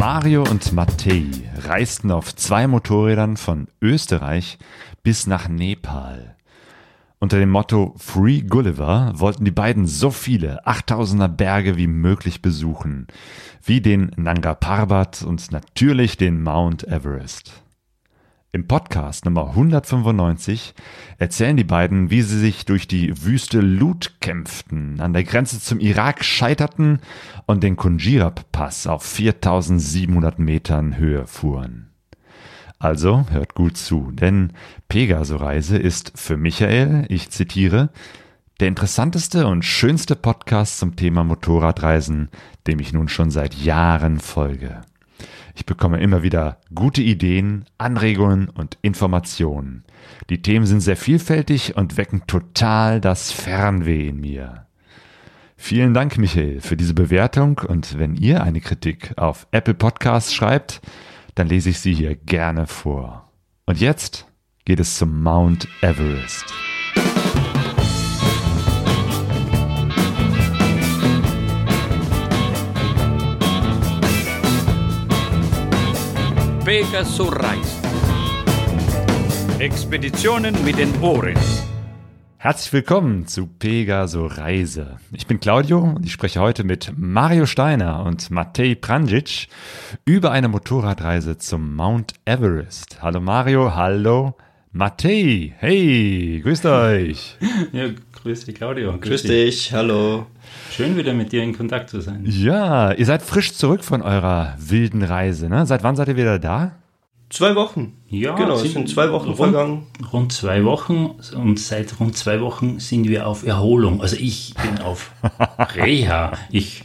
Mario und Mattei reisten auf zwei Motorrädern von Österreich bis nach Nepal. Unter dem Motto Free Gulliver wollten die beiden so viele 8000er Berge wie möglich besuchen, wie den Nanga Parbat und natürlich den Mount Everest. Im Podcast Nummer 195 erzählen die beiden, wie sie sich durch die Wüste Lut kämpften, an der Grenze zum Irak scheiterten und den Kunjirab-Pass auf 4700 Metern Höhe fuhren. Also hört gut zu, denn Pegaso-Reise ist für Michael, ich zitiere, der interessanteste und schönste Podcast zum Thema Motorradreisen, dem ich nun schon seit Jahren folge. Ich bekomme immer wieder gute Ideen, Anregungen und Informationen. Die Themen sind sehr vielfältig und wecken total das Fernweh in mir. Vielen Dank, Michael, für diese Bewertung und wenn ihr eine Kritik auf Apple Podcasts schreibt, dann lese ich sie hier gerne vor. Und jetzt geht es zum Mount Everest. Pegasus Reis. Expeditionen mit den Ohren. Herzlich willkommen zu Pegaso Reise. Ich bin Claudio und ich spreche heute mit Mario Steiner und Matej Pranjic über eine Motorradreise zum Mount Everest. Hallo Mario, hallo Matej. Hey, grüßt euch. Ja, grüß dich Claudio. Grüß, grüß dich, hallo. Schön wieder mit dir in Kontakt zu sein. Ja, ihr seid frisch zurück von eurer wilden Reise, ne? Seit wann seid ihr wieder da? Zwei Wochen. Ja, genau, es sind zwei Wochen vergangen. Rund zwei Wochen und seit rund zwei Wochen sind wir auf Erholung. Also ich bin auf Reha. Ich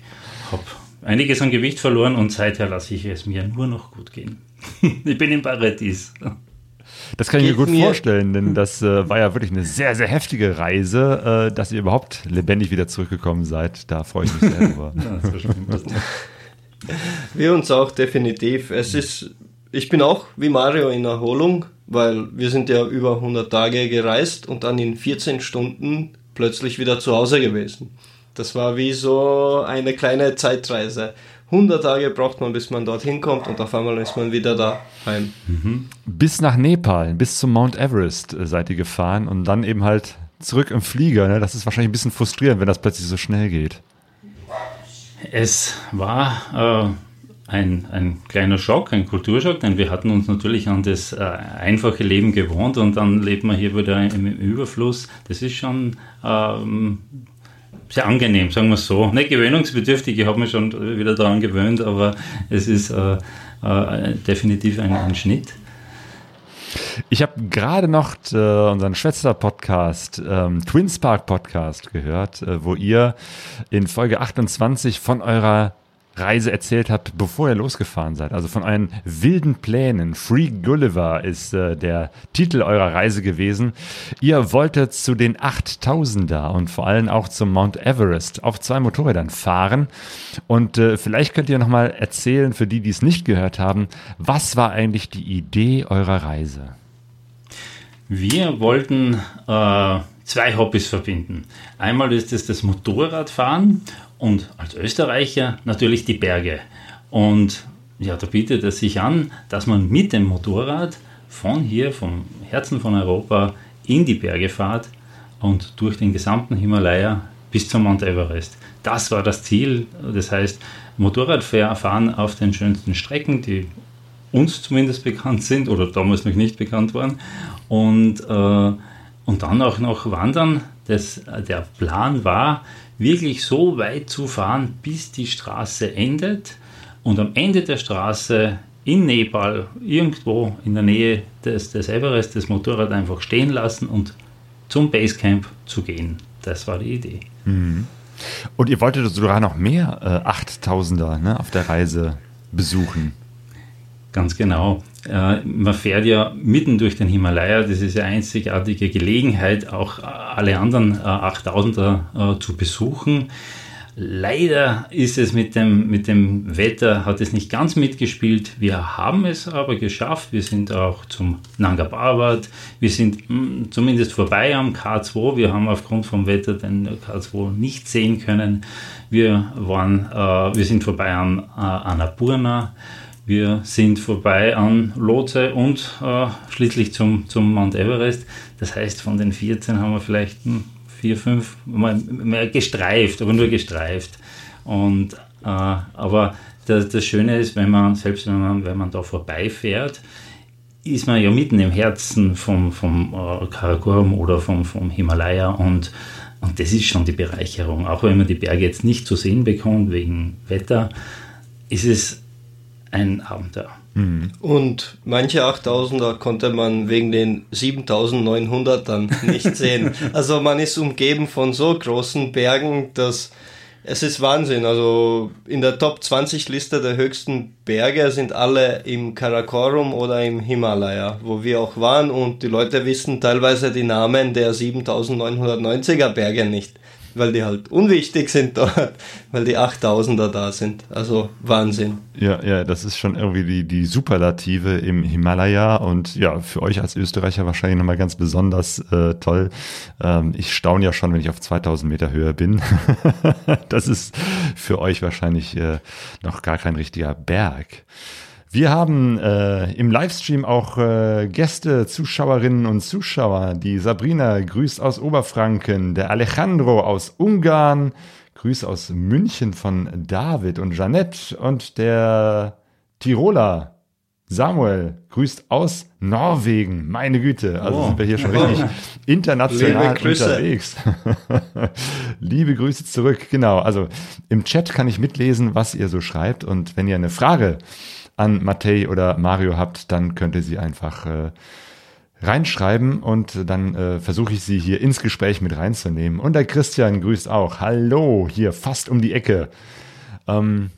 habe einiges an Gewicht verloren und seither lasse ich es mir nur noch gut gehen. ich bin im Paradies. Das kann ich mir gut mir vorstellen, denn das äh, war ja wirklich eine sehr, sehr heftige Reise, äh, dass ihr überhaupt lebendig wieder zurückgekommen seid. Da freue ich mich sehr drüber. wir uns auch definitiv. Es ist, ich bin auch wie Mario in Erholung, weil wir sind ja über 100 Tage gereist und dann in 14 Stunden plötzlich wieder zu Hause gewesen. Das war wie so eine kleine Zeitreise. 100 Tage braucht man, bis man dorthin kommt und auf einmal ist man wieder daheim. Mhm. Bis nach Nepal, bis zum Mount Everest äh, seid ihr gefahren und dann eben halt zurück im Flieger. Ne? Das ist wahrscheinlich ein bisschen frustrierend, wenn das plötzlich so schnell geht. Es war äh, ein, ein kleiner Schock, ein Kulturschock, denn wir hatten uns natürlich an das äh, einfache Leben gewohnt und dann lebt man hier wieder im, im Überfluss. Das ist schon ähm, sehr angenehm, sagen wir es so. Nicht gewöhnungsbedürftig, ich habe mich schon wieder daran gewöhnt, aber es ist äh, äh, definitiv ein, ein, Schnitt. Ich habe gerade noch äh, unseren Schwester-Podcast, ähm, Twins Park Podcast gehört, äh, wo ihr in Folge 28 von eurer Reise erzählt habt, bevor ihr losgefahren seid. Also von euren wilden Plänen. Free Gulliver ist äh, der Titel eurer Reise gewesen. Ihr wolltet zu den 8000er und vor allem auch zum Mount Everest auf zwei Motorrädern fahren. Und äh, vielleicht könnt ihr nochmal erzählen, für die, die es nicht gehört haben, was war eigentlich die Idee eurer Reise? Wir wollten äh, zwei Hobbys verbinden. Einmal ist es das Motorradfahren und als Österreicher natürlich die Berge. Und ja, da bietet es sich an, dass man mit dem Motorrad von hier, vom Herzen von Europa, in die Berge fährt und durch den gesamten Himalaya bis zum Mount Everest. Das war das Ziel. Das heißt, Motorradfahren auf den schönsten Strecken, die uns zumindest bekannt sind oder damals noch nicht bekannt waren. Und, äh, und dann auch noch wandern. Das, der Plan war, wirklich so weit zu fahren, bis die Straße endet und am Ende der Straße in Nepal, irgendwo in der Nähe des, des Everest, das Motorrad einfach stehen lassen und zum Basecamp zu gehen. Das war die Idee. Mhm. Und ihr wolltet sogar noch mehr äh, 8000er ne, auf der Reise besuchen. Ganz genau. Äh, man fährt ja mitten durch den Himalaya. Das ist eine einzigartige Gelegenheit, auch alle anderen 8000er äh, zu besuchen. Leider ist es mit dem, mit dem Wetter, hat es nicht ganz mitgespielt. Wir haben es aber geschafft. Wir sind auch zum Nanga Parbat. Wir sind mh, hm, zumindest vorbei am K2. Wir haben aufgrund vom Wetter den K2 nicht sehen können. Wir, waren, äh, wir sind vorbei an äh, Annapurna. Wir sind vorbei an Lhotse und äh, schließlich zum, zum Mount Everest. Das heißt, von den 14 haben wir vielleicht hm, vier, fünf, mal mehr gestreift, aber nur gestreift. Und, äh, aber das, das, Schöne ist, wenn man, selbst wenn man, wenn man da vorbeifährt, ist man ja mitten im Herzen vom, vom äh, Karakorum oder vom, vom Himalaya und, und das ist schon die Bereicherung. Auch wenn man die Berge jetzt nicht zu sehen bekommt wegen Wetter, ist es ein Abenteuer. Mhm. Und manche 8000er konnte man wegen den 7900ern nicht sehen. Also man ist umgeben von so großen Bergen, dass es ist Wahnsinn. Also in der Top 20 Liste der höchsten Berge sind alle im Karakorum oder im Himalaya, wo wir auch waren und die Leute wissen teilweise die Namen der 7990er Berge nicht weil die halt unwichtig sind dort, weil die 8000er da sind. Also Wahnsinn. Ja, ja, das ist schon irgendwie die, die Superlative im Himalaya und ja, für euch als Österreicher wahrscheinlich nochmal ganz besonders äh, toll. Ähm, ich staune ja schon, wenn ich auf 2000 Meter Höhe bin. das ist für euch wahrscheinlich äh, noch gar kein richtiger Berg. Wir haben äh, im Livestream auch äh, Gäste, Zuschauerinnen und Zuschauer. Die Sabrina grüßt aus Oberfranken, der Alejandro aus Ungarn, Grüße aus München von David und Janette und der Tiroler Samuel grüßt aus Norwegen. Meine Güte, also oh. sind wir hier schon richtig international Liebe unterwegs. Liebe Grüße zurück. Genau, also im Chat kann ich mitlesen, was ihr so schreibt und wenn ihr eine Frage an Matej oder Mario habt, dann könnt ihr sie einfach äh, reinschreiben und dann äh, versuche ich sie hier ins Gespräch mit reinzunehmen. Und der Christian grüßt auch. Hallo, hier fast um die Ecke. Ähm,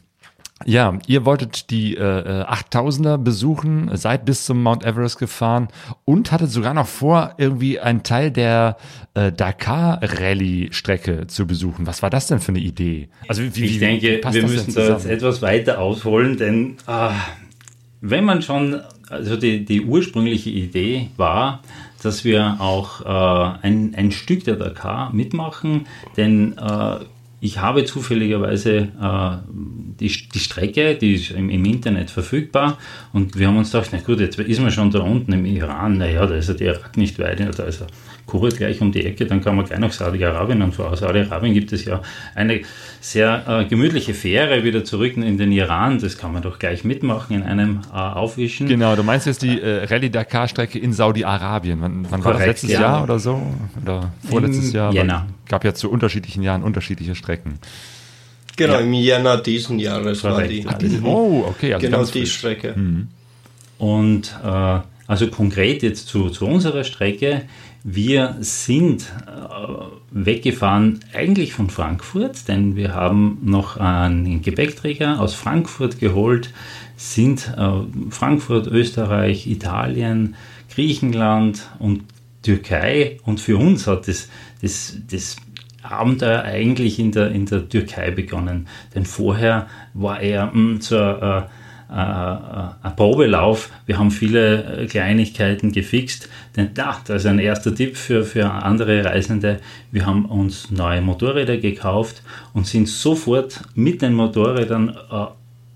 ja, ihr wolltet die äh, 8000er äh, besuchen, seid bis zum Mount Everest gefahren und hattet sogar noch vor, irgendwie einen Teil der äh, Dakar-Rallye-Strecke zu besuchen. Was war das denn für eine Idee? Also wie, ich wie, denke, wie wir müssen da jetzt etwas weiter ausholen, denn äh, wenn man schon, also die, die ursprüngliche Idee war, dass wir auch äh, ein, ein Stück der Dakar mitmachen, denn äh, ich habe zufälligerweise äh, die, die Strecke, die ist im, im, Internet verfügbar und wir haben uns gedacht, na gut, jetzt ist man schon da unten im Iran, naja, da ist ja der Irak nicht weit, da ist ja Kuwait gleich um die Ecke, dann kann man gleich nach Saudi-Arabien und vor Saudi-Arabien gibt es ja eine sehr äh, gemütliche Fähre wieder zurück in den Iran, das kann man doch gleich mitmachen in einem äh, Aufwischen. Genau, du meinst jetzt die äh, Rallye-Dakar-Strecke in Saudi-Arabien, wann, wann Korrekt, war das, letztes ja. Jahr oder so? Oder vorletztes Im Jahr? Jänner. Gab ja zu unterschiedlichen Jahren unterschiedliche Strecken. Genau, ja. im Jänner diesen Jahres Korrekt. war die. Oh, okay. Also genau die Strecke. Mhm. Und äh, also konkret jetzt zu, zu unserer Strecke. Wir sind äh, weggefahren eigentlich von Frankfurt, denn wir haben noch einen Gepäckträger aus Frankfurt geholt, sind äh, Frankfurt, Österreich, Italien, Griechenland und Türkei. Und für uns hat das, das, das Abenteuer eigentlich in der, in der Türkei begonnen. Denn vorher war er mh, hm, zur äh, äh, ein Probelauf. Wir haben viele äh, Kleinigkeiten gefixt. Denn ja, das ist ein erster Tipp für, für andere Reisende. Wir haben uns neue Motorräder gekauft und sind sofort mit den Motorrädern äh,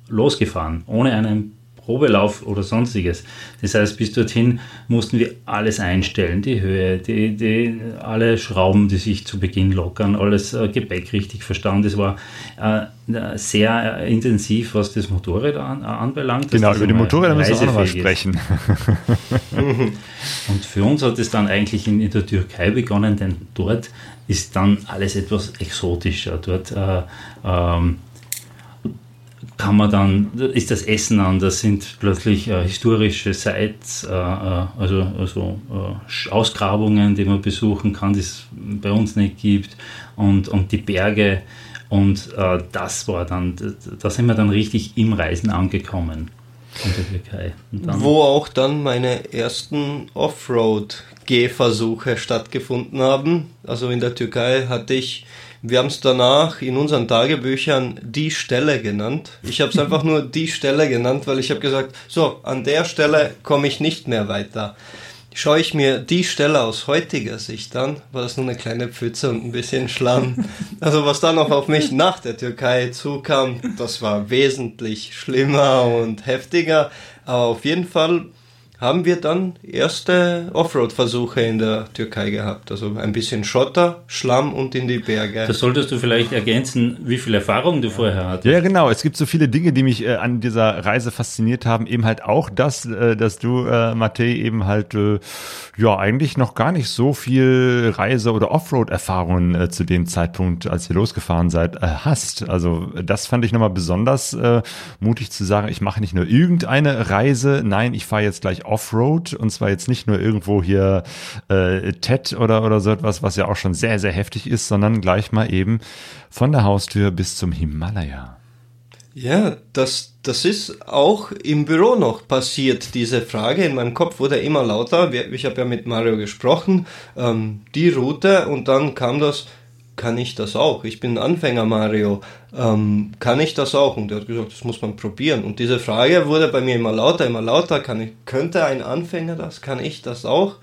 losgefahren, ohne einen Probelauf oder sonstiges. Das heißt, bis dorthin mussten wir alles einstellen, die Höhe, die, die, alle Schrauben, die sich zu Beginn lockern, alles äh, Gepäck richtig verstauen. Das war äh, sehr äh, intensiv, was das Motorrad an, anbelangt. Genau, über die Motorräder müssen wir auch noch mal sprechen. Und für uns hat es dann eigentlich in, in, der Türkei begonnen, denn dort ist dann alles etwas exotischer. Dort äh, ähm, kann man dann, ist das Essen anders, sind plötzlich äh, historische Sites, äh, äh also, also äh, Ausgrabungen, die man besuchen kann, die es bei uns nicht gibt, und, und die Berge. Und äh, das war dann, da sind wir dann richtig im Reisen angekommen in der Türkei. Wo auch dann meine ersten Offroad-Gehversuche stattgefunden haben. Also in der Türkei hatte ich Wir haben es danach in unseren Tagebüchern die Stelle genannt. Ich habe es einfach nur die Stelle genannt, weil ich habe gesagt, so, an der Stelle komme ich nicht mehr weiter. Schaue ich mir die Stelle aus heutiger Sicht an, war das nur eine kleine Pfütze und ein bisschen Schlamm. Also was dann noch auf mich nach der Türkei zukam, das war wesentlich schlimmer und heftiger. Aber auf jeden Fall haben wir dann erste Offroad-Versuche in der Türkei gehabt. Also ein bisschen Schotter, Schlamm und in die Berge. Das solltest du vielleicht ergänzen, wie viel Erfahrung du vorher hattest. Ja, genau. Es gibt so viele Dinge, die mich äh, an dieser Reise fasziniert haben. Eben halt auch das, äh, dass du, äh, Matej, eben halt, äh, ja, eigentlich noch gar nicht so viel Reise- oder Offroad-Erfahrungen äh, zu dem Zeitpunkt, als ihr losgefahren seid, äh, hast. Also das fand ich nochmal besonders äh, mutig zu sagen, ich mache nicht nur irgendeine Reise, nein, ich fahre jetzt gleich Offroad und zwar jetzt nicht nur irgendwo hier äh, TED oder, oder so etwas, was ja auch schon sehr, sehr heftig ist, sondern gleich mal eben von der Haustür bis zum Himalaya. Ja, das, das ist auch im Büro noch passiert, diese Frage. In meinem Kopf wurde immer lauter. Ich habe ja mit Mario gesprochen, ähm, die Route und dann kam das, kann ich das auch? Ich bin Anfänger, Mario. Ähm, kann ich das auch? Und er hat gesagt, das muss man probieren. Und diese Frage wurde bei mir immer lauter, immer lauter. Kann ich, könnte ein Anfänger das? Kann ich das auch?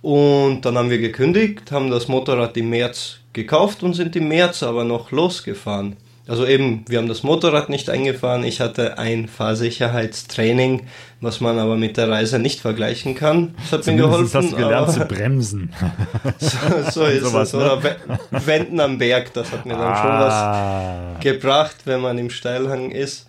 Und dann haben wir gekündigt, haben das Motorrad im März gekauft und sind im März aber noch losgefahren. Also eben, wir haben das Motorrad nicht eingefahren. Ich hatte ein Fahrsicherheitstraining, was man aber mit der Reise nicht vergleichen kann. Das hat mir geholfen. hast du gelernt zu bremsen. so, so ist Sowas, es. ne? Oder We- Wenden am Berg, das hat mir dann schon Ah. was gebracht, wenn man im Steilhang ist.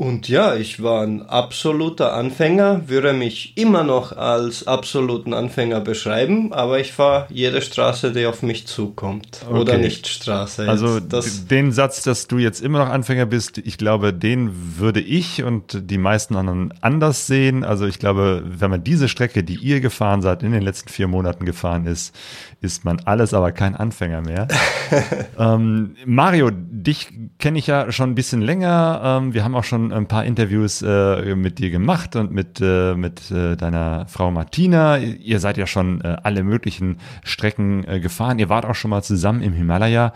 Und ja, ich war ein absoluter Anfänger, würde mich immer noch als absoluten Anfänger beschreiben, aber ich fahre jede Straße, die auf mich zukommt. Oder Okay. nicht Straße. Jetzt. Also das, den Satz, dass du jetzt immer noch Anfänger bist, ich glaube, den würde ich und die meisten anderen anders sehen. Also ich glaube, wenn man diese Strecke, die ihr gefahren seid, in den letzten vier Monaten gefahren ist, ist man alles aber kein Anfänger mehr. ähm, Mario, dich kenne ich ja schon ein bisschen länger. Ähm, wir haben auch schon ein paar Interviews äh, mit dir gemacht und mit, äh, mit äh, deiner Frau Martina. Ihr seid ja schon äh, alle möglichen Strecken äh, gefahren. Ihr wart auch schon mal zusammen im Himalaya.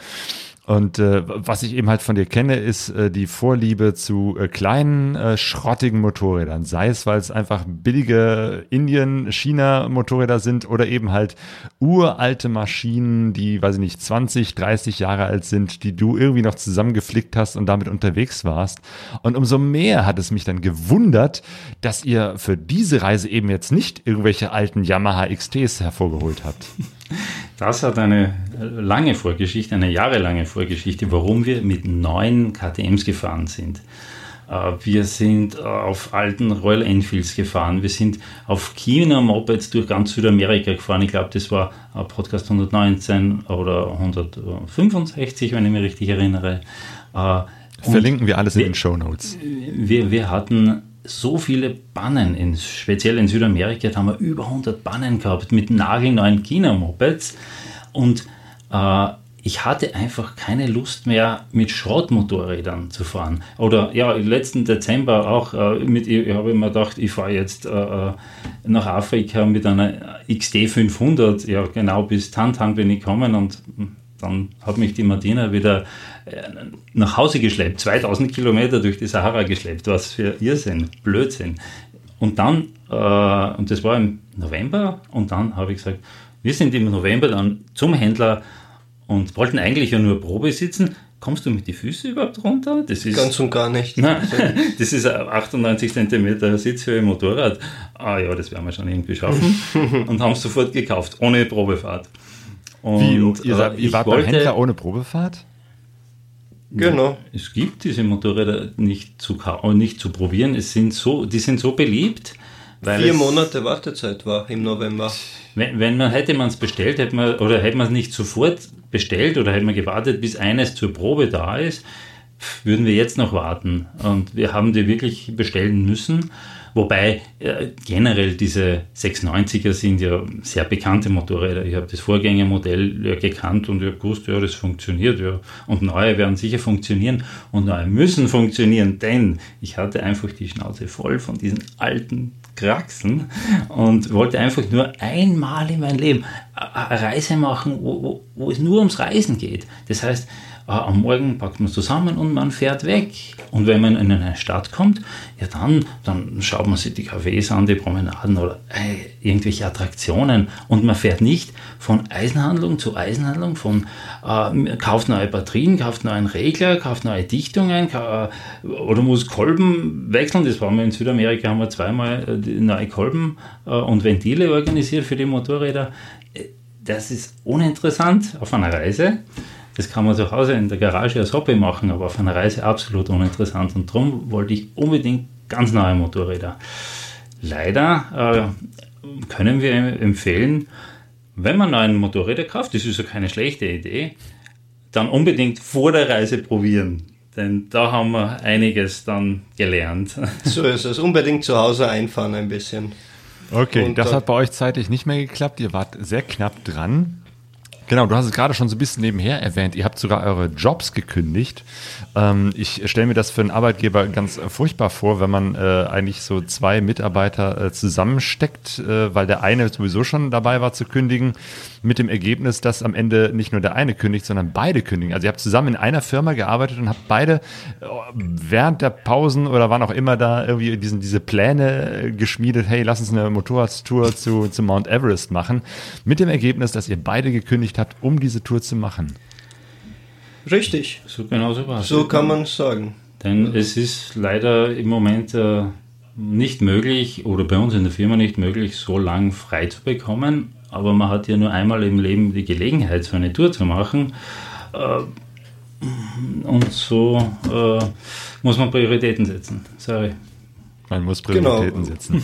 Und äh, was ich eben halt von dir kenne, ist äh, die Vorliebe zu äh, kleinen, äh, schrottigen Motorrädern. Sei es, weil es einfach billige Indien, China-Motorräder sind oder eben halt uralte Maschinen, die, weiß ich nicht, 20, 30 Jahre alt sind, die du irgendwie noch zusammengeflickt hast und damit unterwegs warst. Und umso mehr hat es mich dann gewundert, dass ihr für diese Reise eben jetzt nicht irgendwelche alten Yamaha XTs hervorgeholt habt. Das hat eine lange Vorgeschichte, eine jahrelange Vorgeschichte, warum wir mit neuen KTMs gefahren sind. Äh, Wir sind äh, auf alten Royal Enfields gefahren. Wir sind auf Kino-Mopeds durch ganz Südamerika gefahren. Ich glaube, das war äh, Podcast 119 oder 165, wenn ich mich richtig erinnere. Und Verlinken wir alles in den Show Notes. wir, wir hatten so viele Bannen, in, speziell in Südamerika, da haben wir über 100 Bannen gehabt mit nagelneuen China-Mopeds. Und äh, ich hatte einfach keine Lust mehr, mit Schrottmotorrädern zu fahren. Oder ja, letzten Dezember auch äh, mit, ich habe mir gedacht, ich fahre jetzt äh, äh, nach Afrika mit einer XD 500. Ja, genau bis Tantan bin ich gekommen und dann hat mich die Martina wieder äh, nach Hause geschleppt, 2000 Kilometer durch die Sahara geschleppt, was für Irrsinn, Blödsinn. Und dann, äh, und das war im November, und dann habe ich gesagt, wir sind im November dann zum Händler und wollten eigentlich ja nur Probe sitzen. Kommst du mit die Füße überhaupt runter? Das ist, ganz und gar nicht. Nein, das ist ein 98 cm Sitzhöhe im Motorrad. Ah ja, das werden wir schon irgendwie schaffen. und haben es sofort gekauft, ohne Probefahrt. Wie, Und, ihr, äh, seid- ihr ich wart beim wollte- Händler ohne Probefahrt? Genau. Es gibt diese Motorräder nicht zu, kau- nicht zu probieren. Es sind so, die sind so beliebt, weil Vier es, Monate Wartezeit war im November. wenn, wenn man hätte man es bestellt, hätte man oder hätte man es nicht sofort bestellt oder hätte man gewartet, bis eines zur Probe da ist, würden wir jetzt noch warten. Und wir haben die wirklich bestellen müssen. Wobei äh, generell diese 690er sind ja sehr bekannte Motorräder. Ich habe das Vorgängermodell ja gekannt und ich habe gewusst, ja, das funktioniert. Ja. Und neue werden sicher funktionieren und neue müssen funktionieren, denn ich hatte einfach die Schnauze voll von diesen alten Kraxen und wollte einfach nur einmal in meinem Leben eine Reise machen, wo, wo, wo es nur ums Reisen geht. Das heißt, äh, am Morgen packt man zusammen und man fährt weg. Und wenn man in eine Stadt kommt, ja dann, dann schaut man sich die Cafés an, die Promenaden oder äh, irgendwelche Attraktionen und man fährt nicht von Eisenhandlung zu Eisenhandlung, von äh, kauft neue Batterien, kauft neuen Regler, kauft neue Dichtungen äh, oder muss Kolben wechseln. Das waren wir in Südamerika, haben wir zweimal äh, neue Kolben äh, und Ventile organisiert für die Motorräder. Äh, das ist uninteressant auf einer Reise. Das kann man zu Hause in der Garage als Hobby machen, aber auf einer Reise absolut uninteressant. Und darum wollte ich unbedingt ganz neue Motorräder. Leider äh, können wir empfehlen, wenn man neuen Motorräder kauft, das ist ja keine schlechte Idee, dann unbedingt vor der Reise probieren. Denn da haben wir einiges dann gelernt. So ist es. Unbedingt zu Hause einfahren ein bisschen. Okay, Und das hat bei euch zeitlich nicht mehr geklappt. Ihr wart sehr knapp dran. Genau, du hast es gerade schon so ein bisschen nebenher erwähnt. Ihr habt sogar eure Jobs gekündigt. Ähm, ich stelle mir das für einen Arbeitgeber ganz furchtbar vor, wenn man äh, eigentlich so zwei Mitarbeiter äh, zusammensteckt, äh, weil der eine sowieso schon dabei war zu kündigen, mit dem Ergebnis, dass am Ende nicht nur der eine kündigt, sondern beide kündigen. Also ihr habt zusammen in einer Firma gearbeitet und habt beide äh, während der Pausen oder wann auch immer da irgendwie diesen, diese Pläne äh, geschmiedet, hey, lass uns eine Motorradtour zu, zu Mount Everest machen, mit dem Ergebnis, dass ihr beide gekündigt ermöglicht hat, um diese Tour zu machen. Richtig. So genau so war es. So kann man es sagen. Denn es ist leider im Moment äh, nicht möglich oder bei uns in der Firma nicht möglich, so lang frei zu bekommen. Aber man hat ja nur einmal im Leben die Gelegenheit, so eine Tour zu machen. Äh, und so äh, muss man Prioritäten setzen. Sorry. Man muss Prioritäten genau. setzen.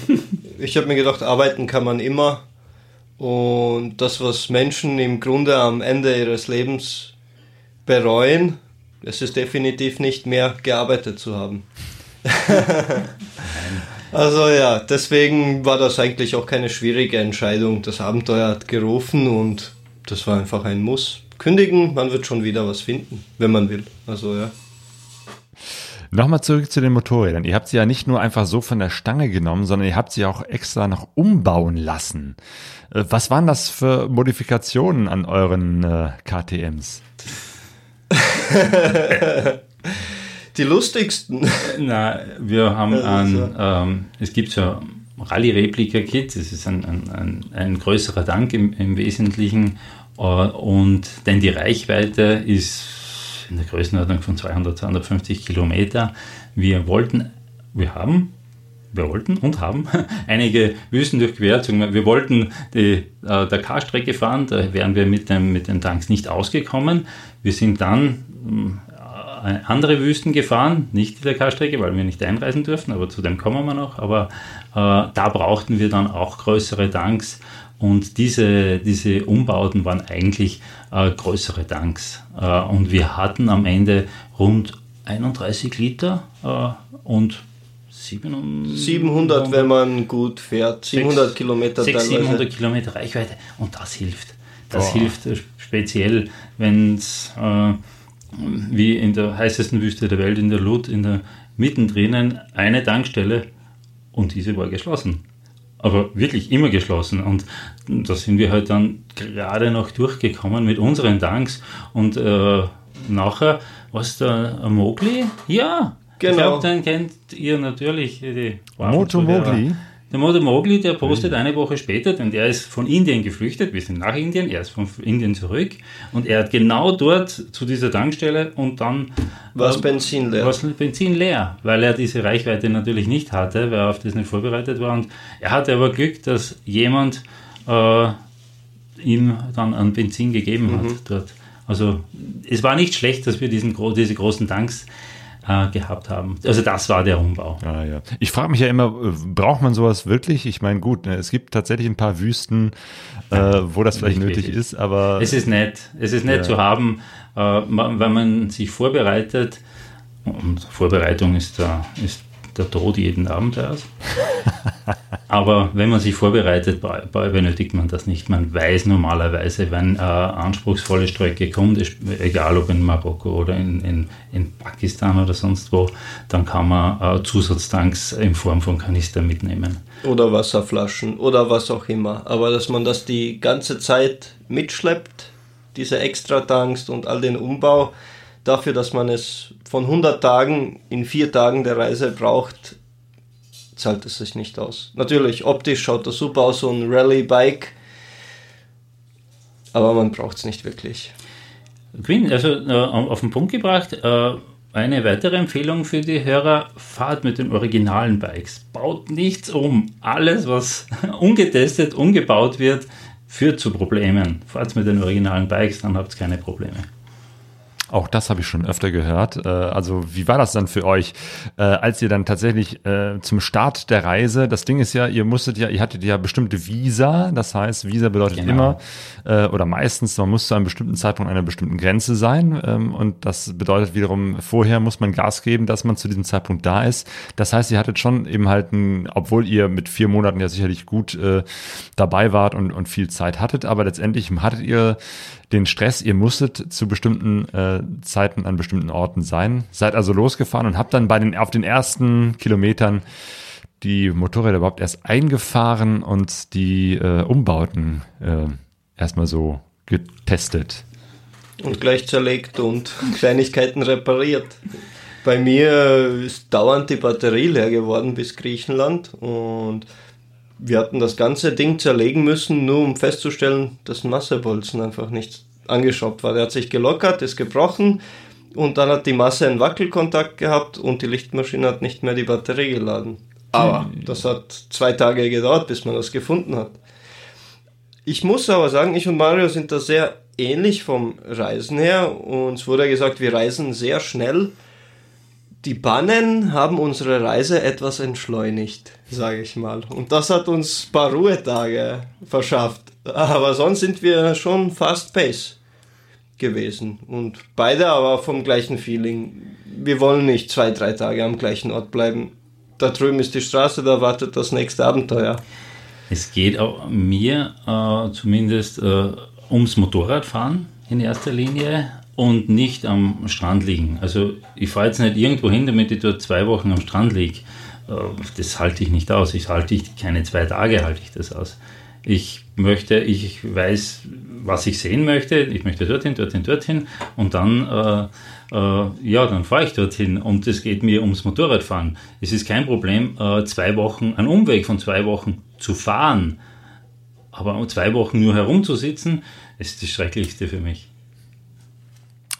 Ich habe mir gedacht, arbeiten kann man immer. Und das, was Menschen im Grunde am Ende ihres Lebens bereuen, es ist definitiv nicht mehr gearbeitet zu haben. also ja, deswegen war das eigentlich auch keine schwierige Entscheidung. Das Abenteuer hat gerufen und das war einfach ein Muss. Kündigen, man wird schon wieder was finden, wenn man will. Also ja. Nochmal zurück zu den Motorrädern. Ihr habt sie ja nicht nur einfach so von der Stange genommen, sondern ihr habt sie auch extra noch umbauen lassen. Äh, was waren das für Modifikationen an euren äh, KTMs? Die lustigsten. Na, wir haben an, ähm, es gibt so Rallye-Replika-Kit, das ist ein, ein, ein, ein, größerer Tank im, im Wesentlichen äh, und denn die Reichweite ist in der Größenordnung von 200, 250 Kilometer. Wir wollten, wir haben, wir wollten und haben einige Wüsten durchquert. Wir wollten die äh, Dakar-Strecke fahren, da wären wir mit, dem, mit den Tanks nicht ausgekommen. Wir sind dann äh, andere Wüsten gefahren, nicht die Dakar-Strecke, weil wir nicht einreisen durften, aber zu dem kommen wir noch. Aber äh, da brauchten wir dann auch größere Tanks und diese, diese Umbauten waren eigentlich äh, größere Tanks. Äh, und wir hatten am Ende rund 31 Liter äh, und 700, 700, wenn man gut fährt, 700 6, Kilometer 6, 700 Kilometer Reichweite und das hilft. Das Boah. hilft speziell, wenn es äh, wie in der heißesten Wüste der Welt, in der Lut, in der mittendrin eine Tankstelle und diese war geschlossen aber wirklich immer geschlossen. Und da sind wir halt dann gerade noch durchgekommen mit unseren Tanks. Und äh, nachher, was der Mogli? Ja, genau. ich glaube, den kennt ihr natürlich. Die Moto Mogli? Der Moto Mowgli, der postet eine Woche später, denn der ist von Indien geflüchtet. Wir sind nach Indien, er ist von Indien zurück. Und er hat genau dort zu dieser Tankstelle und dann. War äh, Benzin leer? War Benzin leer, weil er diese Reichweite natürlich nicht hatte, weil er auf das nicht vorbereitet war. Und er hatte aber Glück, dass jemand äh, ihm dann ein Benzin gegeben hat mhm. dort. Also es war nicht schlecht, dass wir diesen, diese großen Tanks äh, gehabt haben. Also das war der Umbau. Ah, ja. Ich frage mich ja immer, äh, braucht man sowas wirklich? Ich meine, gut, ne, es gibt tatsächlich ein paar Wüsten, äh, wo das vielleicht nötig wirklich. ist, aber. Es ist nett. Es ist nett ja. zu haben, äh, wenn man sich vorbereitet. Und Vorbereitung ist der, ist der Tod jeden Abenteuers. Aber wenn man sich vorbereitet, benötigt man das nicht. Man weiß normalerweise, wenn eine anspruchsvolle Strecke kommt, egal ob in Marokko oder in, in, in Pakistan oder sonst wo, dann kann man Zusatztanks in Form von Kanister mitnehmen. Oder Wasserflaschen oder was auch immer. Aber dass man das die ganze Zeit mitschleppt, diese Extra-Tanks und all den Umbau, dafür, dass man es von 100 Tagen in vier Tagen der Reise braucht, zahlt es sich nicht aus. Natürlich, optisch schaut das super aus, so ein Rallye-Bike, aber man braucht es nicht wirklich. Quinn, also äh, auf den Punkt gebracht, äh, eine weitere Empfehlung für die Hörer, fahrt mit den originalen Bikes. Baut nichts um. Alles, was ungetestet, umgebaut wird, führt zu Problemen. Fahrt mit den originalen Bikes, dann habt ihr keine Probleme. Auch das habe ich schon öfter gehört. Äh, also wie war das dann für euch, äh, als ihr dann tatsächlich äh, zum Start der Reise, das Ding ist ja, ihr musstet ja, ihr hattet ja bestimmte Visa, das heißt, Visa bedeutet genau. immer oder meistens, man muss zu einem bestimmten Zeitpunkt einer bestimmten Grenze sein ähm, und das bedeutet wiederum, vorher muss man Gas geben, dass man zu diesem Zeitpunkt da ist. Das heißt, ihr hattet schon eben halt ein, obwohl ihr mit vier Monaten ja sicherlich gut dabei wart und, und viel Zeit hattet, aber letztendlich hattet ihr den Stress, ihr musstet zu bestimmten äh, Zeiten an bestimmten Orten sein. Seid also losgefahren und habt dann bei den, auf den ersten Kilometern die Motorräder überhaupt erst eingefahren und die äh, Umbauten äh, erstmal so getestet. Und gleich zerlegt und Kleinigkeiten repariert. Bei mir ist dauernd die Batterie leer geworden bis Griechenland und wir hatten das ganze Ding zerlegen müssen, nur um festzustellen, dass ein Massebolzen einfach nicht angeschraubt war. Der hat sich gelockert, ist gebrochen und dann hat die Masse einen Wackelkontakt gehabt und die Lichtmaschine hat nicht mehr die Batterie geladen. Aber das hat zwei Tage gedauert, bis man das gefunden hat. Ich muss aber sagen, ich und Mario sind da sehr ähnlich vom Reisen her. Uns wurde gesagt, wir reisen sehr schnell die Bannen haben unsere Reise etwas entschleunigt, sage ich mal. Und das hat uns ein paar Ruhetage verschafft. Aber sonst sind wir schon fast pace gewesen. Und beide aber vom gleichen Feeling. Wir wollen nicht zwei, drei Tage am gleichen Ort bleiben. Da drüben ist die Straße, da wartet das nächste Abenteuer. Es geht auch mir äh, zumindest äh, ums Motorradfahren in erster Linie und nicht am Strand liegen. Also ich fahre jetzt nicht irgendwo hin, damit ich dort zwei Wochen am Strand liege. Äh, das halte ich nicht aus. Ich halte ich keine zwei Tage halte ich das aus. Ich möchte, ich weiß, was ich sehen möchte. Ich möchte dorthin, dorthin, dorthin und dann, äh, äh, ja, dann fahre ich dorthin und es geht mir ums Motorradfahren. Es ist kein Problem, äh, zwei Wochen, einen Umweg von zwei Wochen zu fahren, aber zwei Wochen nur herumzusitzen, ist das Schrecklichste für mich.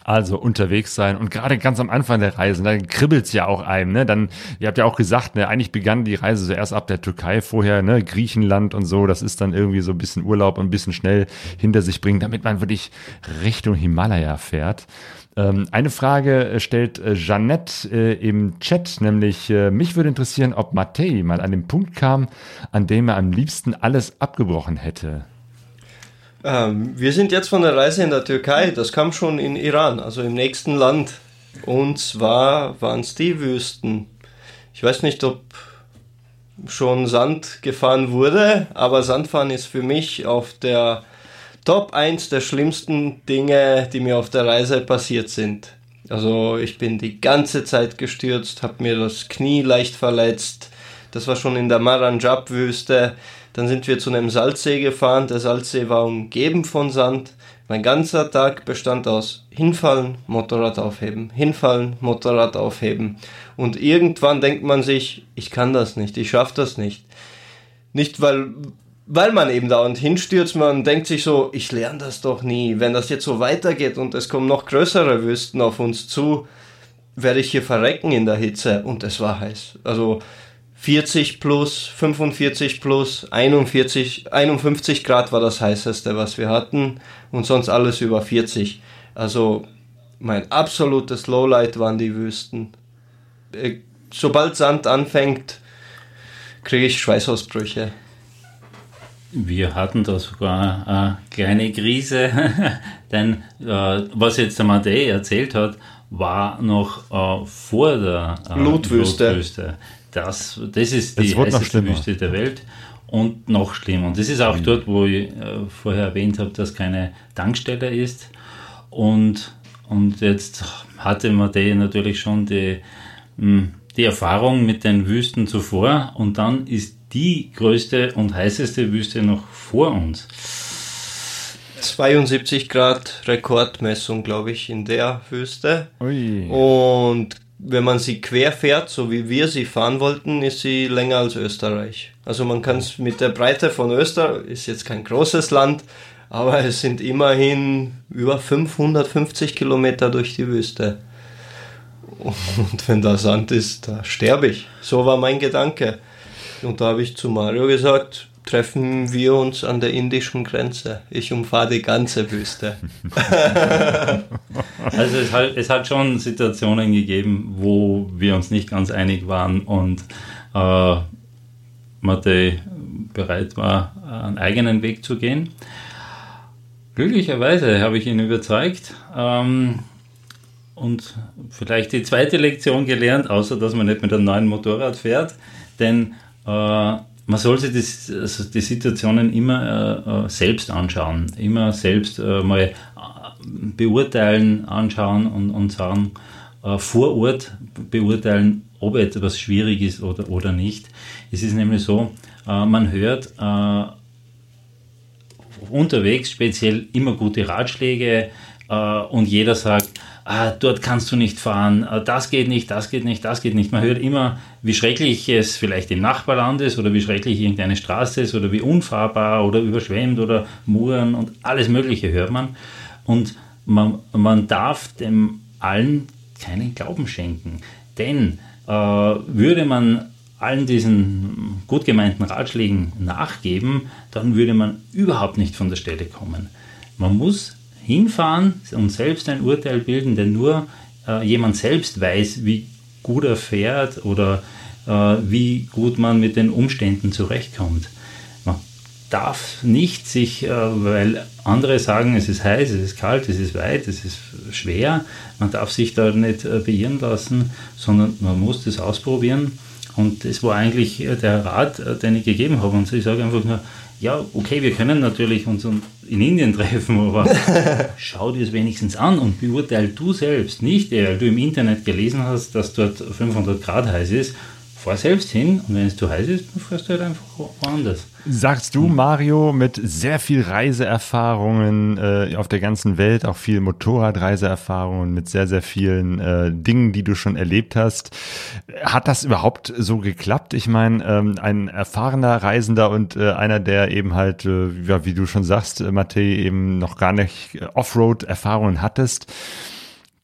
Also unterwegs sein und gerade ganz am Anfang der Reise, da kribbelt es ja auch einem. Ne? Dann, ihr habt ja auch gesagt, ne, eigentlich begann die Reise so erst ab der Türkei, vorher ne, Griechenland und so. Das ist dann irgendwie so ein bisschen Urlaub und ein bisschen schnell hinter sich bringen, damit man wirklich Richtung Himalaya fährt. Ähm, eine Frage äh, stellt äh, Jeannette äh, im Chat, nämlich mich würde interessieren, ob Matei mal an den Punkt kam, an dem er am liebsten alles abgebrochen hätte. Ähm, wir sind jetzt von der Reise in der Türkei, das kam schon in Iran, also im nächsten Land. Und zwar waren es die Wüsten. Ich weiß nicht, ob schon Sand gefahren wurde, aber Sandfahren ist für mich auf der Top 1 der schlimmsten Dinge, die mir auf der Reise passiert sind. Also ich bin die ganze Zeit gestürzt, habe mir das Knie leicht verletzt. Das war schon in der Maranjab-Wüste. Dann sind wir zu einem Salzsee gefahren. Der Salzsee war umgeben von Sand. Mein ganzer Tag bestand aus hinfallen, Motorrad aufheben, hinfallen, Motorrad aufheben. Und irgendwann denkt man sich, ich kann das nicht, ich schaffe das nicht. Nicht weil, weil man eben dauernd hinstürzt, man denkt sich so, ich lerne das doch nie. Wenn das jetzt so weitergeht und es kommen noch größere Wüsten auf uns zu, werde ich hier verrecken in der Hitze. Und es war heiß. Also 40 plus, 45 plus, 41, 51 Grad war das heißeste, was wir hatten und sonst alles über 40. Also mein absolutes Lowlight waren die Wüsten. Äh, sobald Sand anfängt, kriege ich Schweißausbrüche. Wir hatten da sogar eine kleine Krise, denn äh, was jetzt der Matej erzählt hat, war noch äh, vor der äh, Blutwüste. Blutwüste das, das ist die heißeste. Wüste der Welt und noch schlimmer. Und das ist auch dort, wo ich äh, vorher erwähnt habe, dass keine Tankstelle ist. Und, und jetzt hatte Matej natürlich schon die, mh, die Erfahrung mit den Wüsten zuvor und dann ist die größte und heißeste Wüste noch vor uns. 72 Grad Rekordmessung, glaube ich, in der Wüste. Ui. Und wenn man sie quer fährt, so wie wir sie fahren wollten, ist sie länger als Österreich. Also man kann es mit der Breite von Österreich, ist jetzt kein großes Land, aber es sind immerhin über 550 Kilometer durch die Wüste. Und wenn da Sand ist, da sterbe ich. So war mein Gedanke. Und da habe ich zu Mario gesagt, treffen wir uns an der indischen Grenze. Ich umfahre die ganze Wüste. Also es hat, es hat schon Situationen gegeben, wo wir uns nicht ganz einig waren und äh, Matej bereit war, einen eigenen Weg zu gehen. Glücklicherweise habe ich ihn überzeugt ähm, und vielleicht die zweite Lektion gelernt, außer dass man nicht mit einem neuen Motorrad fährt, denn äh, man soll sich das, also die Situationen immer äh, äh, selbst anschauen, immer selbst äh, mal äh, beurteilen, anschauen und, und sagen, äh, vor Ort beurteilen, ob etwas schwierig ist oder, oder nicht. Es ist nämlich so, äh, man hört unterwegs speziell immer gute Ratschläge und jeder sagt, ah, dort kannst du nicht fahren, äh, das geht nicht, das geht nicht, das geht nicht. Man hört immer, wie schrecklich es vielleicht im Nachbarland ist oder wie schrecklich irgendeine Straße ist oder wie unfahrbar oder überschwemmt oder Muren und alles Mögliche hört man. Und man, man darf dem allen keinen Glauben schenken. Denn äh, würde man allen diesen gut gemeinten Ratschlägen nachgeben, dann würde man überhaupt nicht von der Stelle kommen. Man muss hinfahren und selbst ein Urteil bilden, denn nur äh, jemand selbst weiß, wie gut er fährt oder äh, wie gut man mit den Umständen zurechtkommt. Man darf nicht sich, äh, weil andere sagen, es ist heiß, es ist kalt, es ist weit, es ist schwer, man darf sich da nicht äh, beirren lassen, sondern man muss das ausprobieren. Und das war eigentlich äh, der Rat, äh, den ich gegeben habe. Und ich sage einfach nur, ja, okay, wir können natürlich uns in Indien treffen, aber schau dir es wenigstens an und beurteil du selbst, nicht weil du im Internet gelesen hast, dass dort 500 Grad heiß ist. Fahr selbst hin und wenn es zu heiß ist, dann fährst du halt einfach woanders. Sagst du, Mario, mit sehr viel Reiseerfahrungen äh, auf der ganzen Welt, auch viel Motorradreiseerfahrungen, mit sehr, sehr vielen äh, Dingen, die du schon erlebt hast, hat das überhaupt so geklappt? Ich meine, ähm, ein erfahrener Reisender und äh, einer, der eben halt, äh, ja, wie du schon sagst, äh, Matej, eben noch gar nicht äh, Offroad-Erfahrungen hattest,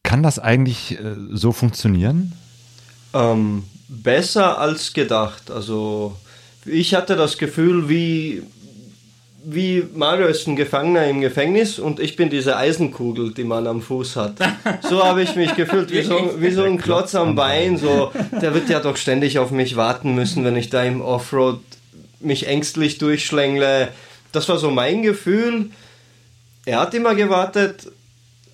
kann das eigentlich äh, so funktionieren? Ähm, besser als gedacht. Also ich hatte das Gefühl, wie, wie Mario ist ein Gefangener im Gefängnis und ich bin diese Eisenkugel, die man am Fuß hat. So habe ich mich gefühlt, wie so, wie so ein Klotz am Bein. So, der wird ja doch ständig auf mich warten müssen, wenn ich da im Offroad mich ängstlich durchschlängle. Das war so mein Gefühl. Er hat immer gewartet,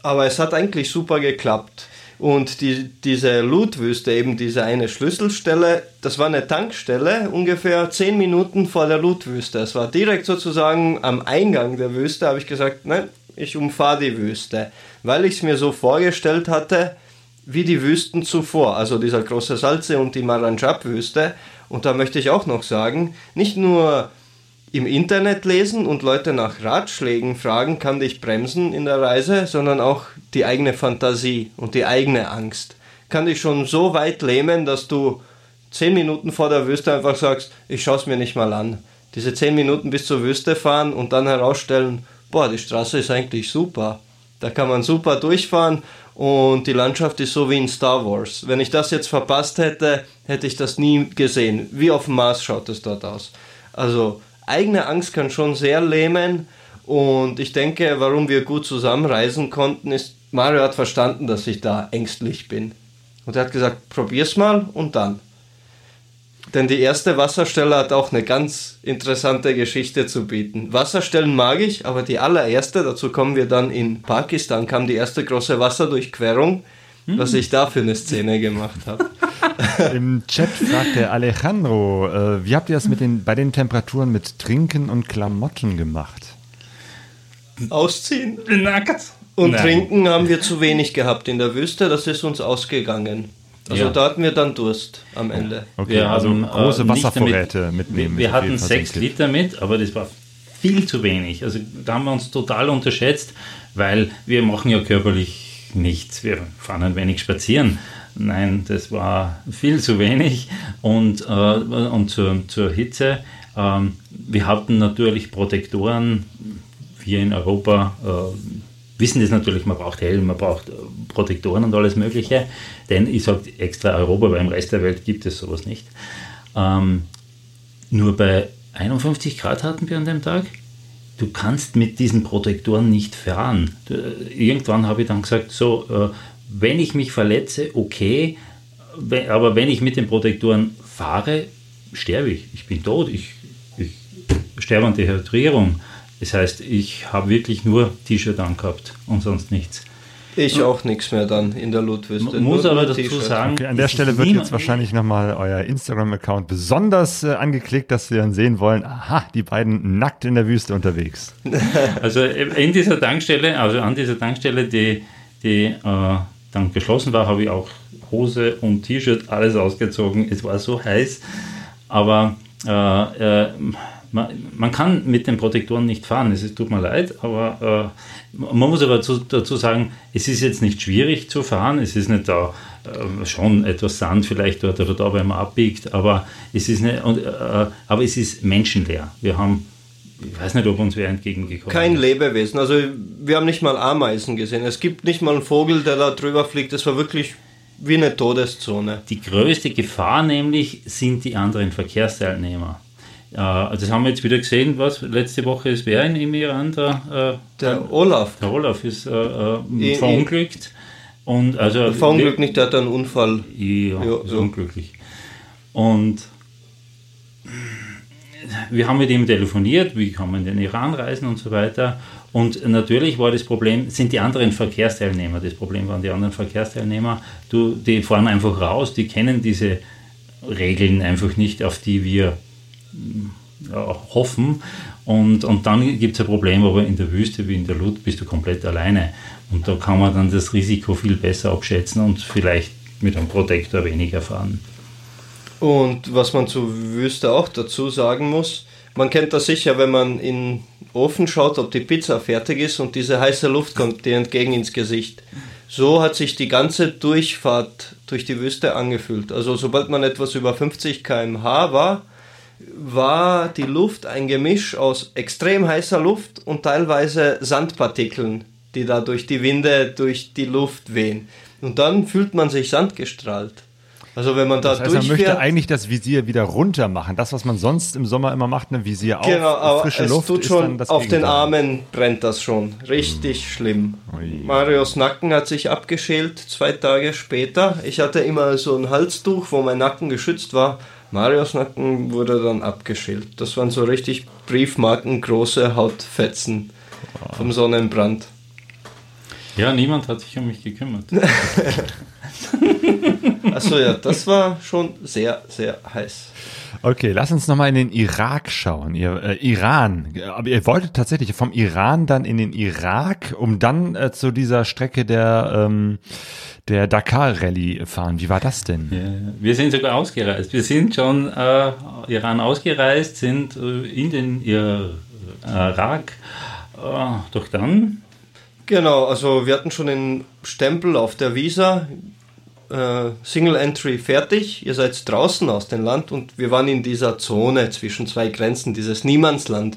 aber es hat eigentlich super geklappt. Und die, diese Lootwüste, eben diese eine Schlüsselstelle, das war eine Tankstelle, ungefähr 10 Minuten vor der Lootwüste. Es war direkt sozusagen am Eingang der Wüste, habe ich gesagt, nein, ich umfahre die Wüste. Weil ich es mir so vorgestellt hatte, wie die Wüsten zuvor, also dieser große Salze und die Maranjab-Wüste. Und da möchte ich auch noch sagen, nicht nur im Internet lesen und Leute nach Ratschlägen fragen, kann dich bremsen in der Reise, sondern auch die eigene Fantasie und die eigene Angst. Kann dich schon so weit lähmen, dass du zehn Minuten vor der Wüste einfach sagst, ich schaue es mir nicht mal an. Diese zehn Minuten bis zur Wüste fahren und dann herausstellen, boah, die Straße ist eigentlich super. Da kann man super durchfahren und die Landschaft ist so wie in Star Wars. Wenn ich das jetzt verpasst hätte, hätte ich das nie gesehen. Wie auf dem Mars schaut es dort aus. Also eigene Angst kann schon sehr lähmen und ich denke, warum wir gut zusammenreisen konnten, ist, Mario hat verstanden, dass ich da ängstlich bin. Und er hat gesagt, probier's mal und dann. Denn die erste Wasserstelle hat auch eine ganz interessante Geschichte zu bieten. Wasserstellen mag ich, aber die allererste, dazu kommen wir dann in Pakistan, kam die erste große Wasserdurchquerung, was ich da für eine Szene gemacht habe. Im Chat fragt der Alejandro, äh, wie habt ihr das mit den, bei den Temperaturen mit Trinken und Klamotten gemacht? Ausziehen. Nackt. Und Nein. trinken haben wir zu wenig gehabt in der Wüste, das ist uns ausgegangen. Also Ja. da hatten wir dann Durst am Ende. Okay, Wir also haben, große äh, Wasservorräte damit- mitnehmen. Wir, hatten sechs. Liter mit, aber das war viel zu wenig. Also da haben wir uns total unterschätzt, weil wir machen ja körperlich nichts. Wir fahren ein wenig spazieren. Nein, das war viel zu wenig. Und, äh, und zur, zur Hitze, ähm, wir hatten natürlich Protektoren. Wir in Europa äh, wissen das natürlich, man braucht Helm, man braucht äh, Protektoren und alles Mögliche. Denn ich sage extra Europa, weil im Rest der Welt gibt es sowas nicht. Ähm, nur bei 51 Grad hatten wir an dem Tag. Du kannst mit diesen Protektoren nicht fahren. Irgendwann habe ich dann gesagt, so, äh, wenn ich mich verletze, okay, aber wenn ich mit den Protektoren fahre, sterbe ich. Ich bin tot. Ich, ich sterbe an Dehydrierung. Das heißt, ich habe wirklich nur T-Shirt angehabt und sonst nichts. Ich auch nichts mehr dann in der. Man muss aber dazu sagen, Okay, an der Stelle wird jetzt wahrscheinlich nochmal euer Instagram-Account besonders äh, angeklickt, dass wir dann sehen wollen, aha, die beiden nackt in der Wüste unterwegs. Also in dieser Tankstelle, also an dieser Tankstelle, die, die äh, dann geschlossen war, habe ich auch Hose und T-Shirt alles ausgezogen. Es war so heiß, aber äh, äh, man, man kann mit den Protektoren nicht fahren. Es ist, tut mir leid, aber äh, man muss aber dazu, dazu sagen, es ist jetzt nicht schwierig zu fahren. Es ist nicht da äh, schon etwas Sand vielleicht dort oder da, wenn man abbiegt, aber es ist nicht, und, äh, aber es ist menschenleer. Wir haben ich weiß nicht, ob uns wer entgegengekommen Kein ist. Lebewesen. Also wir haben nicht mal Ameisen gesehen. Es gibt nicht mal einen Vogel, der da drüber fliegt. Es war wirklich wie eine Todeszone. Die größte Gefahr nämlich sind die anderen Verkehrsteilnehmer. Äh, das haben wir jetzt wieder gesehen, was letzte Woche ist wer in im Iran da? Äh, Der Olaf, der Olaf ist äh, äh, verunglückt. Und also verunglückt nicht, der hat einen Unfall. Ja, Ja, ist so. unglücklich. Und wir haben mit ihm telefoniert, wie kann man in den Iran reisen und so weiter. Und natürlich war das Problem, sind die anderen Verkehrsteilnehmer. Das Problem waren die anderen Verkehrsteilnehmer. Du, die fahren einfach raus, die kennen diese Regeln einfach nicht, auf die wir ja, hoffen. Und, und dann gibt es ein Problem, aber in der Wüste wie in der Lut bist du komplett alleine. Und da kann man dann das Risiko viel besser abschätzen und vielleicht mit einem Protektor weniger fahren. Und was man zur Wüste auch dazu sagen muss, man kennt das sicher, wenn man in den Ofen schaut, ob die Pizza fertig ist und diese heiße Luft kommt dir entgegen ins Gesicht. So hat sich die ganze Durchfahrt durch die Wüste angefühlt. Also sobald man etwas über 50 km/h war, war die Luft ein Gemisch aus extrem heißer Luft und teilweise Sandpartikeln, die da durch die Winde, durch die Luft wehen. Und dann fühlt man sich sandgestrahlt. Also wenn man da Das heißt, man durchfährt, möchte eigentlich das Visier wieder runter machen. Das, was man sonst im Sommer immer macht, ein Visier auf, Genau, aber frische es Luft, tut schon auf den Gegenteil. Armen brennt das schon. Richtig schlimm. Ui. Marios Nacken hat sich abgeschält zwei Tage später. Ich hatte immer so ein Halstuch, wo mein Nacken geschützt war. Marios Nacken wurde dann abgeschält. Das waren so richtig briefmarkengroße Hautfetzen vom Sonnenbrand. Ja, niemand hat sich um mich gekümmert. Achso, ja, das war schon sehr, sehr heiß. Okay, lass uns nochmal in den Irak schauen. Ihr, äh, Iran. Aber ihr wolltet tatsächlich vom Iran dann in den Irak, um dann äh, zu dieser Strecke der, ähm, der Dakar-Rallye fahren. Wie war das denn? Ja, wir sind sogar ausgereist. Wir sind schon äh, Iran ausgereist, sind äh, in den Irak. Äh, doch dann Genau, also wir hatten schon den Stempel auf der Visa, äh, Single Entry fertig. Ihr seid draußen aus dem Land und wir waren in dieser Zone zwischen zwei Grenzen, dieses Niemandsland.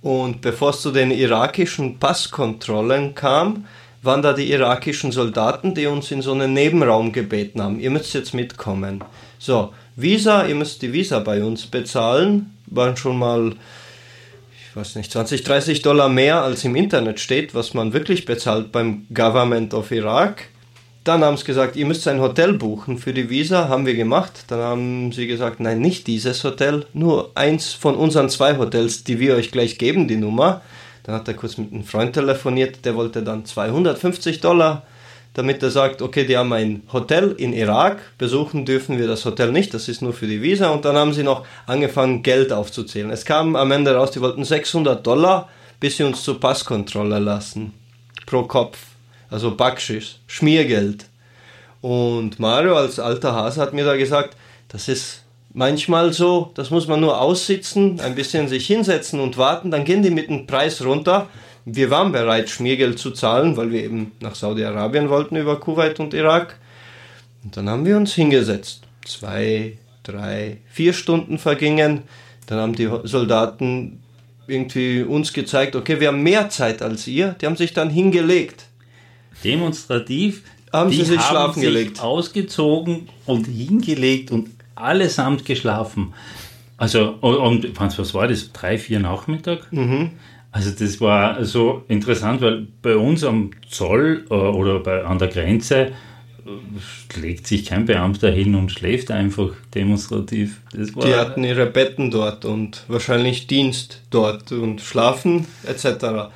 Und bevor es zu den irakischen Passkontrollen kam, waren da die irakischen Soldaten, die uns in so einen Nebenraum gebeten haben. Ihr müsst jetzt mitkommen. So, Visa, ihr müsst die Visa bei uns bezahlen. Waren schon mal ich weiß nicht, 20, 30 Dollar mehr als im Internet steht, was man wirklich bezahlt beim Government of Iraq. Dann haben sie gesagt, ihr müsst ein Hotel buchen für die Visa, haben wir gemacht. Dann haben sie gesagt, nein, nicht dieses Hotel, nur eins von unseren zwei Hotels, die wir euch gleich geben, die Nummer. Dann hat er kurz mit einem Freund telefoniert, der wollte dann 250 Dollar damit er sagt, okay, die haben ein Hotel in Irak, besuchen dürfen wir das Hotel nicht, das ist nur für die Visa. Und dann haben sie noch angefangen, Geld aufzuzählen. Es kam am Ende raus, die wollten 600 Dollar, bis sie uns zur Passkontrolle lassen. Pro Kopf. Also Backschisch, Schmiergeld. Und Mario als alter Hase hat mir da gesagt, das ist manchmal so, das muss man nur aussitzen, ein bisschen sich hinsetzen und warten, dann gehen die mit dem Preis runter. Wir waren bereit, Schmiergeld zu zahlen, weil wir eben nach Saudi-Arabien wollten über Kuwait und Irak. Und dann haben wir uns hingesetzt. Zwei, drei, vier Stunden vergingen. Dann haben die Soldaten irgendwie uns gezeigt, okay, wir haben mehr Zeit als ihr. Die haben sich dann hingelegt. Demonstrativ. Haben sie sich haben schlafen sich gelegt. ausgezogen und hingelegt und allesamt geschlafen. Also, und was war das? Drei, vier Nachmittag? Mhm. Also das war so interessant, weil bei uns am Zoll äh, oder bei, an der Grenze äh, legt sich kein Beamter hin und schläft einfach demonstrativ. Die hatten ihre Betten dort und wahrscheinlich Dienst dort und schlafen etc.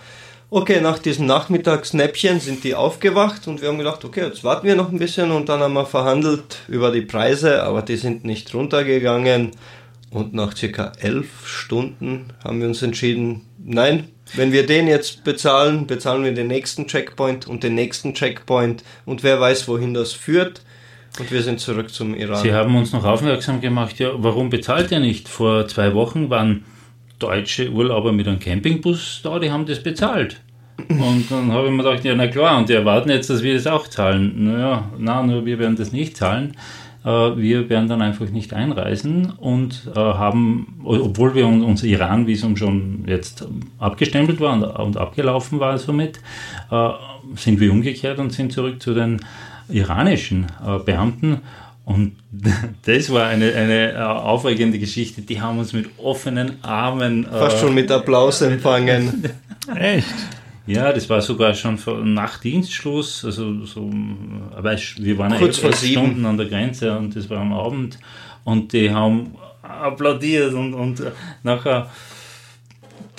Okay, nach diesem Nachmittagsnäppchen sind die aufgewacht und wir haben gedacht, okay, jetzt warten wir noch ein bisschen und dann haben wir verhandelt über die Preise, aber die sind nicht runtergegangen. Und nach circa elf Stunden haben wir uns entschieden, nein, wenn wir den jetzt bezahlen, bezahlen wir den nächsten Checkpoint und den nächsten Checkpoint und wer weiß, wohin das führt. Und wir sind zurück zum Iran. Sie haben uns noch aufmerksam gemacht, ja, warum bezahlt ihr nicht? Vor zwei Wochen waren deutsche Urlauber mit einem Campingbus da, die haben das bezahlt. Und dann habe ich mir gedacht, ja, na klar, und die erwarten jetzt, dass wir das auch zahlen. Naja, na, nur wir werden das nicht zahlen. Äh, Wir werden dann einfach nicht einreisen und äh, haben, obwohl wir un- unser Iran-Visum schon jetzt abgestempelt war und, abgelaufen war somit, äh, sind wir umgekehrt und sind zurück zu den iranischen Beamten. Und das war eine, eine äh, aufregende Geschichte. Die haben uns mit offenen Armen. äh, Fast schon mit Applaus empfangen. Echt? Ja, das war sogar schon nach Dienstschluss, also so, aber wir waren ja Kurz elf vor sieben. Stunden an der Grenze und das war am Abend und die haben applaudiert und, und äh, nachher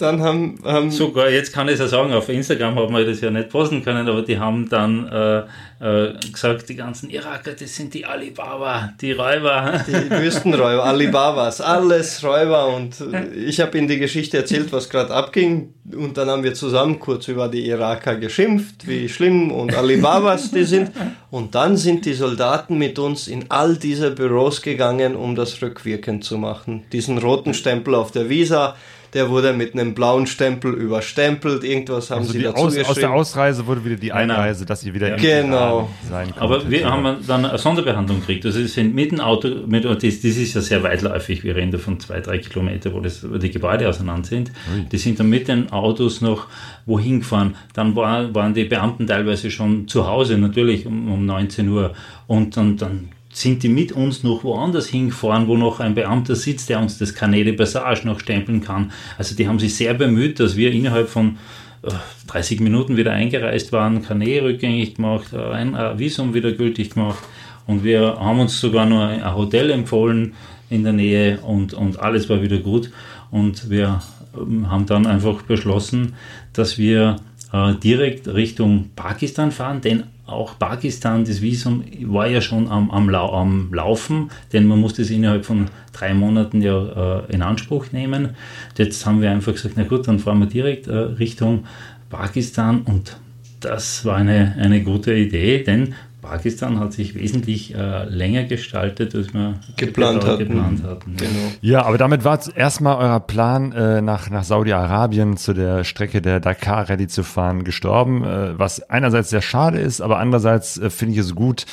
Dann haben, haben sogar, jetzt kann ich es ja sagen, auf Instagram haben wir das ja nicht posten können, aber die haben dann äh, äh, gesagt, die ganzen Iraker, das sind die Alibaba, die Räuber. die Wüstenräuber, Alibabas, alles Räuber und äh, ich habe ihnen die Geschichte erzählt, was gerade abging und dann haben wir zusammen kurz über die Iraker geschimpft, wie schlimm und Alibabas die sind und dann sind die Soldaten mit uns in all diese Büros gegangen, um das rückwirkend zu machen. Diesen roten Stempel auf der Visa, der wurde mit einem blauen Stempel überstempelt, irgendwas haben Also sie dazu aus, aus der. Ausreise wurde wieder die. Einreise, dass ihr wieder Ja. Genau. Sein konntet. Aber wir haben dann eine Sonderbehandlung gekriegt. Also es sind mit dem Auto, mit, das, das ist ja sehr weitläufig, wir reden da von zwei, drei Kilometer, wo, das, wo die Gebäude auseinander sind. Die sind dann mit den Autos noch wohin gefahren. Dann war, waren die Beamten teilweise schon zu Hause, natürlich um, um 19 Uhr. Und dann, dann sind die mit uns noch woanders hingefahren, wo noch ein Beamter sitzt, der uns das de Passage noch stempeln kann. Also die haben sich sehr bemüht, dass wir innerhalb von äh, 30 Minuten wieder eingereist waren, Carnet rückgängig gemacht, äh, ein äh, Visum wieder gültig gemacht und wir haben uns sogar nur ein Hotel empfohlen in der Nähe und, und alles war wieder gut und wir ähm, haben dann einfach beschlossen, dass wir äh, direkt Richtung Pakistan fahren, denn auch Pakistan, das Visum war ja schon am, am, am Laufen, denn man muss das innerhalb von drei Monaten ja äh, in Anspruch nehmen. Jetzt haben wir einfach gesagt, na gut, dann fahren wir direkt äh, Richtung Pakistan und das war eine, eine gute Idee, denn Pakistan hat sich wesentlich äh, länger gestaltet, als wir Geplant hatten. Geplant hatten. Genau. Ja, aber damit war erstmal euer Plan, äh, nach, nach Saudi-Arabien zu der Strecke der Dakar Rallye zu fahren, gestorben. Äh, was einerseits sehr schade ist, aber andererseits äh, finde ich es gut,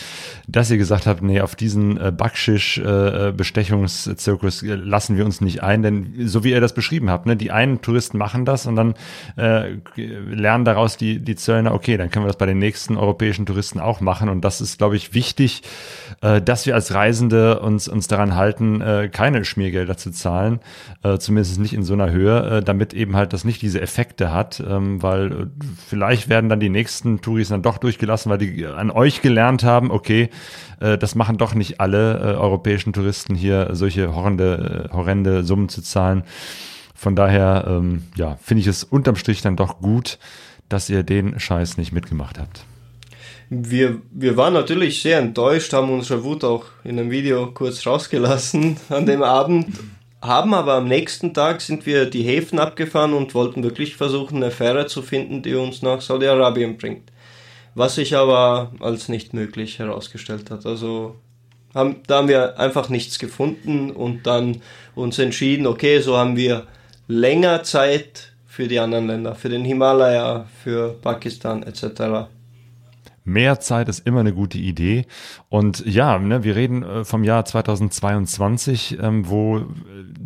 dass ihr gesagt habt, nee, auf diesen äh, Backschisch-Bestechungszirkus äh, lassen wir uns nicht ein, denn so wie ihr das beschrieben habt, ne, die einen Touristen machen das und dann äh, lernen daraus die, die Zöllner, okay, dann können wir das bei den nächsten europäischen Touristen auch machen und das ist, glaube ich, wichtig, äh, dass wir als Reisende uns, uns daran halten, äh, keine Schmiergelder zu zahlen, äh, zumindest nicht in so einer Höhe, äh, damit eben halt das nicht diese Effekte hat, ähm, weil äh, vielleicht werden dann die nächsten Touris dann doch durchgelassen, weil die an euch gelernt haben, okay, äh, das machen doch nicht alle europäischen Touristen hier, solche horrende, horrende Summen zu zahlen. Von daher, ähm, ja, finde ich es unterm Strich dann doch gut, dass ihr den Scheiß nicht mitgemacht habt. Wir, wir waren natürlich sehr enttäuscht, haben unsere Wut auch in einem Video kurz rausgelassen an dem Abend, haben aber am nächsten Tag sind wir die Häfen abgefahren und wollten wirklich versuchen, eine Fähre zu finden, die uns nach Saudi-Arabien bringt. Was sich aber als nicht möglich herausgestellt hat. Also haben, da haben wir einfach nichts gefunden und dann uns entschieden, okay, so haben wir länger Zeit für die anderen Länder, für den Himalaya, für Pakistan etc. Mehr Zeit ist immer eine gute Idee. Und ja, ne, wir reden äh, vom Jahr 2022, ähm, wo äh,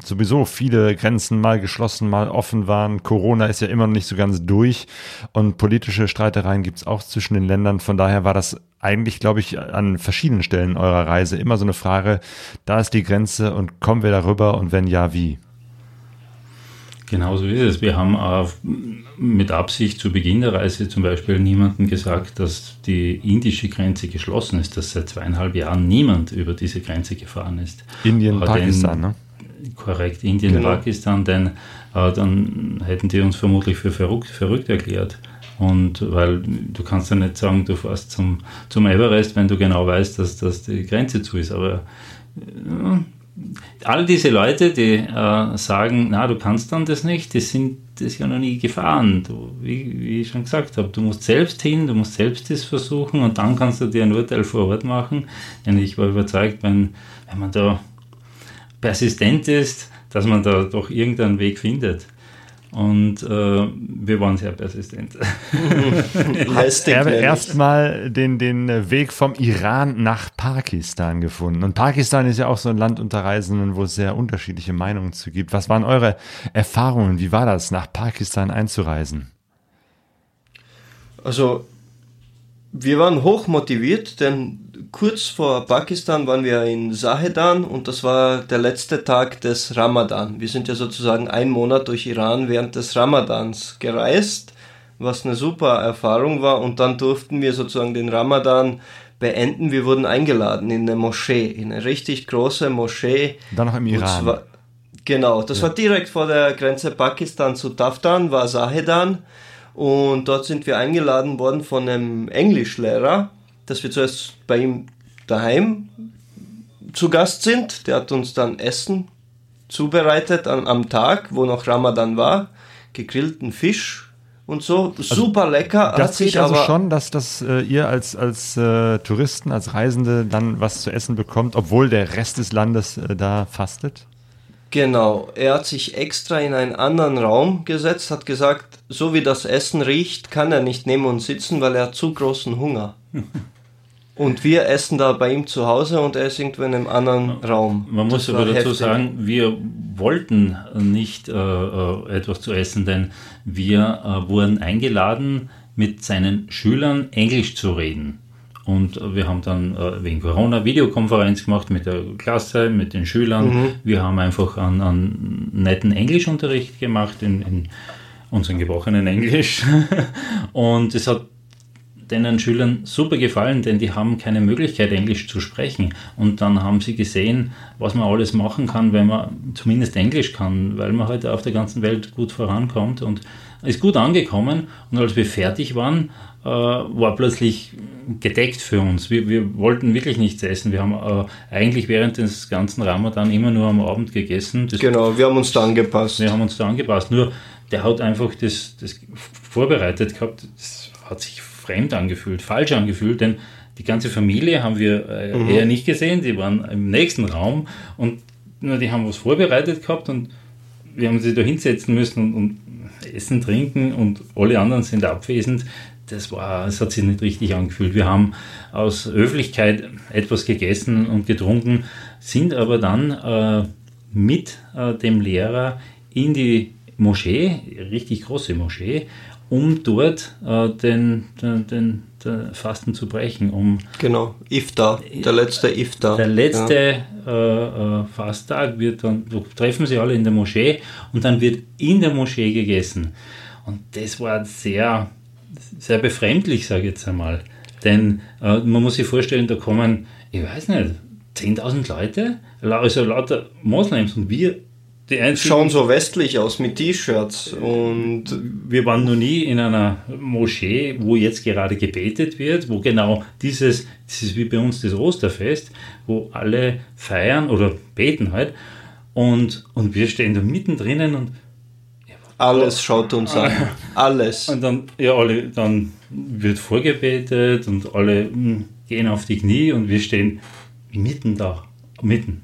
sowieso viele Grenzen mal geschlossen, mal offen waren. Corona ist ja immer noch nicht so ganz durch und politische Streitereien gibt es auch zwischen den Ländern. Von daher war das eigentlich, glaube ich, an verschiedenen Stellen eurer Reise immer so eine Frage, da ist die Grenze und kommen wir darüber und wenn ja, wie? Genau so ist es. Wir haben auch mit Absicht zu Beginn der Reise zum Beispiel niemandem gesagt, dass die indische Grenze geschlossen ist, dass seit zweieinhalb Jahren niemand über diese Grenze gefahren ist. Indien, Aber Pakistan, ne? Korrekt, Indien, genau. Pakistan, denn äh, dann hätten die uns vermutlich für verrückt, verrückt erklärt. Und weil du kannst ja nicht sagen, du fährst zum, zum Everest, wenn du genau weißt, dass, dass die Grenze zu ist. Aber äh, all diese Leute, die äh, sagen, na, du kannst dann das nicht, die sind das ja noch nie gefahren. Du, wie, wie, ich schon gesagt habe, du musst selbst hin, du musst selbst das versuchen und dann kannst du dir ein Urteil vor Ort machen. Denn ich war überzeugt, wenn, wenn man da persistent ist, dass man da doch irgendeinen Weg findet. Und äh, wir waren sehr persistent. er hat erstmal den, den Weg vom Iran nach Pakistan gefunden. Und Pakistan ist ja auch so ein Land unter Reisenden, wo es sehr unterschiedliche Meinungen zu gibt. Was waren eure Erfahrungen? Wie war das, nach Pakistan einzureisen? Also, wir waren hoch motiviert, denn kurz vor Pakistan waren wir in Sahedan und das war der letzte Tag des Ramadan. Wir sind ja sozusagen einen Monat durch Iran während des Ramadans gereist, was eine super Erfahrung war und dann durften wir sozusagen den Ramadan beenden. Wir wurden eingeladen in eine Moschee, in eine richtig große Moschee. Dann noch im Iran. Zwar, genau, das ja. war direkt vor der Grenze Pakistan zu Taftan, war Sahedan. Und dort sind wir eingeladen worden von einem Englischlehrer, dass wir zuerst bei ihm daheim zu Gast sind. Der hat uns dann Essen zubereitet an, am Tag, wo noch Ramadan war, gegrillten Fisch und so. Also Super lecker. Das geht also schon, dass, dass äh, ihr als, als äh, Touristen, als Reisende dann was zu essen bekommt, obwohl der Rest des Landes äh, da fastet? Genau, er hat sich extra in einen anderen Raum gesetzt, hat gesagt, so wie das Essen riecht, kann er nicht neben uns sitzen, weil er hat zu großen Hunger. Und wir essen da bei ihm zu Hause und er ist irgendwo in einem anderen Raum. Man muss aber dazu heftig. sagen, wir wollten nicht äh, äh, etwas zu essen, denn wir äh, wurden eingeladen, mit seinen Schülern Englisch zu reden. Und wir haben dann äh, wegen Corona Videokonferenz gemacht mit der Klasse, mit den Schülern. Mhm. Wir haben einfach einen, einen netten Englischunterricht gemacht in, in unseren gebrochenen Englisch. und es hat den Schülern super gefallen, denn die haben keine Möglichkeit, Englisch zu sprechen. Und dann haben sie gesehen, was man alles machen kann, wenn man zumindest Englisch kann, weil man heute auf der ganzen Welt gut vorankommt und ist gut angekommen. Und als wir fertig waren, äh, war plötzlich gedeckt für uns. Wir, wir wollten wirklich nichts essen. Wir haben äh, eigentlich während des ganzen Ramadan immer nur am Abend gegessen. Das genau, wir haben uns da angepasst. Wir haben uns da angepasst. Nur der hat einfach das, das vorbereitet gehabt. Das hat sich fremd angefühlt, falsch angefühlt, denn die ganze Familie haben wir äh, mhm. eher nicht gesehen, die waren im nächsten Raum und na, die haben was vorbereitet gehabt und wir haben sie da hinsetzen müssen und, und essen, trinken und alle anderen sind abwesend. Das, war, das hat sich nicht richtig angefühlt. Wir haben aus Höflichkeit etwas gegessen und getrunken, sind aber dann äh, mit äh, dem Lehrer in die Moschee, richtig große Moschee, um dort äh, den, den, den, den, Fasten zu brechen. Um genau, Iftar, der letzte Iftar. Der letzte ja. äh, äh, Fasttag wird dann, treffen sie alle in der Moschee und dann wird in der Moschee gegessen. Und das war sehr, sehr befremdlich, sage ich jetzt einmal. Denn äh, man muss sich vorstellen, da kommen, ich weiß nicht, 10.000 Leute, also lauter Moslems und wir die einzigen, Schauen so westlich aus mit T-Shirts und wir waren noch nie in einer Moschee, wo jetzt gerade gebetet wird, wo genau dieses, das ist wie bei uns das Osterfest, wo alle feiern oder beten halt und, und wir stehen da mittendrin und alles schaut uns an. Alles. Und dann, ja, alle, dann wird vorgebetet und alle mm, gehen auf die Knie und wir stehen mitten da, mitten.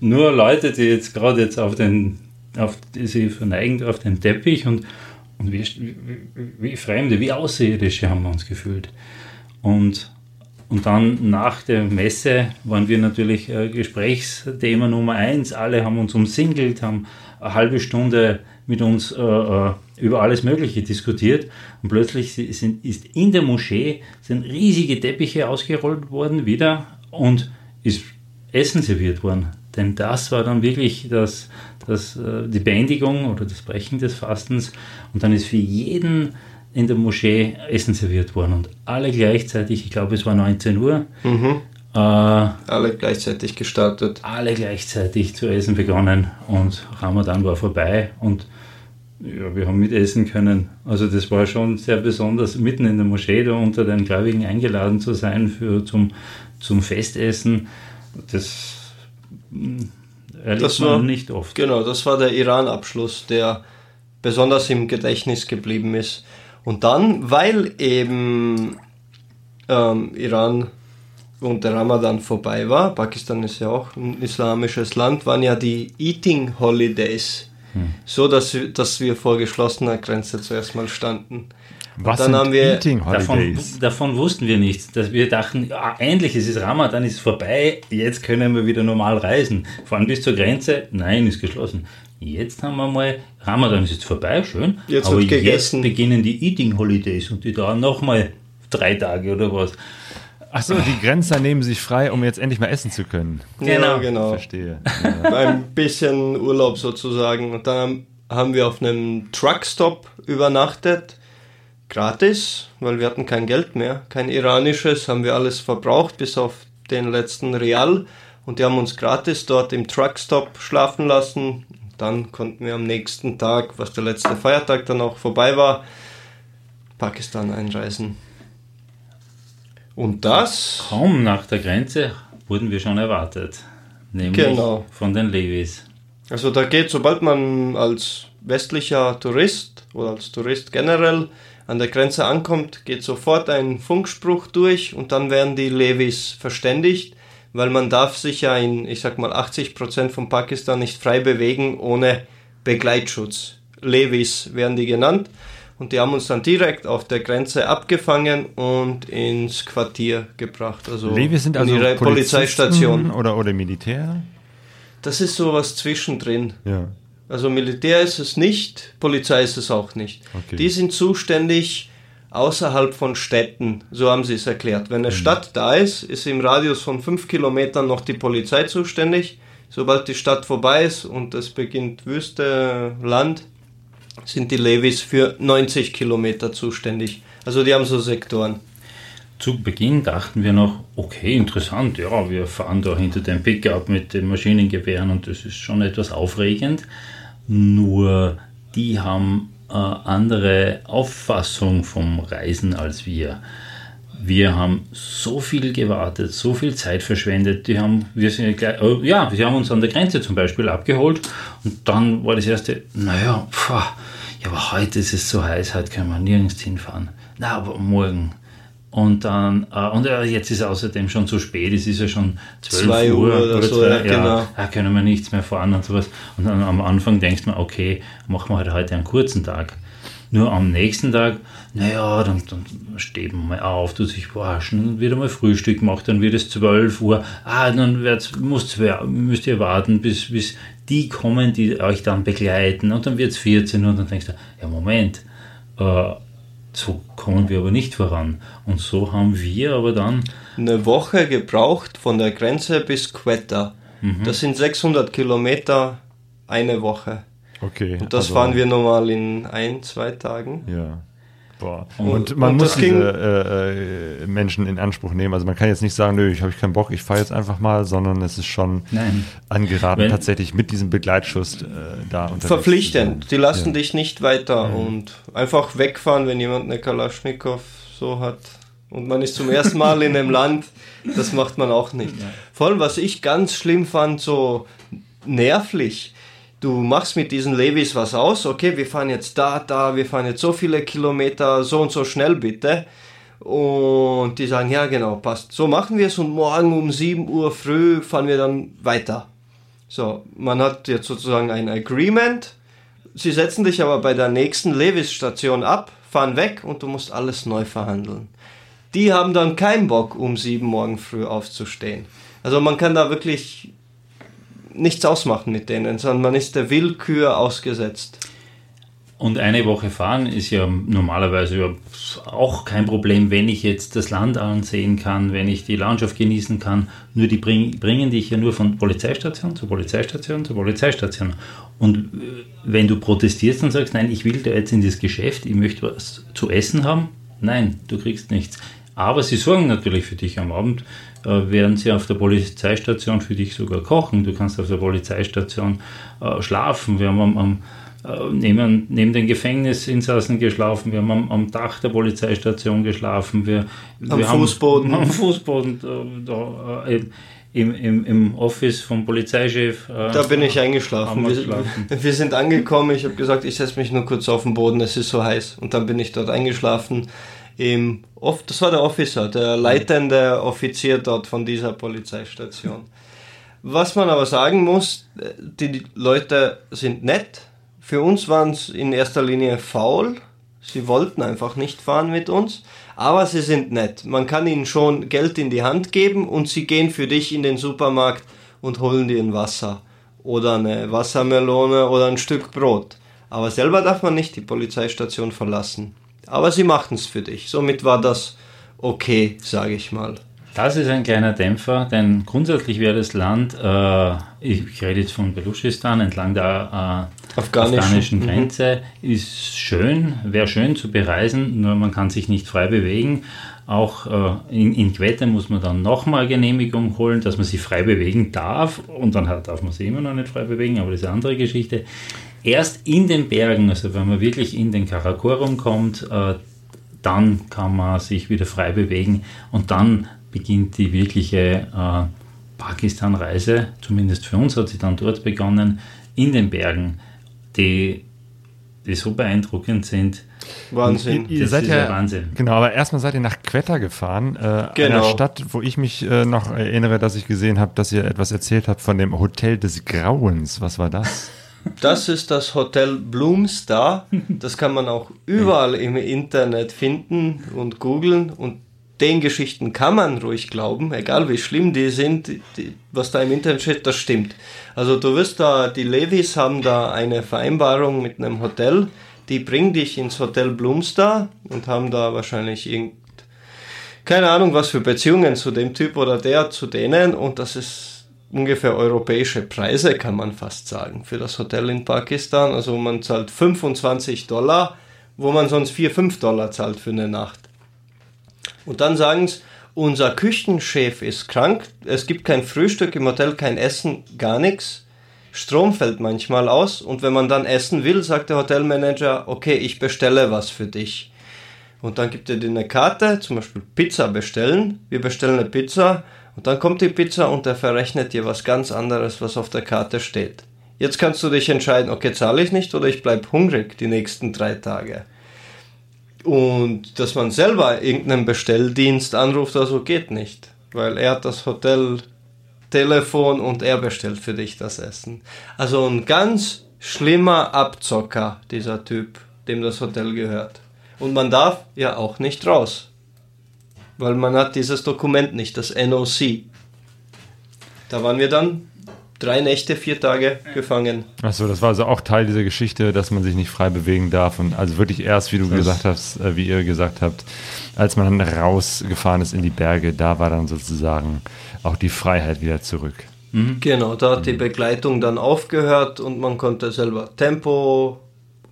Nur Leute, die jetzt gerade jetzt auf den, auf die sie verneigen auf den Teppich und, und wir, wie, wie Fremde, wie Außerirdische haben wir uns gefühlt. Und, und dann nach der Messe waren wir natürlich äh, Gesprächsthema Nummer eins. Alle haben uns umsingelt, haben eine halbe Stunde mit uns äh, äh, über alles Mögliche diskutiert und plötzlich sind, ist in der Moschee sind riesige Teppiche ausgerollt worden wieder und ist Essen serviert worden. Denn das war dann wirklich das, das, äh, die Beendigung oder das Brechen des Fastens und dann ist für jeden in der Moschee Essen serviert worden und alle gleichzeitig, ich glaube es war 19 Uhr, Mhm. äh, Alle gleichzeitig gestartet. alle gleichzeitig zu essen begonnen und Ramadan war vorbei und ja, wir haben mitessen können. Also das war schon sehr besonders, mitten in der Moschee da unter den Gläubigen eingeladen zu sein für, zum, zum Festessen. Das erlebt Das man war- nicht oft. Genau, das war der Iran-Abschluss, der besonders im Gedächtnis geblieben ist. Und dann, weil eben ähm, Iran und der Ramadan vorbei war, Pakistan ist ja auch ein islamisches Land, waren ja die Eating Holidays. So, dass, dass wir vor geschlossener Grenze zuerst mal standen. Was dann sind haben wir- Eating Davon, Holidays? davon wussten wir nichts. Dass wir dachten, ja, endlich, es ist Ramadan, ist vorbei, jetzt können wir wieder normal reisen. Fahren bis zur Grenze, nein, ist geschlossen. Jetzt haben wir mal, Ramadan ist jetzt vorbei, schön. Jetzt aber wird jetzt gegessen. beginnen die Eating Holidays und die dauern nochmal drei Tage oder was. Achso, die Grenzer nehmen sich frei, um jetzt endlich mal essen zu können. Ja, Genau. genau. Verstehe. ein bisschen Urlaub sozusagen. Und dann haben- haben wir auf einem Truckstop übernachtet. Gratis, weil wir hatten kein Geld mehr. Kein iranisches, haben wir alles verbraucht, bis auf den letzten Real. Und die haben uns gratis dort im Truckstop schlafen lassen. Dann konnten wir am nächsten Tag, was der letzte Feiertag dann auch vorbei war, Pakistan einreisen. Und das Kaum nach der Grenze wurden wir schon erwartet. Nämlich Genau. von den Levis. Also da geht, sobald man als westlicher Tourist oder als Tourist generell an der Grenze ankommt, geht sofort ein Funkspruch durch und dann werden die Levis verständigt, weil man darf sich ja in, ich sag mal, 80% von Pakistan nicht frei bewegen ohne Begleitschutz. Levis werden die genannt und die haben uns dann direkt auf der Grenze abgefangen und ins Quartier gebracht. Also Levis sind in also ihre Polizeistation. Oder, oder Militär? Das ist sowas zwischendrin. Ja. Also Militär ist es nicht, Polizei ist es auch nicht. Okay. Die sind zuständig außerhalb von Städten, so haben sie es erklärt. Wenn eine Stadt da ist, ist im Radius von fünf Kilometern noch die Polizei zuständig. Sobald die Stadt vorbei ist und es beginnt Wüste, Land, sind die Levis für 90 Kilometer zuständig. Also die haben so Sektoren. Zu Beginn dachten wir noch, okay, interessant, ja, wir fahren da hinter dem Pickup mit den Maschinengewehren und das ist schon etwas aufregend. Nur die haben äh, andere Auffassung vom Reisen als wir. Wir haben so viel gewartet, so viel Zeit verschwendet. Die haben, wir sind gleich, äh, ja, sie haben uns an der Grenze zum Beispiel abgeholt und dann war das erste, naja, pfah, ja, aber heute ist es so heiß, heute können wir nirgends hinfahren. Na, aber morgen. Und dann, äh, und äh, jetzt ist außerdem schon zu spät, es ist ja schon 12 Zwei Uhr, Uhr oder so, zwei, ja, genau. da können wir nichts mehr fahren und sowas. Und dann am Anfang denkst du mir, okay, machen wir halt heute einen kurzen Tag. Nur am nächsten Tag, naja, dann, dann steht man mal auf, tut sich waschen, dann wird einmal Frühstück gemacht, dann wird es 12 Uhr, ah, dann wird's, müsst, ihr- müsst ihr warten, bis, bis die kommen, die euch dann begleiten und dann wird es 14 Uhr und dann denkst du, ja Moment, äh, so kommen wir aber nicht voran. Und so haben wir aber dann eine Woche gebraucht von der Grenze bis Quetta. Das sind 600 Kilometer eine Woche. Okay. Und das also- fahren wir normal in ein, zwei Tagen. Ja. Boah. Und, man und muss diese äh, äh, Menschen in Anspruch nehmen. Also man kann jetzt nicht sagen, nö, ich habe keinen Bock, ich fahre jetzt einfach mal, sondern es ist schon Nein. angeraten, Wenn- tatsächlich mit diesem Begleitschuss äh, da unterwegs Verpflichtend. zu Die lassen Ja. dich nicht weiter und einfach wegfahren, wenn jemand eine Kalaschnikow so hat. Und man ist zum ersten Mal in einem Land, das macht man auch nicht. Vor allem, was ich ganz schlimm fand, so nervlich. Du machst mit diesen Levis was aus, okay, wir fahren jetzt da, da, wir fahren jetzt so viele Kilometer, so und so schnell bitte. Und die sagen, ja genau, passt. So machen wir es und morgen um 7 Uhr früh fahren wir dann weiter. So, man hat jetzt sozusagen ein Agreement. Sie setzen dich aber bei der nächsten Levis-Station ab, fahren weg und du musst alles neu verhandeln. Die haben dann keinen Bock, um sieben morgen früh aufzustehen. Also man kann da wirklich nichts ausmachen mit denen, sondern man ist der Willkür ausgesetzt. Und eine Woche fahren ist ja normalerweise auch kein Problem, wenn ich jetzt das Land ansehen kann, wenn ich die Landschaft genießen kann. Nur die bring, bringen dich ja nur von Polizeistation zu Polizeistation zu Polizeistation. Und äh, wenn du protestierst und sagst, nein, ich will da jetzt in das Geschäft, ich möchte was zu essen haben, nein, du kriegst nichts. Aber sie sorgen natürlich für dich am Abend, äh, während sie auf der Polizeistation für dich sogar kochen. Du kannst auf der Polizeistation äh, schlafen. Wir haben am, am äh, neben, neben den Gefängnisinsassen geschlafen, wir haben am, am Dach der Polizeistation geschlafen, wir, Am wir Fußboden. Haben, am Fußboden, äh, da, äh, im, im, im Office vom Polizeichef. äh, Da bin ich eingeschlafen. wir wir sind angekommen, ich habe gesagt, ich setze mich nur kurz auf den Boden, es ist so heiß. Und dann bin ich dort eingeschlafen. Im Off das war der Officer, der leitende Offizier dort von dieser Polizeistation. Was man aber sagen muss, die Leute sind nett. Für uns waren es in erster Linie faul. Sie wollten einfach nicht fahren mit uns. Aber sie sind nett. Man kann ihnen schon Geld in die Hand geben und sie gehen für dich in den Supermarkt und holen dir ein Wasser oder eine Wassermelone oder ein Stück Brot. Aber selber darf man nicht die Polizeistation verlassen. Aber sie machen es für dich. Somit war das okay, sage ich mal. Das ist ein kleiner Dämpfer, denn grundsätzlich wäre das Land, äh, ich rede jetzt von Beluschistan, entlang der äh, Afghanischen. afghanischen Mhm. Grenze, ist schön, wäre schön zu bereisen, nur man kann sich nicht frei bewegen. Auch äh, in, in Quetta muss man dann nochmal Genehmigung holen, dass man sich frei bewegen darf. Und dann darf man sich immer noch nicht frei bewegen, aber das ist eine andere Geschichte. Erst in den Bergen, also wenn man wirklich in den Karakorum kommt, äh, dann kann man sich wieder frei bewegen und dann beginnt die wirkliche äh, Pakistan-Reise, zumindest für uns hat sie dann dort begonnen, in den Bergen, die, die so beeindruckend sind. Wahnsinn. Ihr Das seid ist ja, ja Wahnsinn. Genau, aber erstmal seid ihr nach Quetta gefahren, äh, einer Genau. Stadt, wo ich mich äh, noch erinnere, dass ich gesehen habe, dass ihr etwas erzählt habt von dem Hotel des Grauens. Was war das? Das ist das Hotel Bloomstar. Das kann man auch überall im Internet finden und googeln. Und den Geschichten kann man ruhig glauben, egal wie schlimm die sind. Die, was da im Internet steht, das stimmt. Also du wirst da, die Levis haben da eine Vereinbarung mit einem Hotel. Die bringen dich ins Hotel Bloomstar und haben da wahrscheinlich irgend keine Ahnung, was für Beziehungen zu dem Typ oder der zu denen und das ist ungefähr europäische Preise, kann man fast sagen, für das Hotel in Pakistan. Also man zahlt 25 Dollar, wo man sonst 4, 5 Dollar zahlt für eine Nacht. Und dann sagen sie, unser Küchenchef ist krank, es gibt kein Frühstück im Hotel, kein Essen, gar nichts. Strom fällt manchmal aus und wenn man dann essen will, sagt der Hotelmanager, okay, ich bestelle was für dich. Und dann gibt er dir eine Karte, zum Beispiel Pizza bestellen. Wir bestellen eine Pizza und dann kommt die Pizza und er verrechnet dir was ganz anderes, was auf der Karte steht. Jetzt kannst du dich entscheiden, okay, zahle ich nicht oder ich bleib hungrig die nächsten drei Tage. Und dass man selber irgendeinen Bestelldienst anruft, also geht nicht. Weil er hat das Hotel Telefon und er bestellt für dich das Essen. Also ein ganz schlimmer Abzocker, dieser Typ, dem das Hotel gehört. Und man darf ja auch nicht raus. Weil man hat dieses Dokument nicht, das NOC. Da waren wir dann drei Nächte, vier Tage gefangen. Achso, das war also auch Teil dieser Geschichte, dass man sich nicht frei bewegen darf. Und also wirklich erst, wie du gesagt hast, äh, wie ihr gesagt habt, als man dann rausgefahren ist in die Berge, da war dann sozusagen auch die Freiheit wieder zurück. Genau, da hat die Begleitung dann aufgehört und man konnte selber Tempo,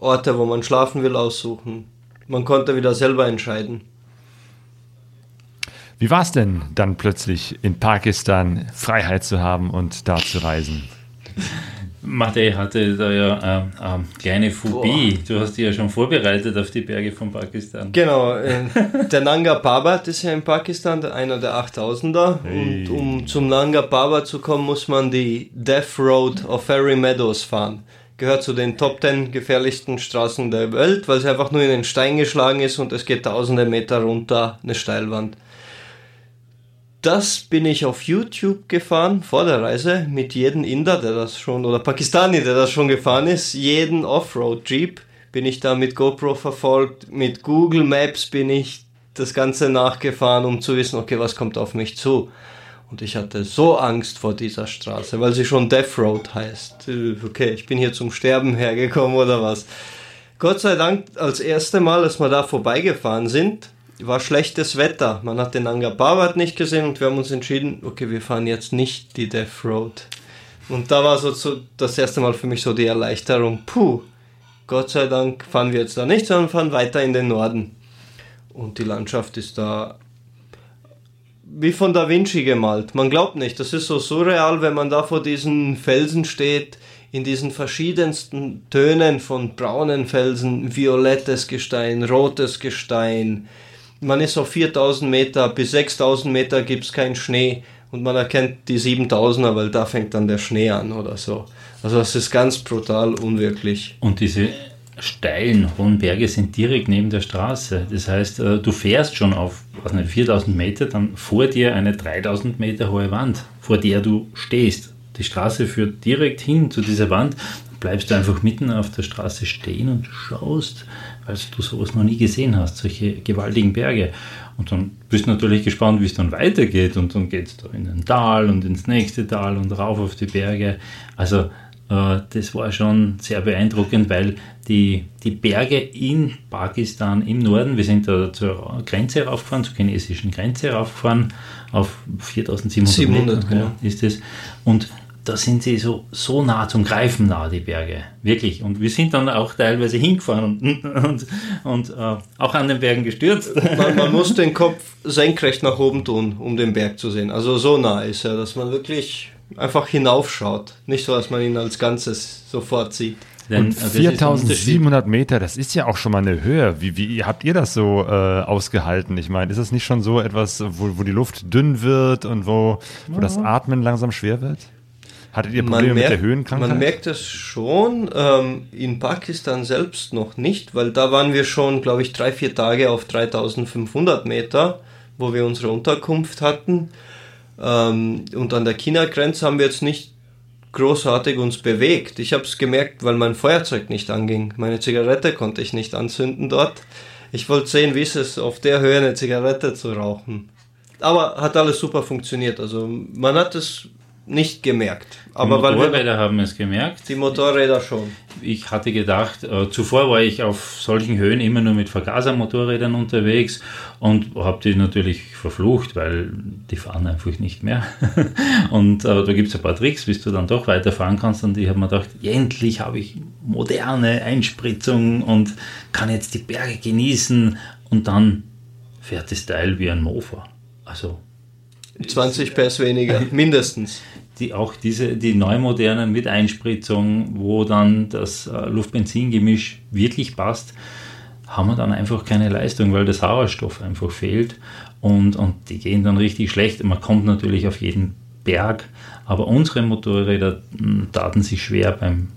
Orte, wo man schlafen will, aussuchen. man konnte wieder selber entscheiden. Wie war es denn dann plötzlich in Pakistan Freiheit zu haben und da zu reisen? Matej hatte da ja eine äh, äh, kleine Phobie. Boah. Du hast dich ja schon vorbereitet auf die Berge von Pakistan. Genau. Äh, der Nanga Parbat ist ja in Pakistan einer der 8000er. Hey. Und um zum Nanga Parbat zu kommen, muss man die Death Road of Fairy Meadows fahren. Gehört zu den Top 10 gefährlichsten Straßen der Welt, weil sie einfach nur in den Stein geschlagen ist und es geht tausende Meter runter, eine Steilwand das bin ich auf YouTube gefahren vor der Reise mit jedem Inder, der das schon, oder Pakistani, der das schon gefahren ist, jeden Offroad-Jeep bin ich da mit GoPro verfolgt, mit Google Maps bin ich das Ganze nachgefahren, um zu wissen, okay, was kommt auf mich zu. Und ich hatte so Angst vor dieser Straße, weil sie schon Death Road heißt. Okay, ich bin hier zum Sterben hergekommen oder was. Gott sei Dank, als erste Mal, dass wir da vorbeigefahren sind, war schlechtes Wetter. Man hat den Anga Parbat nicht gesehen und wir haben uns entschieden, okay, wir fahren jetzt nicht die Death Road. Und da war so, so das erste Mal für mich so die Erleichterung, puh, Gott sei Dank fahren wir jetzt da nicht, sondern fahren weiter in den Norden. Und die Landschaft ist da wie von Da Vinci gemalt. Man glaubt nicht, das ist so surreal, wenn man da vor diesen Felsen steht, in diesen verschiedensten Tönen von braunen Felsen, violettes Gestein, rotes Gestein, man ist auf 4000 Meter, bis 6000 Meter gibt es keinen Schnee und man erkennt die 7000er, weil da fängt dann der Schnee an oder so. Also das ist ganz brutal unwirklich. Und diese steilen hohen Berge sind direkt neben der Straße. Das heißt, äh, du fährst schon auf was nicht, 4000 Meter, dann vor dir eine 3000 Meter hohe Wand, vor der du stehst. Die Straße führt direkt hin zu dieser Wand. Bleibst du einfach mitten auf der Straße stehen und schaust weil du sowas noch nie gesehen hast, solche gewaltigen Berge. Und dann bist du natürlich gespannt, wie es dann weitergeht. Und dann geht es da in ein Tal und ins nächste Tal und rauf auf die Berge. Also äh, das war schon sehr beeindruckend, weil die, die Berge in Pakistan im Norden, wir sind da zur Grenze raufgefahren, zur chinesischen Grenze raufgefahren, auf 4700 700, Meter genau. ist es. Und da sind sie so, so nah zum Greifen nah, die Berge. Wirklich. Und wir sind dann auch teilweise hingefahren und, und, und äh, auch an den Bergen gestürzt. Man, man, muss den Kopf senkrecht nach oben tun, um den Berg zu sehen. Also so nah ist er, dass man wirklich einfach hinaufschaut. Nicht so, dass man ihn als Ganzes sofort sieht. Denn, und 4700 Meter, das ist ja auch schon mal eine Höhe. Wie, wie habt ihr das so äh, ausgehalten? Ich meine, ist das nicht schon so etwas, wo, wo die Luft dünn wird und wo, wo das Atmen langsam schwer wird? Hattet ihr Probleme merkt, mit der Höhenkrankheit? Man merkt es schon, ähm, in Pakistan selbst noch nicht, weil da waren wir schon, glaube ich, drei, vier Tage auf 3500 Meter, wo wir unsere Unterkunft hatten. Ähm, und an der China-Grenze haben wir jetzt nicht großartig uns bewegt. Ich habe es gemerkt, weil mein Feuerzeug nicht anging. Meine Zigarette konnte ich nicht anzünden dort. Ich wollte sehen, wie ist es auf der Höhe eine Zigarette zu rauchen. Aber hat alles super funktioniert. Also man hat es nicht gemerkt. Aber die Motorräder haben es gemerkt. Die Motorräder schon. Ich hatte gedacht, äh, zuvor war ich auf solchen Höhen immer nur mit Vergasermotorrädern unterwegs und habe die natürlich verflucht, weil die fahren einfach nicht mehr. und äh, da gibt es ein paar Tricks, bis du dann doch weiterfahren kannst. Und ich habe mir gedacht, endlich habe ich moderne Einspritzung und kann jetzt die Berge genießen. Und dann fährt das Teil wie ein Mofa. Also 20 PS weniger, mindestens. Die, auch diese, die neumodernen mit Einspritzung, wo dann das äh, Luft-Benzin-Gemisch wirklich passt, haben wir dann einfach keine Leistung, weil der Sauerstoff einfach fehlt und, und die gehen dann richtig schlecht. Man kommt natürlich auf jeden Berg, aber unsere Motorräder hm, taten sich schwer beim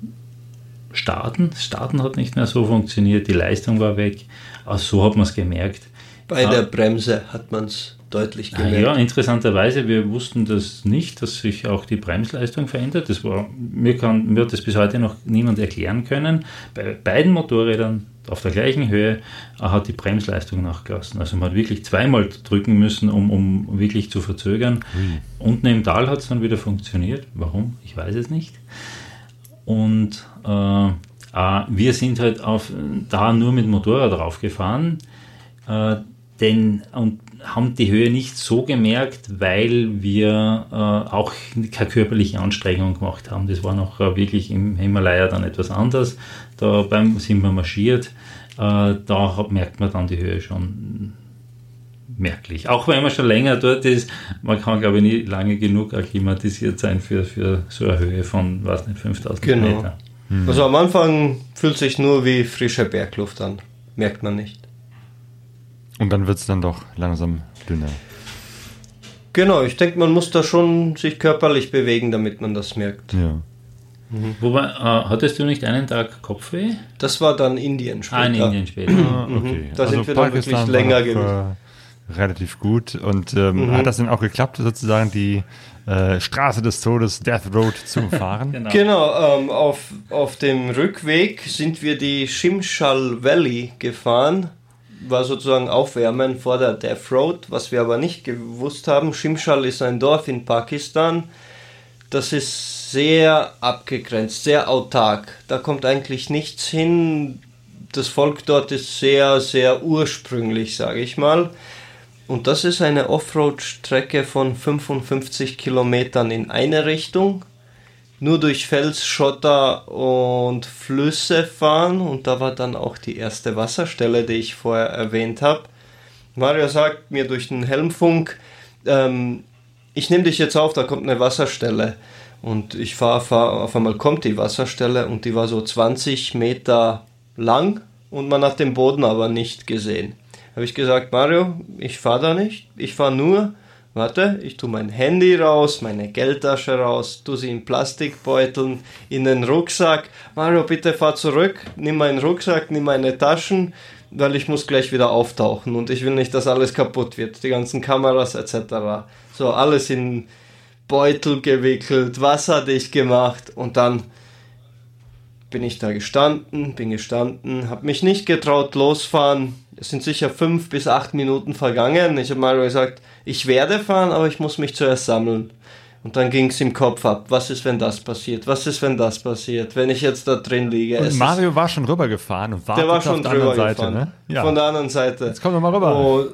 Starten. Starten hat nicht mehr so funktioniert, die Leistung war weg. Also so hat man es gemerkt. Bei der Bremse hat man es deutlich ah, gemerkt. Ja, interessanterweise, wir wussten das nicht, dass sich auch die Bremsleistung verändert. Das war, mir, kann, mir hat das bis heute noch niemand erklären können. Bei beiden Motorrädern auf der gleichen Höhe hat die Bremsleistung nachgelassen. Also man hat wirklich zweimal drücken müssen, um, um wirklich zu verzögern. Mhm. Unten im Tal hat es dann wieder funktioniert. Warum? Ich weiß es nicht. Und äh, wir sind halt auf, da nur mit Motorrad draufgefahren. Äh, denn, und haben die Höhe nicht so gemerkt, weil wir äh, auch keine körperliche Anstrengung gemacht haben. Das war noch äh, wirklich im Himalaya dann etwas anders. Da beim, sind wir marschiert. äh, da hat, merkt man dann die Höhe schon merklich. Auch wenn man schon länger dort ist, man kann glaube ich nie lange genug akklimatisiert sein für, für so eine Höhe von, was nicht, 5000 Genau. Meter. Also am Anfang fühlt sich nur wie frische Bergluft an. Merkt man nicht. Und dann wird es dann doch langsam dünner. Genau, ich denke, man muss da schon sich körperlich bewegen, damit man das merkt. Ja. Wobei, äh, hattest du nicht einen Tag Kopfweh? Das war dann Indien später. Ah, in Indien später. Ah, okay. Da sind wir dann wirklich Pakistan länger war gewesen. äh, relativ gut. Und ähm, hat das denn auch geklappt, sozusagen die äh, Straße des Todes, Death Road, zu umfahren? Genau. Genau, ähm, auf, auf dem Rückweg sind wir die Shimshal Valley gefahren. War sozusagen Aufwärmen vor der Death Road, was wir aber nicht gewusst haben. Shimshal ist ein Dorf in Pakistan. Das ist sehr abgegrenzt, sehr autark. Da kommt eigentlich nichts hin. Das Volk dort ist sehr, sehr ursprünglich, sage ich mal. Und das ist eine Offroad-Strecke von 55 Kilometern in eine Richtung. Nur durch Fels, Schotter und Flüsse fahren. Und da war dann auch die erste Wasserstelle, die ich vorher erwähnt habe. Mario sagt mir durch den Helmfunk, ähm, ich nehme dich jetzt auf, da kommt eine Wasserstelle. Und ich fahre, fahr, auf einmal kommt die Wasserstelle und die war so 20 Meter lang und man hat den Boden aber nicht gesehen. Habe ich gesagt, Mario, ich fahre da nicht, ich fahre nur, warte, ich tue mein Handy raus, meine Geldtasche raus, tue sie in Plastikbeuteln, in den Rucksack. Mario, bitte fahr zurück, nimm meinen Rucksack, nimm meine Taschen, weil ich muss gleich wieder auftauchen und ich will nicht, dass alles kaputt wird, die ganzen Kameras etc. So, alles in Beutel gewickelt, wasserdicht gemacht und dann bin ich da gestanden, bin gestanden, habe mich nicht getraut losfahren. Es sind sicher fünf bis acht Minuten vergangen. Ich habe mal gesagt, ich werde fahren, aber ich muss mich zuerst sammeln. Und dann ging es im Kopf ab. Was ist, wenn das passiert? Was ist, wenn das passiert? Wenn ich jetzt da drin liege? Und Mario war schon rübergefahren und wartete der war schon auf der anderen Seite. Ne? Ja. Von der anderen Seite. Jetzt komm doch mal rüber. Oh,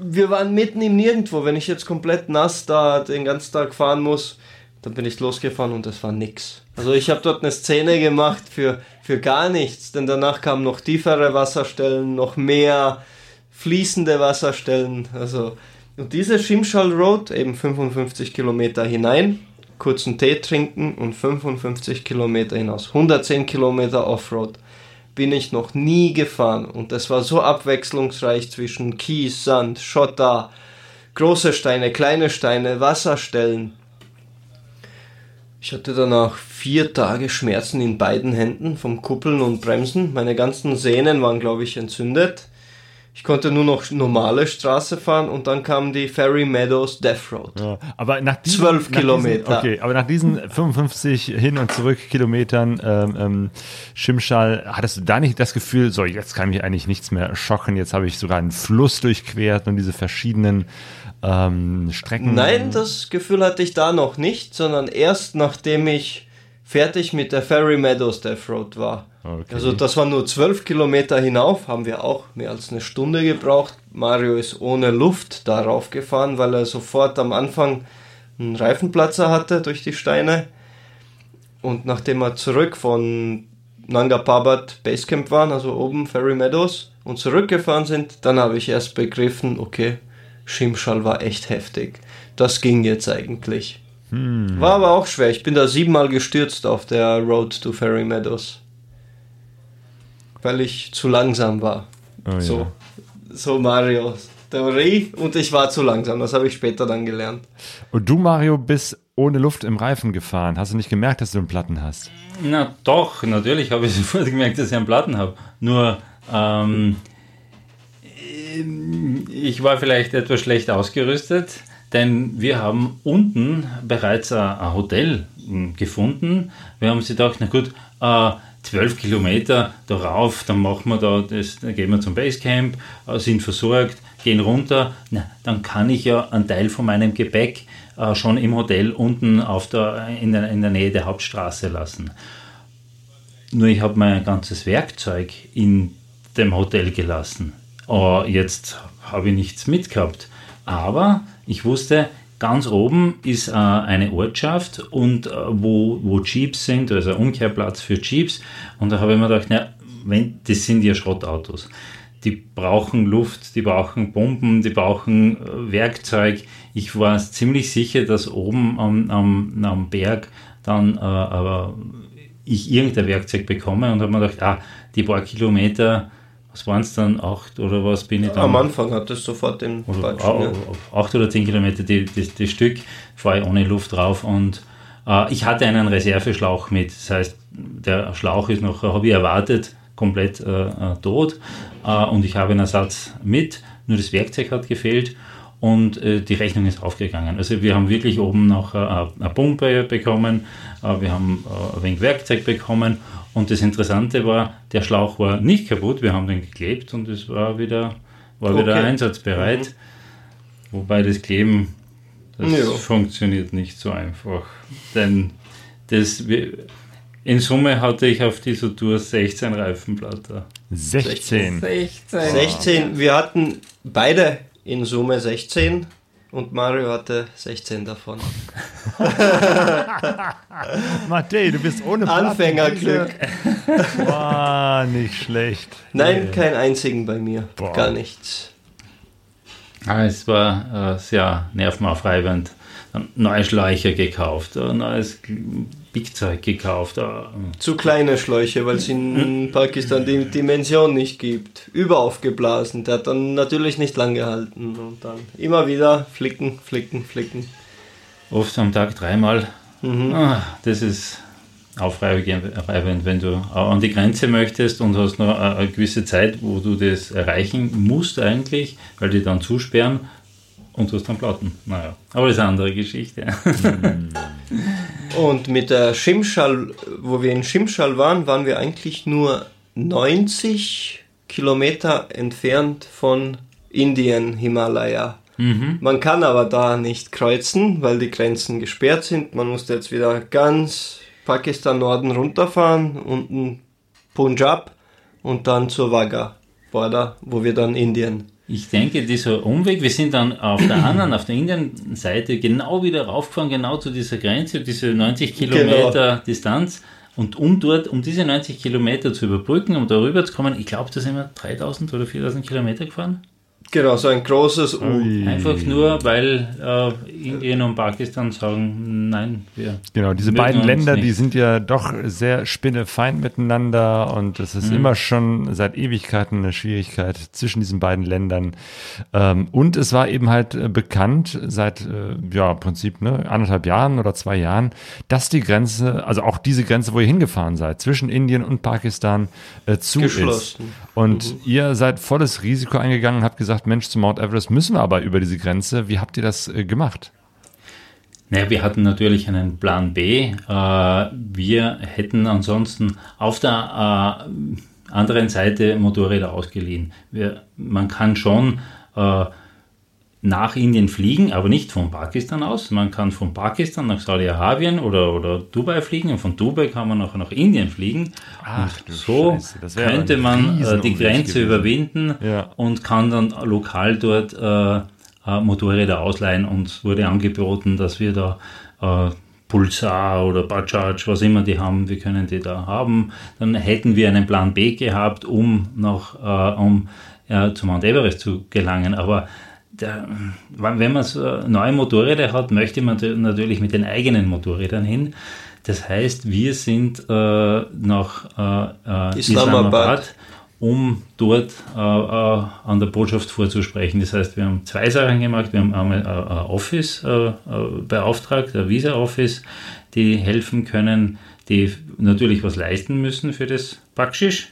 wir waren mitten im Nirgendwo. Wenn ich jetzt komplett nass da den ganzen Tag fahren muss, dann bin ich losgefahren und es war nix. Also ich habe dort eine Szene gemacht für, für gar nichts, denn danach kamen noch tiefere Wasserstellen, noch mehr fließende Wasserstellen. Also und diese Shimshal Road, eben 55 Kilometer hinein, kurzen Tee trinken und 55 Kilometer hinaus. 110 Kilometer Offroad bin ich noch nie gefahren und das war so abwechslungsreich zwischen Kies, Sand, Schotter, große Steine, kleine Steine, Wasserstellen. Ich hatte danach vier Tage Schmerzen in beiden Händen vom Kuppeln und Bremsen. Meine ganzen Sehnen waren, glaube ich, entzündet. Ich konnte nur noch normale Straße fahren und dann kam die Ferry Meadows Death Road. Ja, aber nach diesen, Zwölf nach Kilometer. Diesen, okay, aber nach diesen 55 hin und zurück Kilometern ähm, ähm, Schimschal, hattest du da nicht das Gefühl, so jetzt kann mich eigentlich nichts mehr schocken, jetzt habe ich sogar einen Fluss durchquert und diese verschiedenen ähm, Strecken. Nein, das Gefühl hatte ich da noch nicht, sondern erst nachdem ich fertig mit der Ferry Meadows Death Road war. Okay. Also das waren nur zwölf Kilometer hinauf, haben wir auch mehr als eine Stunde gebraucht. Mario ist ohne Luft darauf gefahren, weil er sofort am Anfang einen Reifenplatzer hatte durch die Steine. Und nachdem wir zurück von Nanga Parbat Basecamp waren, also oben Ferry Meadows, und zurückgefahren sind, dann habe ich erst begriffen, okay, Shimshal war echt heftig. Das ging jetzt eigentlich. War aber auch schwer. Ich bin da siebenmal gestürzt auf der Road to Ferry Meadows. Weil ich zu langsam war. Oh, ja. So, so Marios Theorie und ich war zu langsam. Das habe ich später dann gelernt. Und du, Mario, bist ohne Luft im Reifen gefahren. Hast du nicht gemerkt, dass du einen Platten hast? Na doch, natürlich habe ich sofort gemerkt, dass ich einen Platten habe. Nur, ähm, ich war vielleicht etwas schlecht ausgerüstet, denn wir haben unten bereits ein, Hotel m, gefunden. Wir haben sich gedacht, na gut, äh, 12 Kilometer darauf, dann machen wir da, das, dann gehen wir zum Basecamp, äh, sind versorgt, gehen runter, na, dann kann ich ja einen Teil von meinem Gepäck äh, schon im Hotel unten auf der, in, der, in der Nähe der Hauptstraße lassen. Nur ich habe mein ganzes Werkzeug in dem Hotel gelassen. Oh, jetzt habe ich nichts mitgehabt. Aber ich wusste, ganz oben ist äh, eine Ortschaft und äh, wo, wo Jeeps sind, also ein Umkehrplatz für Jeeps. Und da habe ich mir gedacht, na, wenn, das sind ja Schrottautos. Die brauchen Luft, die brauchen Bomben, die brauchen äh, Werkzeug. Ich war ziemlich sicher, dass oben am, am, am Berg dann äh, aber ich irgendein Werkzeug bekomme und habe mir gedacht, ah, die paar Kilometer, was waren es dann, acht oder was bin ich dann? Am Anfang hat es sofort den oder Batschen, ja. acht oder zehn Kilometer die, die, das Stück, fahre ich ohne Luft drauf und äh, ich hatte einen Reserveschlauch mit. Das heißt, der Schlauch ist noch, habe ich erwartet, komplett äh, äh, tot äh, und ich habe einen Ersatz mit, nur das Werkzeug hat gefehlt und äh, die Rechnung ist aufgegangen. Also wir haben wirklich oben noch äh, eine Pumpe bekommen, äh, wir haben äh, ein wenig Werkzeug bekommen und das Interessante war, der Schlauch war nicht kaputt, wir haben den geklebt und es war wieder, war wieder Okay. einsatzbereit. Wobei das Kleben, das Ja. funktioniert nicht so einfach. Denn das, wir- in Summe hatte ich auf dieser Tour 16 Reifenblätter. 16. 16. 16, wir hatten beide in Summe 16 und Mario hatte 16 davon. Matej, du bist ohne Platten. Anfängerglück. Boah, nicht schlecht. Nein, keinen einzigen bei mir. Boah. Gar nichts. Ah, es war äh, sehr nervenaufreibend. Neue Schläuche gekauft, neues Bigzeug gekauft. Äh, Zu kleine Schläuche, weil es in Pakistan die Dimension nicht gibt. Überaufgeblasen. Der hat dann natürlich nicht lang gehalten. Und dann immer wieder flicken, flicken, flicken. oft am Tag dreimal. Ah, das ist aufreibend, wenn du an die Grenze möchtest und hast noch eine eine gewisse Zeit, wo du das erreichen musst eigentlich, weil die dann zusperren und du hast dann Platten. Naja, aber das ist eine andere Geschichte. Und mit der Shimshal, wo wir in Shimshal waren, waren wir eigentlich nur 90 Kilometer entfernt von Indien, Himalaya. Man kann aber da nicht kreuzen, weil die Grenzen gesperrt sind. Man musste jetzt wieder ganz Pakistan Norden runterfahren, unten Punjab und dann zur Wagga Border, wo wir dann Indien. Ich denke, dieser Umweg, wir sind dann auf der anderen, auf der Indienseite genau wieder raufgefahren, genau zu dieser Grenze, diese 90 Kilometer Distanz. Und um dort, um diese 90 Kilometer zu überbrücken, um darüber zu kommen, ich glaube, da sind wir 3000 oder 4000 Kilometer gefahren. Genau, so ein großes U. Einfach nur, weil äh, Indien und Pakistan sagen, nein, wir. Genau, diese beiden uns Länder, die nicht. sind ja doch sehr spinnefeind miteinander und es Mhm. ist immer schon seit Ewigkeiten eine Schwierigkeit zwischen diesen beiden Ländern. Ähm, und es war eben halt äh, bekannt seit, äh, ja, im Prinzip, ne, anderthalb Jahren oder zwei Jahren, dass die Grenze, also auch diese Grenze, wo ihr hingefahren seid, zwischen Indien und Pakistan äh, zu ist. Und ihr seid volles Risiko eingegangen und habt gesagt, Mensch, zu Mount Everest müssen wir aber über diese Grenze. Wie habt ihr das äh, gemacht? Naja, wir hatten natürlich einen Plan B. Äh, wir hätten ansonsten auf der äh, anderen Seite Motorräder ausgeliehen. Wir, man kann schon äh, nach Indien fliegen, aber nicht von Pakistan aus. Man kann von Pakistan nach Saudi-Arabien oder, oder Dubai fliegen und von Dubai kann man auch nach Indien fliegen. Ach, und so könnte man äh, die Grenze gewesen. überwinden Ja. und kann dann lokal dort äh, äh, Motorräder ausleihen. Uns wurde angeboten, dass wir da äh, Pulsar oder Bajaj, was immer die haben, wir können die da haben. Dann hätten wir einen Plan B gehabt, um noch äh, um äh, zu Mount Everest zu gelangen. Aber der, wenn man so neue Motorräder hat, möchte man natürlich mit den eigenen Motorrädern hin. Das heißt, wir sind äh, nach äh, äh, Islamabad. Islamabad um dort äh, äh, an der Botschaft vorzusprechen. Das heißt, wir haben zwei Sachen gemacht. Wir haben einmal äh, ein Office beauftragt, ein Visa-Office, die helfen können, die natürlich was leisten müssen für das Backschisch.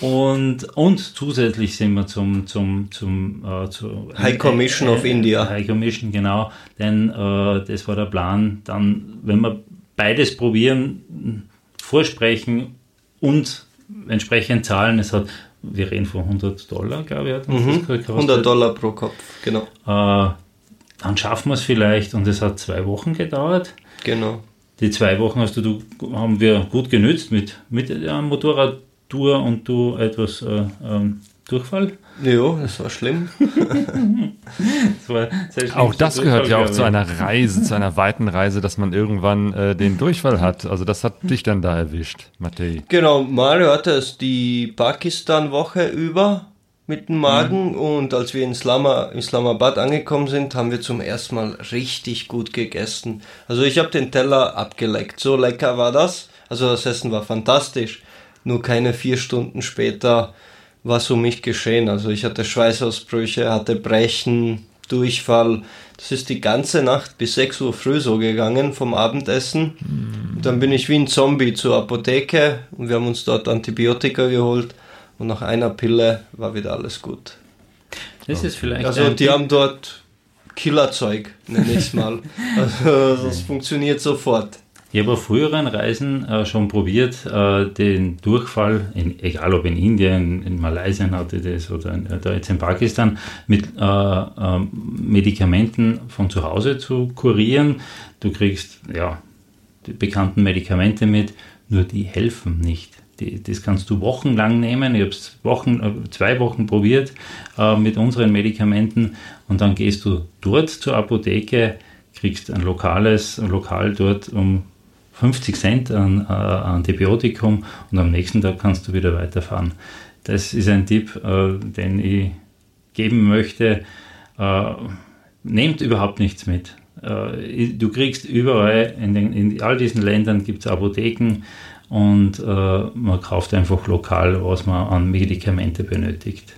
Und, und zusätzlich sind wir zum, zum, zum äh, zu, High Commission of India. High Commission, genau. Denn äh, das war der Plan. Dann, wenn wir beides probieren, vorsprechen und entsprechend zahlen, es hat, wir reden von 100 Dollar, glaube ich, hat uns das gekostet. 100 Dollar pro Kopf, genau. Äh, dann schaffen wir es vielleicht und es hat zwei Wochen gedauert. Genau. Die zwei Wochen hast du, du haben wir gut genützt mit, mit einer Motorradtour und du etwas äh, ähm, Durchfall? Ja, das war schlimm. Das war Auch das gehört ja auch zu einer Reise, zu einer weiten Reise, dass man irgendwann äh, den Durchfall hat. Also das hat dich dann da erwischt, Matej. Genau, Mario hatte es die Pakistan-Woche über mit dem Magen Mhm. und als wir in Islam Islamabad angekommen sind, haben wir zum ersten Mal richtig gut gegessen. Also ich habe den Teller abgeleckt, so lecker war das. Also das Essen war fantastisch. Nur keine vier Stunden später war es um mich geschehen. Also ich hatte Schweißausbrüche, hatte Brechen, Durchfall. Das ist die ganze Nacht bis 6 Uhr früh so gegangen vom Abendessen. Und dann bin ich wie ein Zombie zur Apotheke und wir haben uns dort Antibiotika geholt und nach einer Pille war wieder alles gut. Das ist vielleicht Also die haben dort Killerzeug, nenne ich es mal. Also das funktioniert sofort. Ich habe auf früheren Reisen äh, schon probiert, äh, den Durchfall, in, egal ob in Indien, in Malaysia hatte ich das oder in, äh, da jetzt in Pakistan, mit äh, ähm, Medikamenten von zu Hause zu kurieren. Du kriegst ja die bekannten Medikamente mit, nur die helfen nicht. Die, das kannst du wochenlang nehmen. Ich habe es Wochen, äh, zwei Wochen probiert äh, mit unseren Medikamenten und dann gehst du dort zur Apotheke, kriegst ein lokales ein Lokal dort um 50 Cent an äh, Antibiotikum und am nächsten Tag kannst du wieder weiterfahren. Das ist ein Tipp, äh, den ich geben möchte. Äh, nehmt überhaupt nichts mit. Äh, du kriegst überall, in, den, in all diesen Ländern gibt es Apotheken und äh, man kauft einfach lokal, was man an Medikamente benötigt.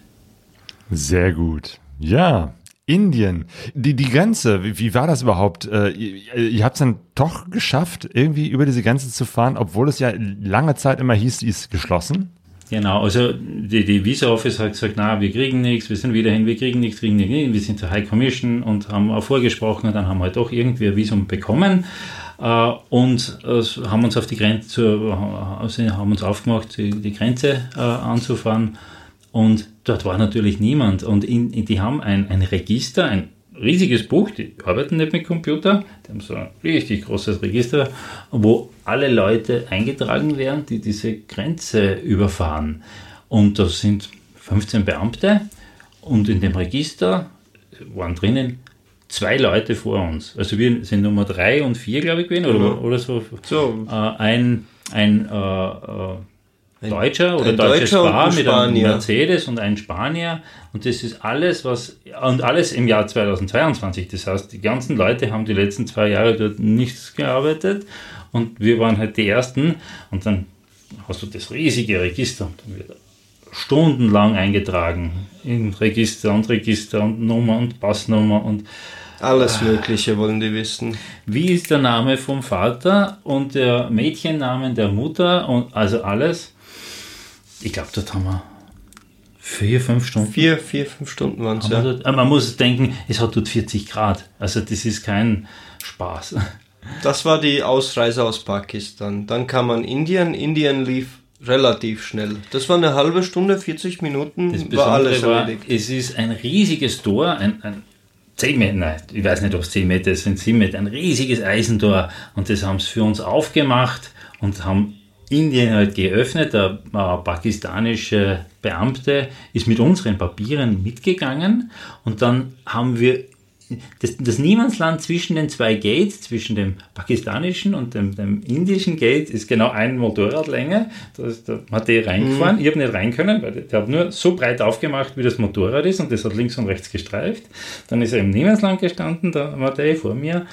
Sehr gut. Ja, Indien. Die, die Grenze, wie, wie war das überhaupt? Äh, ihr ihr habt es dann doch geschafft, irgendwie über diese Grenze zu fahren, obwohl es ja lange Zeit immer hieß, die ist geschlossen? Genau, also die, die Visa Office hat gesagt, na, wir kriegen nichts, wir sind wieder hin, wir kriegen nichts, kriegen nichts, wir sind zur High Commission und haben auch vorgesprochen und dann haben wir halt doch irgendwie ein Visum bekommen und äh, haben uns auf die Grenze, also haben uns aufgemacht, die, Grenze äh, anzufahren und dort war natürlich niemand und in, in, die haben ein, ein Register, ein riesiges Buch, die arbeiten nicht mit Computer, die haben so ein richtig großes Register, wo alle Leute eingetragen werden, die diese Grenze überfahren. Und da sind 15 Beamte und in dem Register waren drinnen zwei Leute vor uns. Also wir sind Nummer drei und vier, glaube ich, gewesen, oder, oder so. So. Äh, ein ein äh, äh, Deutscher oder ein Deutscher ein mit einem. Mercedes und ein Spanier. Und das ist alles, was, und alles im Jahr 2022. Das heißt, die ganzen Leute haben die letzten zwei Jahre dort nichts gearbeitet und wir waren halt die Ersten. Und dann hast du das riesige Register und dann wird stundenlang eingetragen in Register und Register und Nummer und Passnummer und Alles Mögliche wollen die wissen. wie ist der Name vom Vater und der Mädchennamen der Mutter und also alles. Ich glaube, dort haben wir vier, fünf Stunden. Vier, vier, fünf Stunden waren es, ja. dort, aber man muss denken, es hat dort 40 Grad. Also das ist kein Spaß. Das war die Ausreise aus Pakistan. Dann kam man Indien. Indien lief relativ schnell. Das war eine halbe Stunde, 40 Minuten, Das war alles war, erledigt. es ist ein riesiges Tor, ein, ein 10 Meter, nein, ich weiß nicht, ob es 10 Meter sind 7 Meter, ein riesiges Eisentor und das haben sie für uns aufgemacht und haben Indien halt geöffnet. Der äh, pakistanische Beamte ist mit unseren Papieren mitgegangen und dann haben wir das, das Niemandsland zwischen den zwei Gates, zwischen dem pakistanischen und dem, dem indischen Gate, ist genau ein Motorradlänge. Da ist der reingefahren. Ich habe nicht rein können, weil der hat nur so breit aufgemacht, wie das Motorrad ist und das hat links und rechts gestreift. Dann ist er im Niemandsland gestanden, der Matej vor mir.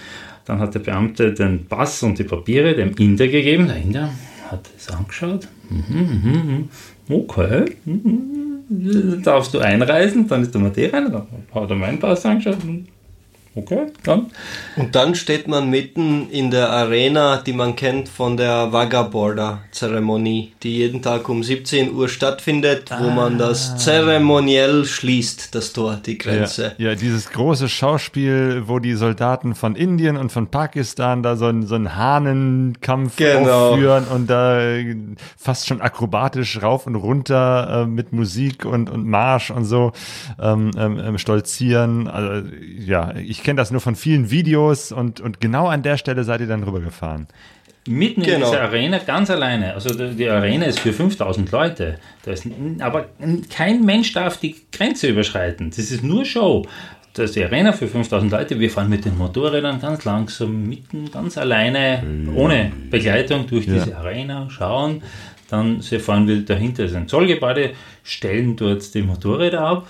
Dann hat der Beamte den Pass und die Papiere dem Inder gegeben. Der Inder hat es angeschaut. Mhm, mhm, mhm. Okay. Mhm. Darfst du einreisen? Dann ist der Matej rein. Dann hat er meinen Pass angeschaut. Okay, dann. Und dann steht man mitten in der Arena, die man kennt von der Wagga-Border-Zeremonie, die jeden Tag um 17 Uhr stattfindet, wo man das zeremoniell schließt, das Tor, die Grenze. Ja, ja, dieses große Schauspiel, wo die Soldaten von Indien und von Pakistan da so einen, so einen Hahnenkampf Genau. aufführen und da äh, fast schon akrobatisch rauf und runter äh, mit Musik und, und Marsch und so ähm, ähm, ähm, stolzieren. Also, ja, ich kenne das nur von vielen Videos und, und genau an der Stelle seid ihr dann rübergefahren. mitten in Genau. dieser Arena ganz alleine. Also die Arena ist für 5000 Leute. Da ist, aber kein Mensch darf die Grenze überschreiten. Das ist nur Show. Das ist die Arena für 5000 Leute. Wir fahren mit den Motorrädern ganz langsam, mitten, ganz alleine, ohne Begleitung durch Ja. diese Arena, schauen. Dann sie fahren wir dahinter ist ein Zollgebäude, stellen dort die Motorräder ab,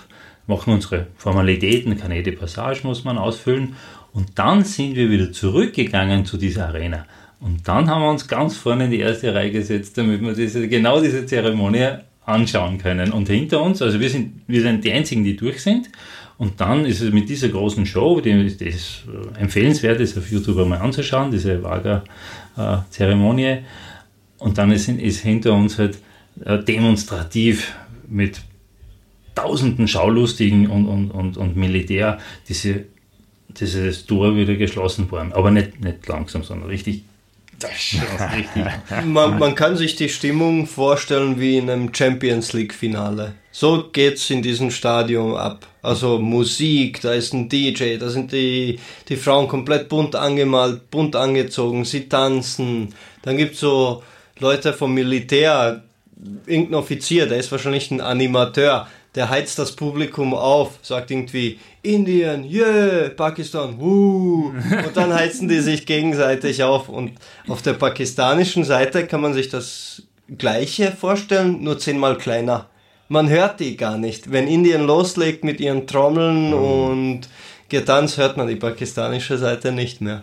machen unsere Formalitäten, Canede Passage muss man ausfüllen und dann sind wir wieder zurückgegangen zu dieser Arena. Und dann haben wir uns ganz vorne in die erste Reihe gesetzt, damit wir diese, genau diese Zeremonie anschauen können. Und hinter uns, also wir sind, wir sind die Einzigen, die durch sind. Und dann ist es mit dieser großen Show, die ist, äh, empfehlenswert, ist auf YouTube einmal anzuschauen, diese Vaga-Zeremonie. Und dann ist, ist hinter uns halt äh, demonstrativ mit tausenden Schaulustigen und, und, und, und Militär diese, dieses Tor wieder geschlossen worden. Aber nicht, nicht langsam, sondern richtig. Das ist richtig. Man, man kann sich die Stimmung vorstellen wie in einem Champions League Finale. So geht's in diesem Stadion ab. Also Musik, da ist ein DJ, da sind die, die Frauen komplett bunt angemalt, bunt angezogen, sie tanzen. Dann gibt's so Leute vom Militär, irgendein Offizier, der ist wahrscheinlich ein Animateur, der heizt das Publikum auf, sagt irgendwie Indien, yeah, Pakistan, wuh. Und dann heizen die sich gegenseitig auf. Und auf der pakistanischen Seite kann man sich das Gleiche vorstellen, nur zehnmal kleiner. Man hört die gar nicht. Wenn Indien loslegt mit ihren Trommeln und Getanz, hört man die pakistanische Seite nicht mehr.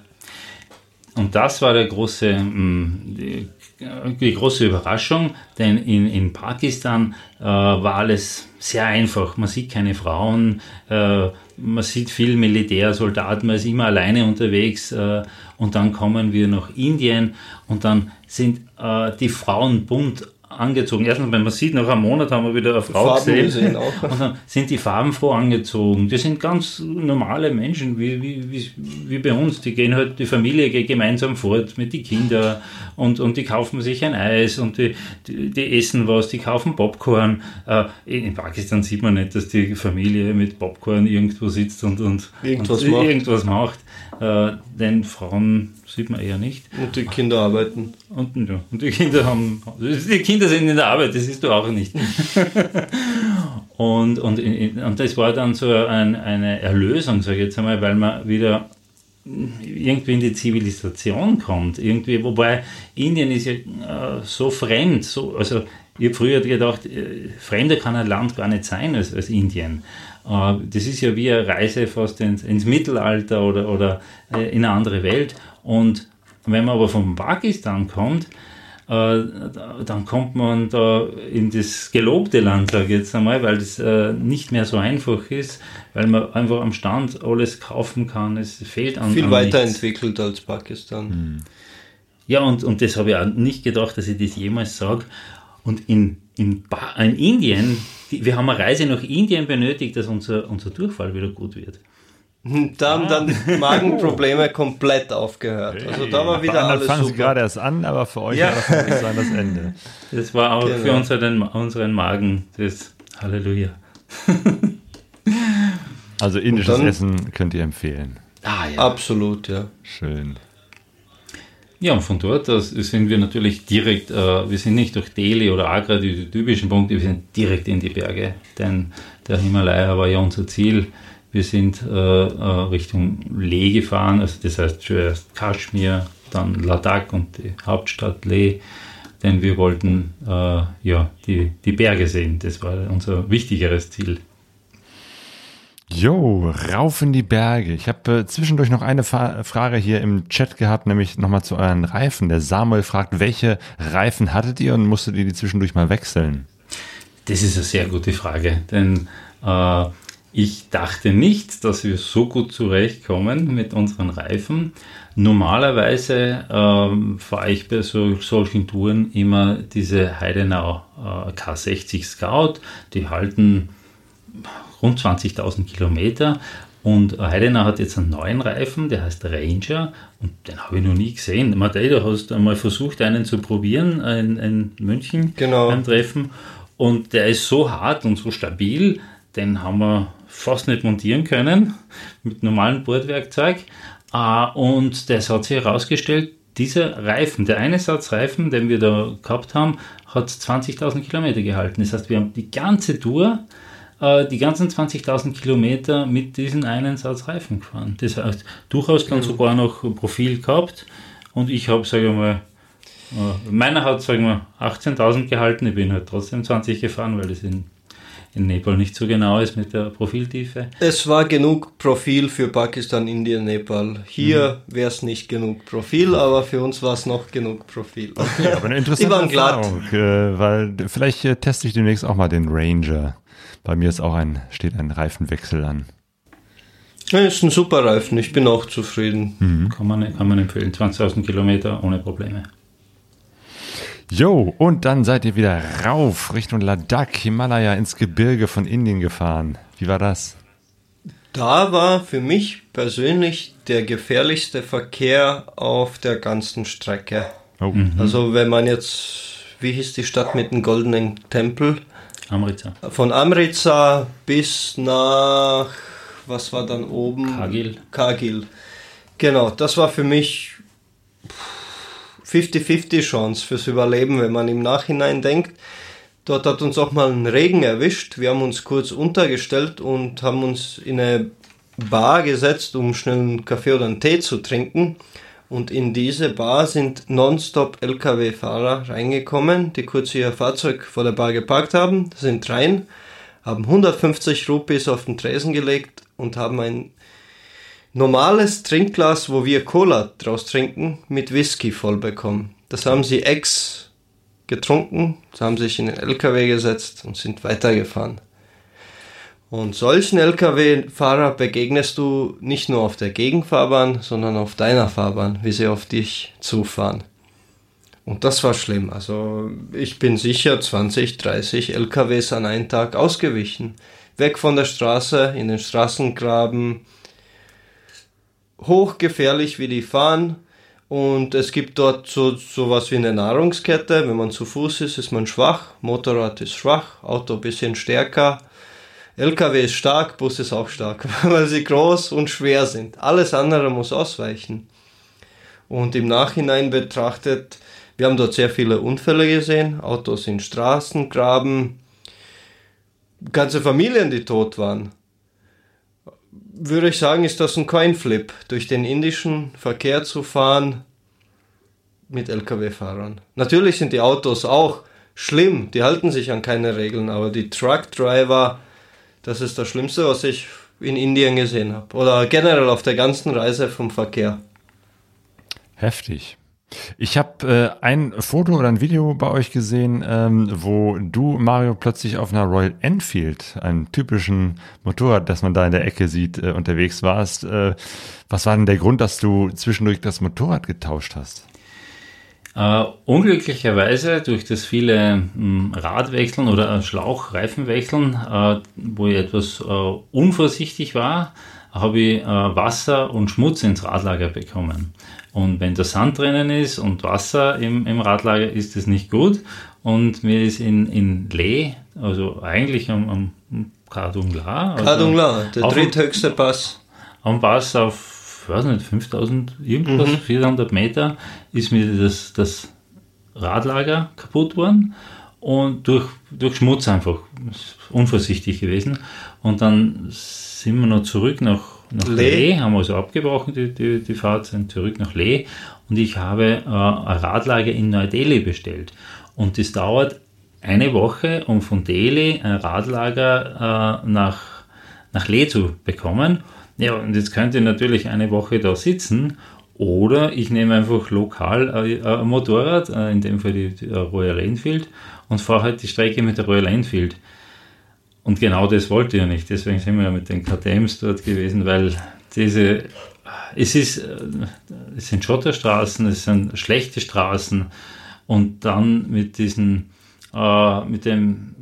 Und das war der große, mm, die, große Überraschung, denn in, in Pakistan äh, war alles sehr einfach. Man sieht keine Frauen, äh, man sieht viel Militärsoldaten, man ist immer alleine unterwegs. Äh, und dann kommen wir nach Indien und dann sind äh, die Frauen bunt angezogen. Erstens, wenn man sieht, nach einem Monat haben wir wieder eine Frau Farben gesehen. Und dann sind die farbenfroh angezogen. Die sind ganz normale Menschen, wie, wie, wie, wie bei uns. Die gehen halt, die Familie geht gemeinsam fort mit den Kindern und, und die kaufen sich ein Eis und die, die, die essen was, die kaufen Popcorn. Äh, in Pakistan sieht man nicht, dass die Familie mit Popcorn irgendwo sitzt und, und, Irgendwas und macht. irgendwas macht. Äh, denn Frauen sieht man eher nicht. Und die Kinder arbeiten. Und, ja, und die Kinder haben, die Kinder sind in der Arbeit, das siehst du auch nicht. und, und, und das war dann so ein, eine Erlösung, sage ich jetzt einmal, weil man wieder irgendwie in die Zivilisation kommt. Irgendwie, wobei Indien ist ja äh, so fremd, so, also ich habe früher gedacht, äh, fremder kann ein Land gar nicht sein als, als Indien. Äh, das ist ja wie eine Reise fast ins, ins Mittelalter oder, oder äh, in eine andere Welt. Und wenn man aber von Pakistan kommt, äh, dann kommt man da in das gelobte Land, sage ich jetzt einmal, weil das äh, nicht mehr so einfach ist, weil man einfach am Stand alles kaufen kann. Es fehlt an Viel an weiterentwickelt als Pakistan. Ja, und, und das habe ich auch nicht gedacht, dass ich das jemals sage. Und in, in, in Indien, die, wir haben eine Reise nach Indien benötigt, dass unser, unser Durchfall wieder gut wird. Da haben dann die Magenprobleme komplett aufgehört. Also da war Bei wieder anderen alles fangen sie super. gerade erst an, aber für euch Ja. war das sein das Ende. Das war auch für Genau. unseren, unseren Magen das Halleluja. Also indisches dann- Essen könnt ihr empfehlen. Ah, ja. Absolut, ja. Schön. Ja, und von dort aus sind wir natürlich direkt, äh, wir sind nicht durch Delhi oder Agra, die, die typischen Punkte, wir sind direkt in die Berge, denn der Himalaya war ja unser Ziel. Wir sind äh, äh, Richtung Leh gefahren, also das heißt zuerst Kaschmir, dann Ladakh und die Hauptstadt Leh, denn wir wollten äh, ja, die, die Berge sehen. Das war unser wichtigeres Ziel. Jo, rauf in die Berge. Ich habe äh, zwischendurch noch eine Fa Frage hier im Chat gehabt, nämlich nochmal zu euren Reifen. Der Samuel fragt, welche Reifen hattet ihr und musstet ihr die zwischendurch mal wechseln? Das ist eine sehr gute Frage, denn äh, ich dachte nicht, dass wir so gut zurechtkommen mit unseren Reifen. Normalerweise ähm, fahre ich bei so, solchen Touren immer diese Heidenau äh, K60 Scout. Die halten rund 20.000 Kilometer. Und Heidenau hat jetzt einen neuen Reifen, der heißt Ranger und den habe ich noch nie gesehen. Matej, du hast einmal versucht, einen zu probieren in, in München Genau. beim Treffen und der ist so hart und so stabil, den haben wir fast nicht montieren können mit normalem Bordwerkzeug. Äh, Und das hat sich herausgestellt, dieser Reifen, der eine Satz Reifen, den wir da gehabt haben, hat 20.000 Kilometer gehalten. Das heißt, wir haben die ganze Tour, äh, die ganzen 20.000 Kilometer mit diesem einen Satz Reifen gefahren. Das heißt, du hast dann sogar noch ein Profil gehabt und ich habe, sage ich mal, äh, meiner hat, sagen wir, 18.000 gehalten. Ich bin halt trotzdem 20 gefahren, weil das in, in Nepal nicht so genau ist mit der Profiltiefe. Es war genug Profil für Pakistan, Indien, Nepal. Hier Mhm. wäre es nicht genug Profil, aber für uns war es noch genug Profil. Ja, aber eine interessante Die waren glatt. Erfahrung, äh, weil vielleicht äh, teste ich demnächst auch mal den Ranger. Bei mir ist auch ein, steht ein Reifenwechsel an. Ja, ist ein super Reifen, ich bin auch zufrieden. Kann, man, kann man empfehlen. 20.000 Kilometer ohne Probleme. Jo, und dann seid ihr wieder rauf Richtung Ladakh, Himalaya, ins Gebirge von Indien gefahren. Wie war das? Da war für mich persönlich der gefährlichste Verkehr auf der ganzen Strecke. Oh. Also wenn man jetzt, wie hieß die Stadt mit dem goldenen Tempel? Amritsar. Von Amritsar bis nach, was war dann oben? Kargil. Kargil. Genau, das war für mich 50-50 Chance fürs Überleben, wenn man im Nachhinein denkt. Dort hat uns auch mal ein Regen erwischt. Wir haben uns kurz untergestellt und haben uns in eine Bar gesetzt, um schnell einen Kaffee oder einen Tee zu trinken. Und in diese Bar sind nonstop LKW-Fahrer reingekommen, die kurz ihr Fahrzeug vor der Bar geparkt haben, sind rein, haben 150 Rupees auf den Tresen gelegt und haben ein normales Trinkglas, wo wir Cola draus trinken, mit Whisky voll bekommen. Das haben sie ex getrunken, haben sich in den LKW gesetzt und sind weitergefahren. Und solchen LKW-Fahrer begegnest du nicht nur auf der Gegenfahrbahn, sondern auf deiner Fahrbahn, wie sie auf dich zufahren. Und das war schlimm. Also ich bin sicher 20, 30 LKWs an einem Tag ausgewichen. Weg von der Straße, in den Straßengraben. Hochgefährlich, wie die fahren. Und es gibt dort so sowas wie eine Nahrungskette. Wenn man zu Fuß ist, ist man schwach. Motorrad ist schwach, Auto ein bisschen stärker. LKW ist stark, Bus ist auch stark, weil sie groß und schwer sind. Alles andere muss ausweichen. Und im Nachhinein betrachtet, wir haben dort sehr viele Unfälle gesehen, Autos in Straßengraben, ganze Familien, die tot waren. Würde ich sagen, ist das ein Coinflip, durch den indischen Verkehr zu fahren mit Lkw-Fahrern. Natürlich sind die Autos auch schlimm, die halten sich an keine Regeln, aber die Truck-Driver, das ist das Schlimmste, was ich in Indien gesehen habe. Oder generell auf der ganzen Reise vom Verkehr. Heftig. Ich habe äh, ein Foto oder ein Video bei euch gesehen, ähm, wo du, Mario, plötzlich auf einer Royal Enfield, einem typischen Motorrad, das man da in der Ecke sieht, äh, unterwegs warst. Äh, was war denn der Grund, dass du zwischendurch das Motorrad getauscht hast? Äh, unglücklicherweise durch das viele mh, Radwechseln oder Schlauchreifenwechseln, äh, wo ich etwas äh, unvorsichtig war, habe ich äh, Wasser und Schmutz ins Radlager bekommen. Und wenn da Sand drinnen ist und Wasser im, im Radlager, ist das nicht gut. Und mir ist in, in Leh, also eigentlich am, am Kadungla, also Kadungla, der dritthöchste Pass. am Pass auf, ich weiß nicht, 5000 irgendwas, 400 Meter, ist mir das, das Radlager kaputt worden und durch, durch Schmutz einfach unvorsichtig gewesen. Und dann sind wir noch zurück nach, nach Leh. Leh, haben also abgebrochen die, die, die Fahrt, sind zurück nach Leh und ich habe äh, ein Radlager in Neu-Delhi bestellt. Und das dauert eine Woche, um von Delhi ein Radlager äh, nach, nach Leh zu bekommen. Ja, und jetzt könnte ich natürlich eine Woche da sitzen oder ich nehme einfach lokal äh, ein Motorrad, äh, in dem Fall die, die Royal Enfield, und fahre halt die Strecke mit der Royal Enfield. Und genau das wollte ich ja nicht. Deswegen sind wir ja mit den KTMs dort gewesen, weil diese, es ist, es sind Schotterstraßen, es sind schlechte Straßen und dann mit diesen, äh, mit dem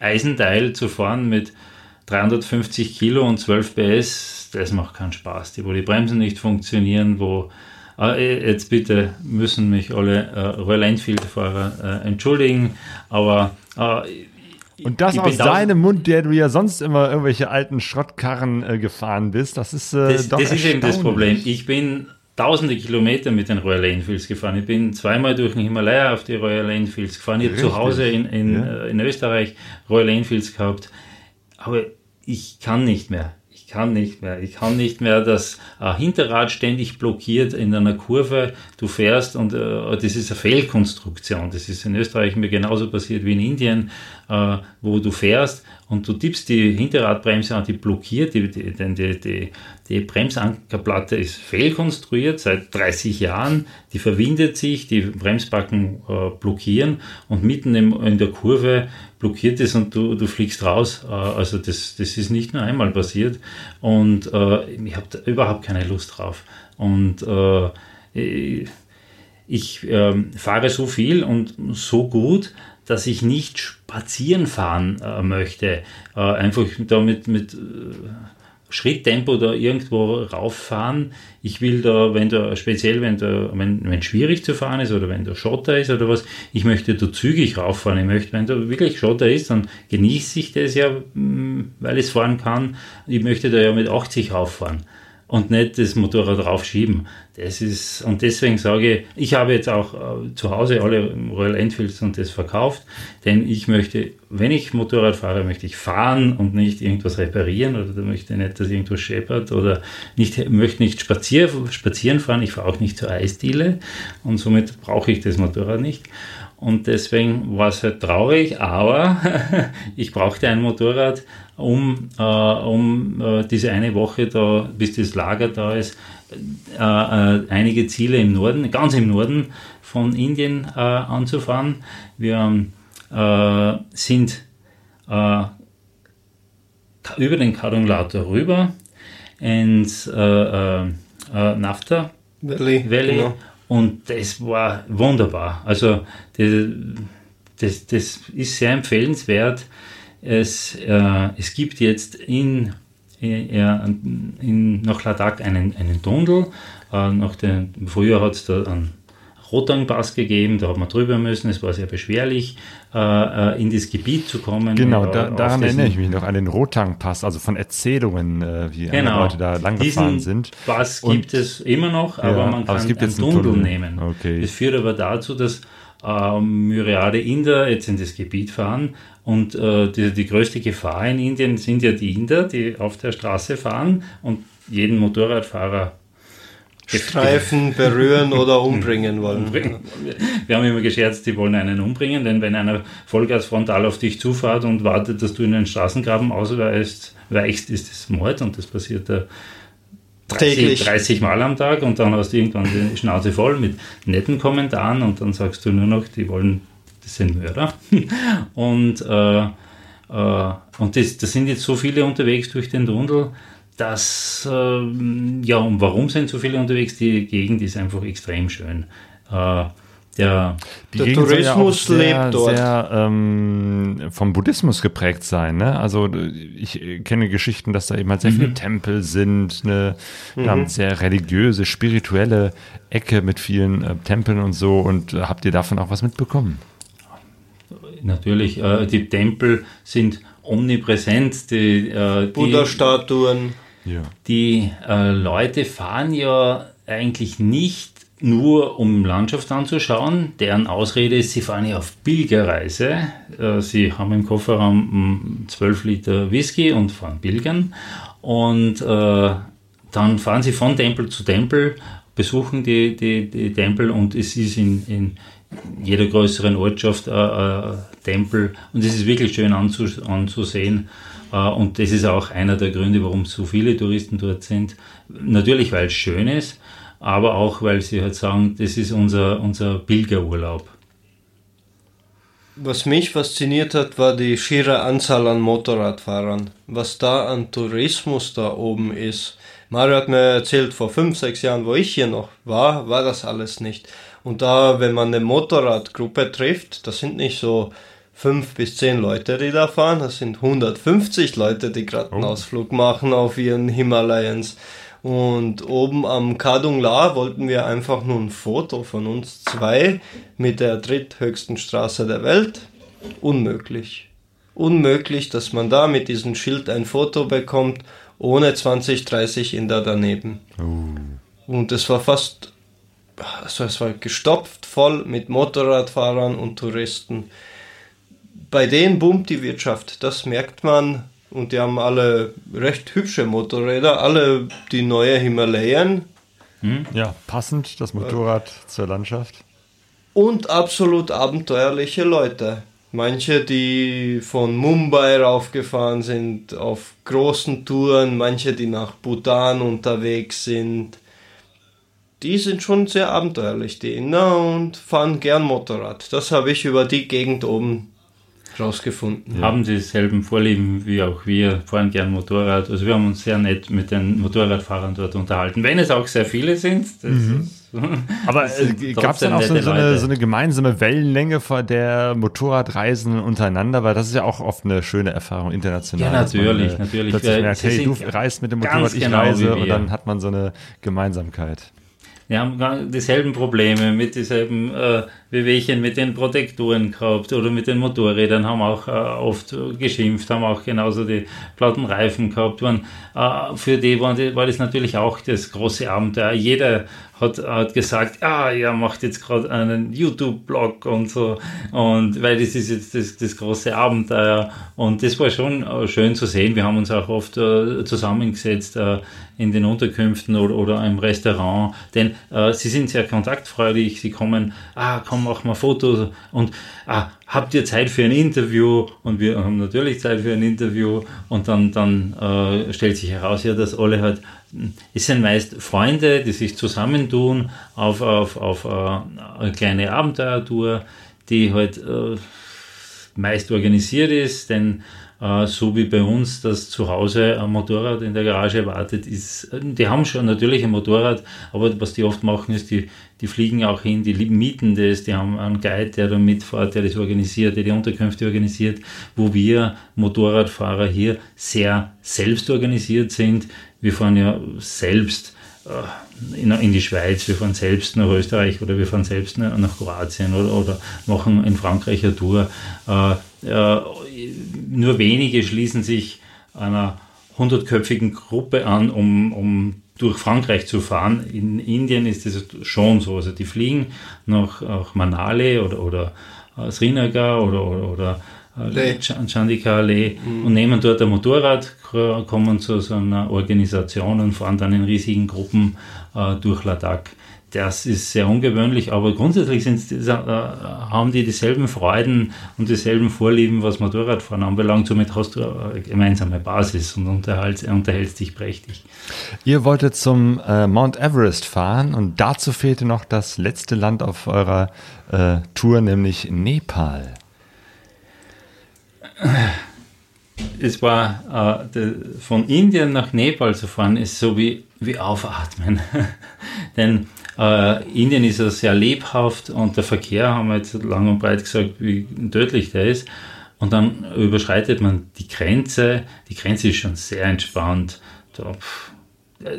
Eisenteil zu fahren mit 350 Kilo und 12 PS, das macht keinen Spaß. Die, wo die Bremsen nicht funktionieren, wo äh, jetzt bitte müssen mich alle äh, Royal Enfield-Fahrer äh, entschuldigen, aber äh, Und das ich aus deinem Mund, der du ja sonst immer irgendwelche alten Schrottkarren äh, gefahren bist, das ist äh, das, doch das ist eben das. Problem. Ich bin tausende Kilometer mit den Royal Enfields gefahren. Ich bin zweimal durch den Himalaya auf die Royal Enfields gefahren. Ich habe zu Hause in, in, Ja. äh, in Österreich Royal Enfields gehabt. Aber ich kann nicht mehr. Ich kann nicht mehr. Ich kann nicht mehr das äh, Hinterrad ständig blockiert in einer Kurve. Du fährst und äh, das ist eine Fehlkonstruktion. Das ist in Österreich mir genauso passiert wie in Indien, äh, wo du fährst und du tippst die Hinterradbremse an, die blockiert, die, die, die, die, die Bremsankerplatte ist fehlkonstruiert seit 30 Jahren, die verwindet sich, die Bremsbacken äh, blockieren und mitten im, in der Kurve blockiert es und du, du fliegst raus. Äh, also das, das ist nicht nur einmal passiert und äh, ich habe da überhaupt keine Lust drauf. Und äh, ich- ähm, fahre so viel und so gut, dass ich nicht spazieren fahren äh, möchte. Äh, einfach da mit, äh, Schritttempo da irgendwo rauffahren. Ich will da, wenn da, speziell wenn da, wenn, wenn schwierig zu fahren ist oder wenn da Schotter ist oder was, ich möchte da zügig rauffahren. Ich möchte, wenn da wirklich Schotter ist, dann genieße ich das ja, mh, weil ich es fahren kann. Ich möchte da ja mit 80 rauffahren und nicht das Motorrad raufschieben. Das ist, und deswegen sage ich, ich habe jetzt auch äh, zu Hause alle Royal Enfields und das verkauft, denn ich möchte, wenn ich Motorrad fahre, möchte ich fahren und nicht irgendwas reparieren oder da möchte ich nicht, dass irgendwas scheppert oder nicht, möchte nicht spazier, spazieren fahren, ich fahre auch nicht zur Eisdiele und somit brauche ich das Motorrad nicht. Und deswegen war es halt traurig, aber ich brauchte ein Motorrad, um, äh, um äh, diese eine Woche da, bis das Lager da ist, äh, äh, einige Ziele im Norden, ganz im Norden von Indien äh, anzufahren. Wir äh, sind äh, über den Kadunglator rüber ins äh, Nafta Valley. Valley genau. und das war wunderbar. Also das, das, das ist sehr empfehlenswert. Es, es gibt jetzt in, in, in, nach Ladakh einen, einen Tunnel. Äh, nach den, früher hat es da einen Rotangpass gegeben, da hat man drüber müssen, es war sehr beschwerlich, äh, äh, in das Gebiet zu kommen. Genau, Äh, da, auf daran erinnere ich mich noch an den Rotang-Pass, also von Erzählungen, äh, wie Genau. Leute da lang gefahren sind. Pass Und- gibt es immer noch, aber Ja, man aber kann es gibt einen einen Tunnel, Tunnel. nehmen. Okay. Das führt aber dazu, dass äh, Myriade Inder jetzt in das Gebiet fahren. Und äh, die, die größte Gefahr in Indien sind ja die Inder, die auf der Straße fahren und jeden Motorradfahrer Streifen berühren oder umbringen wollen. Wir haben immer gescherzt, die wollen einen umbringen, denn wenn einer Vollgas frontal auf dich zufährt und wartet, dass du in den Straßengraben ausweichst, weichst, ist das Mord und das passiert da 30, Täglich. 30 Mal am Tag und dann hast du irgendwann die Schnauze voll mit netten Kommentaren und dann sagst du nur noch, die wollen, das sind Mörder. Und, äh, äh, und das, das sind jetzt so viele unterwegs durch den Tunnel, dass, ähm, ja, und warum sind so viele unterwegs? Die Gegend ist einfach extrem schön. Der, Die Der soll ja Tourismus sehr, lebt dort. Sehr ähm, vom Buddhismus geprägt sein. Ne? Also ich kenne Geschichten, dass da eben halt sehr viele Tempel sind, eine ja, sehr religiöse, spirituelle Ecke mit vielen äh, Tempeln und so. Und äh, habt ihr davon auch was mitbekommen? natürlich, äh, die Tempel sind omnipräsent. Die, äh, die, Buddha-Statuen. Ja. die äh, Leute fahren ja eigentlich nicht nur um Landschaft anzuschauen. Deren Ausrede ist, sie fahren ja auf Pilgerreise. Äh, sie haben im Kofferraum mm, 12 Liter Whisky und fahren pilgern. Und äh, dann fahren sie von Tempel zu Tempel, besuchen die, die, die Tempel und es ist in, in jeder größeren Ortschaft äh, äh, Tempel und es ist wirklich schön anzus anzusehen. Äh, und das ist auch einer der Gründe, warum so viele Touristen dort sind. Natürlich, weil es schön ist, aber auch, weil sie halt sagen, das ist unser, unser Pilgerurlaub. Was mich fasziniert hat, war die schiere Anzahl an Motorradfahrern. Was da an Tourismus da oben ist. Mario hat mir erzählt, vor fünf, sechs Jahren, wo ich hier noch war, war das alles nicht. Und da, wenn man eine Motorradgruppe trifft, das sind nicht so fünf bis zehn Leute, die da fahren, das sind 150 Leute, die gerade einen Ausflug machen auf ihren Himalayans. Und oben am Kadung La wollten wir einfach nur ein Foto von uns zwei mit der dritthöchsten Straße der Welt. Unmöglich. Unmöglich, dass man da mit diesem Schild ein Foto bekommt, ohne 20, 30 Inder daneben. Und es war fast, also es war gestopft voll mit Motorradfahrern und Touristen. Bei denen boomt die Wirtschaft, das merkt man. Und die haben alle recht hübsche Motorräder, alle die neue Himalayan Ja, passend das Motorrad zur Landschaft. und absolut abenteuerliche Leute. Manche, die von Mumbai raufgefahren sind auf großen Touren, manche, die nach Bhutan unterwegs sind. Die sind schon sehr abenteuerlich, die Inder, und fahren gern Motorrad. Das habe ich über die Gegend oben rausgefunden. Haben dieselben Vorlieben wie auch wir, fahren gern Motorrad. Also wir haben uns sehr nett mit den Motorradfahrern dort unterhalten. Wenn es auch sehr viele sind. Das ist, Aber äh, gab es dann auch so, so, eine, so eine gemeinsame Wellenlänge von der Motorradreisen untereinander? Weil das ist ja auch oft eine schöne Erfahrung international. Ja, dass man, natürlich, natürlich. Plötzlich Wir- merkt, hey, du reist mit dem Motorrad, ich genau reise und dann hat man so eine Gemeinsamkeit. Wir haben dieselben Probleme mit dieselben äh, Wehwehchen mit den Protektoren gehabt oder mit den Motorrädern, haben auch äh, oft geschimpft, haben auch genauso die platten Reifen gehabt. Waren, äh, für die war, die war das natürlich auch das große Abenteuer. Jeder hat, hat gesagt, ah, er macht jetzt gerade einen YouTube-Blog und so. Und weil das ist jetzt das, das große Abenteuer. Und das war schon äh, schön zu sehen. Wir haben uns auch oft äh, zusammengesetzt äh, in den Unterkünften oder, oder im Restaurant. Denn äh, sie sind sehr kontaktfreudig. Sie kommen, ah, komm, mach mal Fotos. Und ah, habt ihr Zeit für ein Interview? Und wir haben natürlich Zeit für ein Interview. Und dann, dann äh, stellt sich heraus, ja, dass alle halt es sind meist Freunde, die sich zusammentun auf, auf, auf äh, eine kleine Abenteuertour, die halt äh, meist organisiert ist, denn äh, so wie bei uns das zu Hause ein Motorrad in der Garage wartet, ist, die haben schon natürlich ein Motorrad, aber was die oft machen ist, die, die fliegen auch hin, die mieten das, die haben einen Guide, der da mitfährt, der das organisiert, der die Unterkünfte organisiert, wo wir Motorradfahrer hier sehr selbst organisiert sind. Wir fahren ja selbst äh, in, die Schweiz, wir fahren selbst nach Österreich oder wir fahren selbst nach Kroatien oder, oder machen in Frankreich eine Tour. Äh, äh, nur wenige schließen sich einer hundertköpfigen Gruppe an, um, um durch Frankreich zu fahren. In Indien ist es schon so. Also die fliegen nach, nach Manali oder, oder Srinagar oder, oder, oder äh, Chandika Leh und nehmen dort ein Motorrad, kommen zu so einer Organisation und fahren dann in riesigen Gruppen äh, durch Ladakh. Das ist sehr ungewöhnlich, aber grundsätzlich sind, äh, haben die dieselben Freuden und dieselben Vorlieben, was Motorradfahren anbelangt. Somit hast du eine gemeinsame Basis und unterhältst, unterhältst dich prächtig. Ihr wolltet zum äh, Mount Everest fahren und dazu fehlte noch das letzte Land auf eurer äh, Tour, nämlich Nepal. Es war äh, von Indien nach Nepal zu fahren, ist so wie, wie aufatmen. Denn äh, Indien ist ja sehr lebhaft und der Verkehr, haben wir jetzt lang und breit gesagt, wie tödlich der ist. Und dann überschreitet man die Grenze. Die Grenze ist schon sehr entspannt. Da, pff,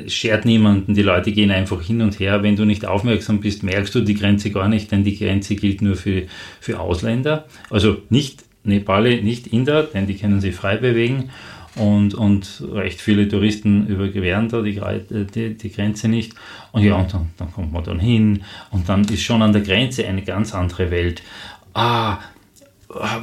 schert niemanden, die Leute gehen einfach hin und her. Wenn du nicht aufmerksam bist, merkst du die Grenze gar nicht, denn die Grenze gilt nur für, für Ausländer. Also nicht Nepali, nicht Inder, denn die können sich frei bewegen. Und, und recht viele Touristen überqueren da die, Gre- die, die Grenze nicht. Und ja, und dann, dann kommt man dann hin und dann ist schon an der Grenze eine ganz andere Welt. Ah,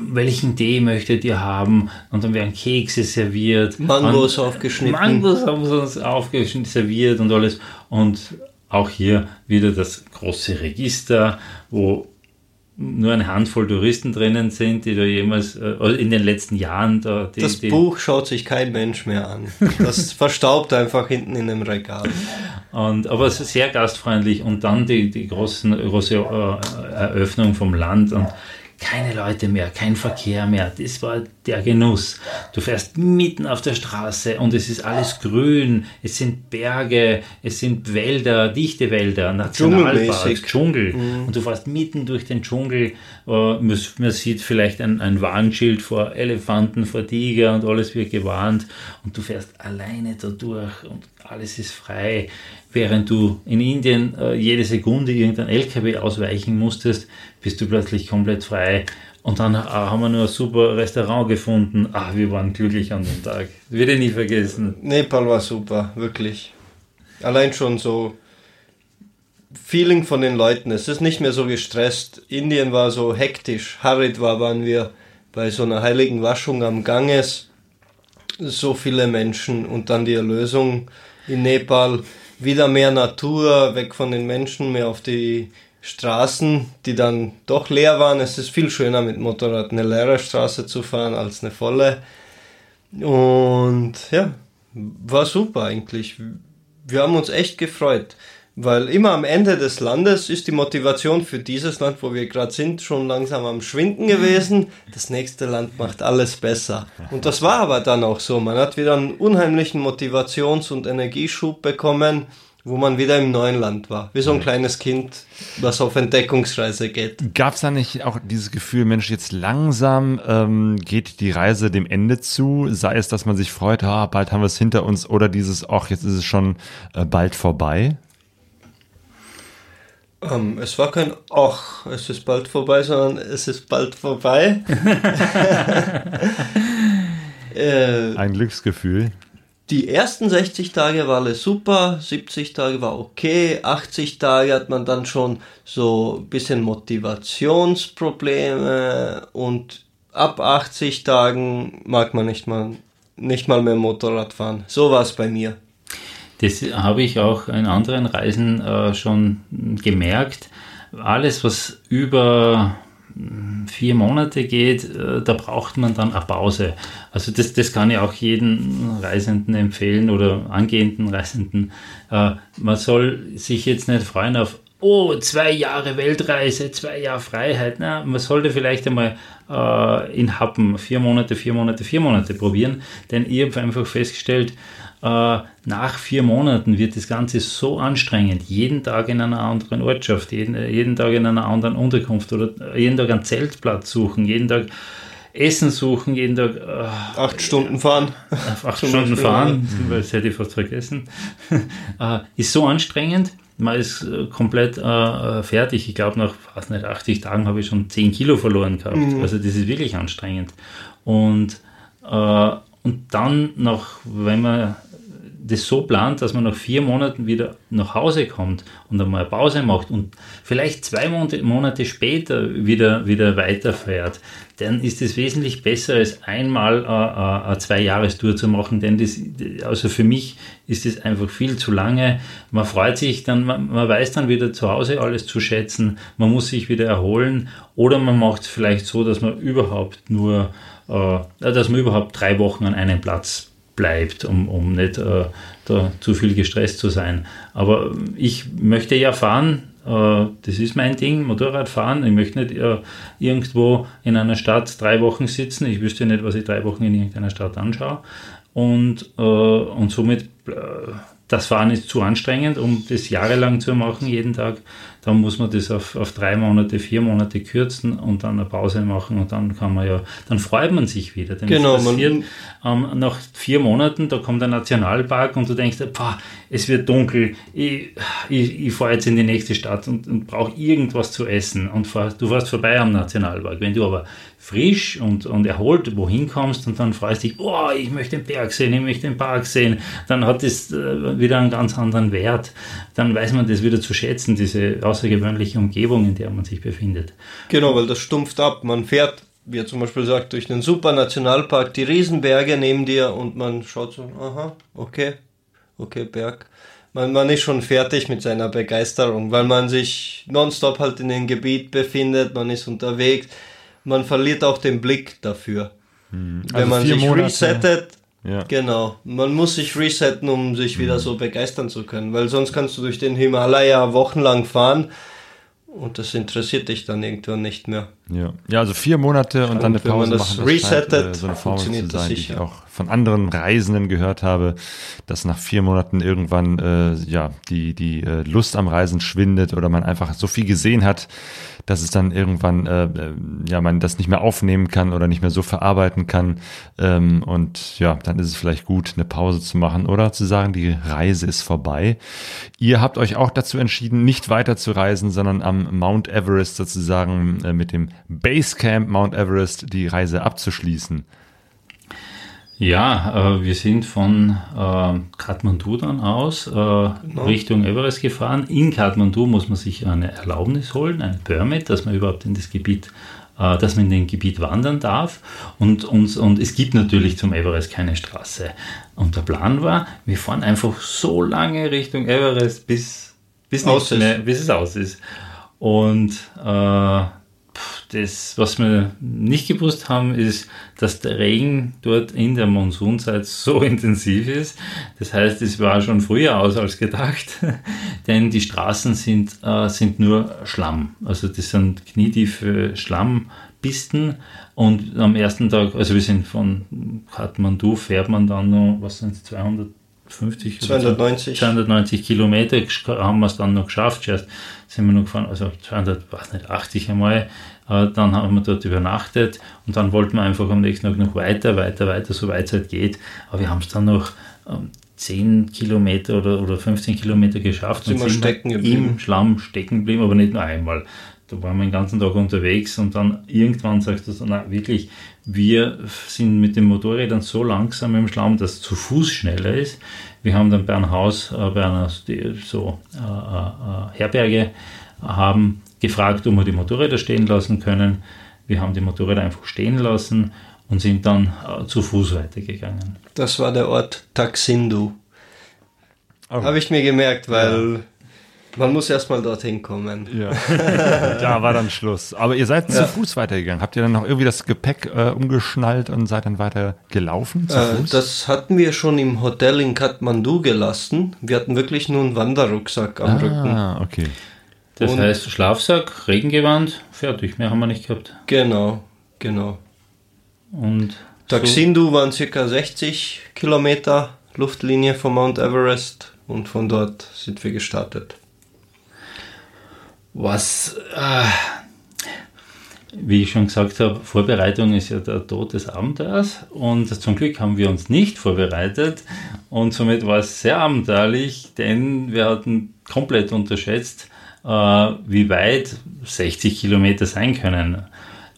welchen Tee möchtet ihr haben? Und dann werden Kekse serviert. Mangos aufgeschnitten. Mangos haben sie uns aufgeschnitten, serviert und alles. Und auch hier wieder das große Register, wo nur eine Handvoll Touristen drinnen sind, die da jemals äh, in den letzten Jahren da die, Das die, Buch schaut sich kein Mensch mehr an. Das verstaubt einfach hinten in dem Regal. Und, aber sehr gastfreundlich und dann die, die großen, große äh, Eröffnung vom Land und keine Leute mehr, kein Verkehr mehr. Das war der Genuss. Du fährst mitten auf der Straße und es ist alles grün. Es sind Berge, es sind Wälder, dichte Wälder, Nationalparks. Dschungel. Und du fährst mitten durch den Dschungel. Äh, man, man sieht vielleicht ein, ein Warnschild vor Elefanten, vor Tiger und alles wird gewarnt. Und du fährst alleine da durch und alles ist frei. Während du in Indien äh, jede Sekunde irgendein LKW ausweichen musstest, bist du plötzlich komplett frei. Und dann äh, haben wir nur ein super Restaurant gefunden. Ah, wir waren glücklich an dem Tag. Wird ich nie vergessen. Nepal war super, wirklich. Allein schon so Feeling von den Leuten. Es ist nicht mehr so gestresst. Indien war so hektisch. Haridwar waren wir bei so einer heiligen Waschung am Ganges. So viele Menschen und dann die Erlösung in Nepal. Wieder mehr Natur, weg von den Menschen, mehr auf die Straßen, die dann doch leer waren. Es ist viel schöner mit Motorrad eine leere Straße zu fahren als eine volle. Und ja, war super eigentlich. Wir haben uns echt gefreut. Weil immer am Ende des Landes ist die Motivation für dieses Land, wo wir gerade sind, schon langsam am Schwinden gewesen. Das nächste Land macht alles besser. Und das war aber dann auch so. Man hat wieder einen unheimlichen Motivations- und Energieschub bekommen, wo man wieder im neuen Land war. Wie so ein kleines Kind, was auf Entdeckungsreise geht. Gab es da nicht auch dieses Gefühl, Mensch, jetzt langsam ähm, geht die Reise dem Ende zu? Sei es, dass man sich freut, ah, bald haben wir es hinter uns, oder dieses, ach, jetzt ist es schon äh, bald vorbei? Ähm, es war kein Ach, es ist bald vorbei, sondern es ist bald vorbei. äh, Ein Glücksgefühl. Die ersten 60 Tage war alles super, 70 Tage war okay, 80 Tage hat man dann schon so ein bisschen Motivationsprobleme und ab 80 Tagen mag man nicht mal, nicht mal mehr Motorrad fahren. So war es bei mir. Das habe ich auch in anderen Reisen äh, schon gemerkt. Alles, was über vier Monate geht, äh, da braucht man dann eine Pause. Also das, das kann ich auch jedem Reisenden empfehlen oder angehenden Reisenden. Äh, man soll sich jetzt nicht freuen auf, oh, zwei Jahre Weltreise, zwei Jahre Freiheit. Na, man sollte vielleicht einmal äh, in Happen vier Monate, vier Monate, vier Monate probieren, denn ich habe einfach festgestellt, nach vier Monaten wird das Ganze so anstrengend, jeden Tag in einer anderen Ortschaft, jeden, jeden Tag in einer anderen Unterkunft oder jeden Tag einen Zeltplatz suchen, jeden Tag Essen suchen, jeden Tag. Äh, acht Stunden fahren. Acht Stunden Beispiel, fahren, ja. das hätte ich fast vergessen. äh, ist so anstrengend. Man ist äh, komplett äh, fertig. Ich glaube, nach fast nicht 80 Tagen habe ich schon 10 Kilo verloren gehabt. Mhm. Also, das ist wirklich anstrengend. Und, äh, und dann noch, wenn man das so plant, dass man nach vier Monaten wieder nach Hause kommt und einmal eine Pause macht und vielleicht zwei Monate später wieder, wieder weiterfährt, dann ist es wesentlich besser, als einmal eine, eine Zwei-Jahres-Tour zu machen, denn das, also für mich ist es einfach viel zu lange. Man freut sich dann, man, man weiß dann wieder zu Hause alles zu schätzen, man muss sich wieder erholen oder man macht es vielleicht so, dass man überhaupt nur, äh, dass man überhaupt drei Wochen an einem Platz bleibt, um, um nicht äh, da zu viel gestresst zu sein. Aber ich möchte ja fahren, äh, das ist mein Ding, Motorrad fahren. Ich möchte nicht äh, irgendwo in einer Stadt drei Wochen sitzen. Ich wüsste nicht, was ich drei Wochen in irgendeiner Stadt anschaue. Und, äh, und somit, äh, das Fahren ist zu anstrengend, um das jahrelang zu machen, jeden Tag dann muss man das auf, auf drei Monate, vier Monate kürzen und dann eine Pause machen und dann kann man ja, dann freut man sich wieder. Denn genau, passiert, ähm, nach vier Monaten, da kommt der Nationalpark und du denkst, pah, es wird dunkel, ich, ich, ich fahre jetzt in die nächste Stadt und, und brauche irgendwas zu essen und fahr, du fährst vorbei am Nationalpark. Wenn du aber frisch und, und erholt wohin kommst und dann freust dich, oh, ich möchte den Berg sehen, ich möchte den Park sehen, dann hat das äh, wieder einen ganz anderen Wert. Dann weiß man das wieder zu schätzen, diese außergewöhnliche Umgebung, in der man sich befindet. Genau, weil das stumpft ab. Man fährt, wie er zum Beispiel sagt, durch einen super Nationalpark, die Riesenberge neben dir und man schaut so, aha, okay, okay, Berg. Man, man ist schon fertig mit seiner Begeisterung, weil man sich nonstop halt in dem Gebiet befindet, man ist unterwegs man verliert auch den Blick dafür. Hm. Also Wenn man sich Monate. resettet, ja. genau, man muss sich resetten, um sich wieder hm. so begeistern zu können, weil sonst kannst du durch den Himalaya wochenlang fahren und das interessiert dich dann irgendwann nicht mehr. Ja, ja also vier Monate und, und dann eine Pause wenn man das machen. Das resettet, scheint, äh, so eine Formel zu sein, die ich auch von anderen Reisenden gehört habe, dass nach vier Monaten irgendwann äh, ja die die äh, Lust am Reisen schwindet oder man einfach so viel gesehen hat, dass es dann irgendwann äh, äh, ja man das nicht mehr aufnehmen kann oder nicht mehr so verarbeiten kann ähm, und ja dann ist es vielleicht gut eine Pause zu machen oder zu sagen die Reise ist vorbei. Ihr habt euch auch dazu entschieden nicht weiter zu reisen, sondern am Mount Everest sozusagen äh, mit dem Basecamp Mount Everest die Reise abzuschließen. Ja, äh, wir sind von äh, Kathmandu dann aus äh, Richtung Everest gefahren. In Kathmandu muss man sich eine Erlaubnis holen, ein Permit, dass man überhaupt in das Gebiet, äh, dass man in dem Gebiet wandern darf. Und, und, und es gibt natürlich zum Everest keine Straße. Und der Plan war, wir fahren einfach so lange Richtung Everest, bis, bis, Aus mehr, bis es aus ist. Und äh, das, was wir nicht gewusst haben, ist, dass der Regen dort in der Monsunzeit so intensiv ist. Das heißt, es war schon früher aus als gedacht, denn die Straßen sind, äh, sind nur Schlamm. Also das sind knietiefe Schlammpisten. Und am ersten Tag, also wir sind von Kathmandu, fährt man dann noch, was sind es, 250? oder 290. 290 Kilometer haben wir es dann noch geschafft. Zuerst sind wir noch gefahren, also 200, weiß nicht, 80 einmal. Äh, Dann haben wir dort übernachtet und dann wollten wir einfach am nächsten Tag noch weiter, weiter, weiter, so weit es halt geht. Aber wir haben es dann noch ähm, 10 Kilometer oder, oder 15 Kilometer geschafft Sind stecken geblieben. im Schlamm stecken geblieben, aber nicht nur einmal. Da waren wir den ganzen Tag unterwegs und dann irgendwann sagst du so, na wirklich, wir sind mit den Motorrädern so langsam im Schlamm, dass zu Fuß schneller ist. Wir haben dann bei einem Haus, äh, bei einer so äh, äh, äh, Herberge haben gefragt, ob wir die Motorräder stehen lassen können. Wir haben die Motorräder einfach stehen lassen und sind dann äh, zu Fuß weitergegangen. Das war der Ort Taxindu. Oh. Habe ich mir gemerkt, weil man muss erstmal dorthin kommen. Ja. da war dann Schluss. Aber ihr seid zu Fuß weitergegangen. Habt ihr dann noch irgendwie das Gepäck äh, umgeschnallt und seid dann weiter gelaufen zu Äh, Fuß? das hatten wir schon im Hotel in Kathmandu gelassen. Wir hatten wirklich nur einen Wanderrucksack am Rücken. ah, okay. Das Und- heißt Schlafsack, Regengewand, fertig, mehr haben wir nicht gehabt. Genau, genau. Und Taxindu waren circa 60 Kilometer Luftlinie von Mount Everest und von dort sind wir gestartet. Was, äh, wie ich schon gesagt habe, Vorbereitung ist ja der Tod des Abenteuers und zum Glück haben wir uns nicht vorbereitet und somit war es sehr abenteuerlich, denn wir hatten komplett unterschätzt, äh, wie weit 60 Kilometer sein können.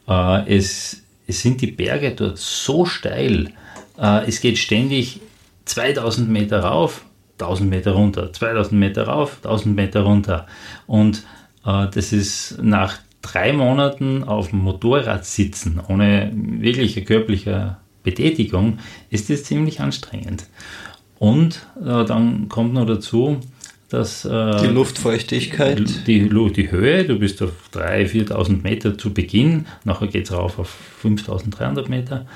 Äh, es, es sind die Berge dort so steil, äh, es geht ständig 2000 Meter rauf, 1000 Meter runter, 2000 Meter rauf, 1000 Meter runter. Und äh, das ist nach drei Monaten auf dem Motorrad sitzen, ohne wirkliche körperliche Betätigung, ist das ziemlich anstrengend. Und äh, dann kommt noch dazu, dass äh, Die Luftfeuchtigkeit. die, Lu- die Höhe, du bist auf 3.000, 4.000 Meter zu Beginn, nachher geht es rauf auf 5.300 Meter.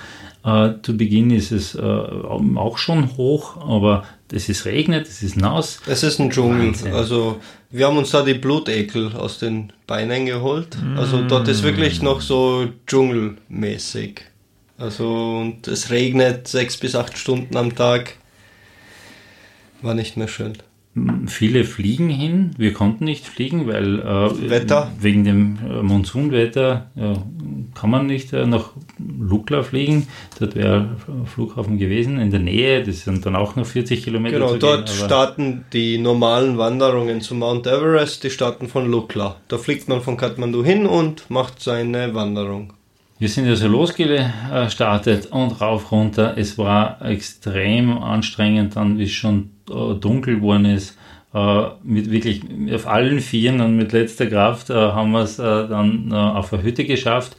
Äh, zu Beginn ist es äh, auch schon hoch, aber es ist regnet, es ist nass. Es ist ein Dschungel. Wahnsinn. Also wir haben uns da die Blutekel aus den Beinen geholt. Also dort ist wirklich noch so dschungelmäßig. Also und es regnet sechs bis acht Stunden am Tag. War nicht mehr schön. Viele fliegen hin, wir konnten nicht fliegen, weil äh, wegen dem äh, Monsunwetter ja, kann man nicht äh, nach Lukla fliegen. Dort wäre ein Flughafen gewesen in der Nähe, das sind dann auch noch 40 Kilometer Genau, zu dort gehen, starten die normalen Wanderungen zum Mount Everest, die starten von Lukla. Da fliegt man von Kathmandu hin und macht seine Wanderung. Wir sind also losgestartet und rauf runter. Es war extrem anstrengend, dann wie es schon äh, dunkel geworden ist. Äh, mit wirklich auf allen Vieren und mit letzter Kraft äh, haben wir es dann auf der Hütte geschafft.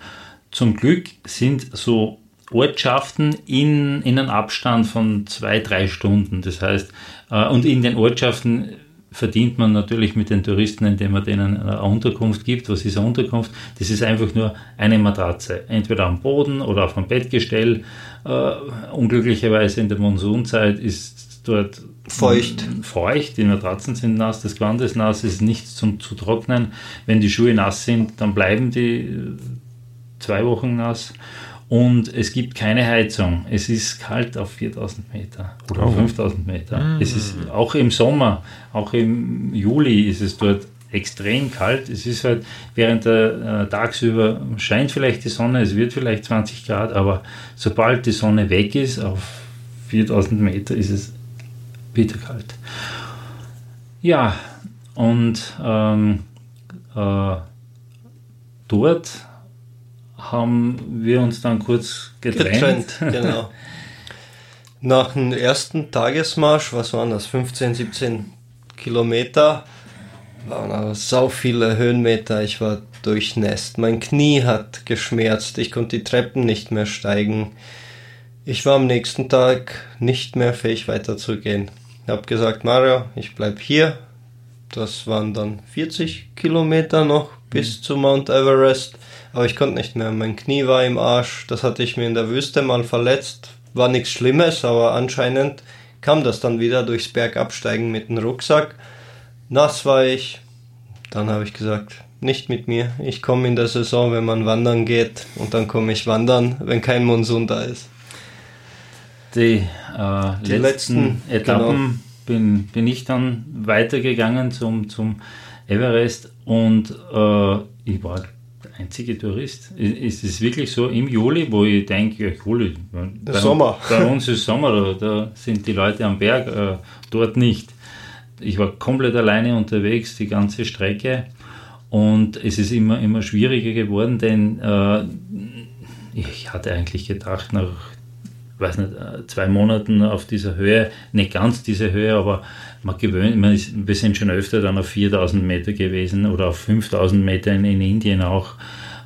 Zum Glück sind so Ortschaften in, in einem Abstand von zwei, drei Stunden. Das heißt, und in den Ortschaften verdient man natürlich mit den Touristen, indem man denen eine Unterkunft gibt. Was ist eine Unterkunft? Das ist einfach nur eine Matratze. Entweder am Boden oder auf einem Bettgestell. Äh, unglücklicherweise in der Monsunzeit ist dort Feucht. feucht, die Matratzen sind nass, das Gewand ist nass, es ist nichts zum zu trocknen. Wenn die Schuhe nass sind, dann bleiben die äh, zwei Wochen nass. Und es gibt keine Heizung. Es ist kalt auf 4000 Meter oder Oh. 5000 Meter. Es ist auch im Sommer, auch im Juli ist es dort extrem kalt. Es ist halt während der äh, tagsüber scheint vielleicht die Sonne, es wird vielleicht 20 Grad, aber sobald die Sonne weg ist auf 4000 Meter ist es bitterkalt. Ja, und ähm, äh, dort haben wir uns dann kurz getrennt. Getrennt, genau. Nach dem ersten Tagesmarsch, was waren das, 15, 17 Kilometer, waren aber sau viele Höhenmeter. Ich war durchnässt. Mein Knie hat geschmerzt. Ich konnte die Treppen nicht mehr steigen. Ich war am nächsten Tag nicht mehr fähig weiterzugehen. Ich habe gesagt, Mario, ich bleib hier. Das waren dann 40 Kilometer noch bis mhm. zu Mount Everest. Aber ich konnte nicht mehr. Mein Knie war im Arsch. Das hatte ich mir in der Wüste mal verletzt. War nichts Schlimmes, aber anscheinend kam das dann wieder durchs Bergabsteigen mit dem Rucksack. Nass war ich. Dann habe ich gesagt, nicht mit mir. Ich komme in der Saison, wenn man wandern geht. Und dann komme ich wandern, wenn kein Monsun da ist. Die, äh, die letzten, letzten, Etappen genau. bin, bin ich dann weitergegangen zum, zum Everest und äh, ich war einzige Tourist. Ist es wirklich so im Juli, wo ich denke, ja, Juli, bei, Sommer. bei uns ist Sommer, da, da, sind die Leute am Berg, äh, dort nicht. Ich war komplett alleine unterwegs, die ganze Strecke und es ist immer, immer schwieriger geworden, denn äh, ich hatte eigentlich gedacht, nach weiß nicht, äh, zwei Monaten auf dieser Höhe, nicht ganz diese Höhe, aber man gewöhnt, man ist, wir sind schon öfter dann auf 4000 Meter gewesen oder auf 5000 Meter in, in Indien auch.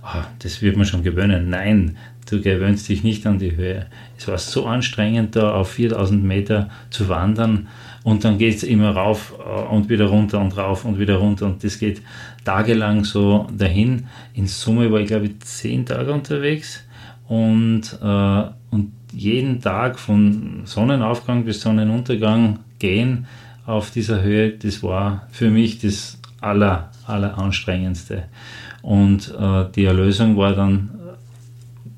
Oh, das wird man schon gewöhnen. Nein, du gewöhnst dich nicht an die Höhe. Es war so anstrengend, da auf 4000 Meter zu wandern und dann geht es immer rauf äh, und wieder runter und rauf und wieder runter und das geht tagelang so dahin. In Summe war ich glaube ich zehn Tage unterwegs und, äh, und jeden Tag von Sonnenaufgang bis Sonnenuntergang gehen auf dieser Höhe, das war für mich das aller, aller anstrengendste. Und äh, die Erlösung war dann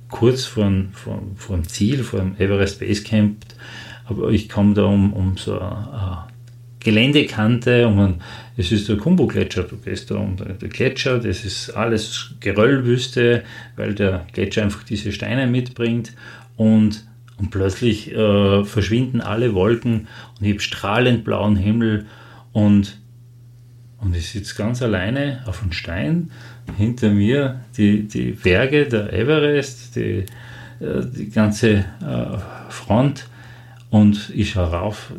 kurz vor, vor, vor dem Ziel, vor dem Everest Base Camp, aber ich komme da um, um so eine Geländekante, um ein, es ist der Kumbu-Gletscher, du gehst da um den Gletscher, das ist alles Geröllwüste, weil der Gletscher einfach diese Steine mitbringt. Und, und plötzlich äh, verschwinden alle Wolken und ich habe strahlend blauen Himmel und, und ich sitze ganz alleine auf einem Stein, hinter mir die, die Berge, der Everest, die, äh, die ganze äh, Front und ich schaue rauf,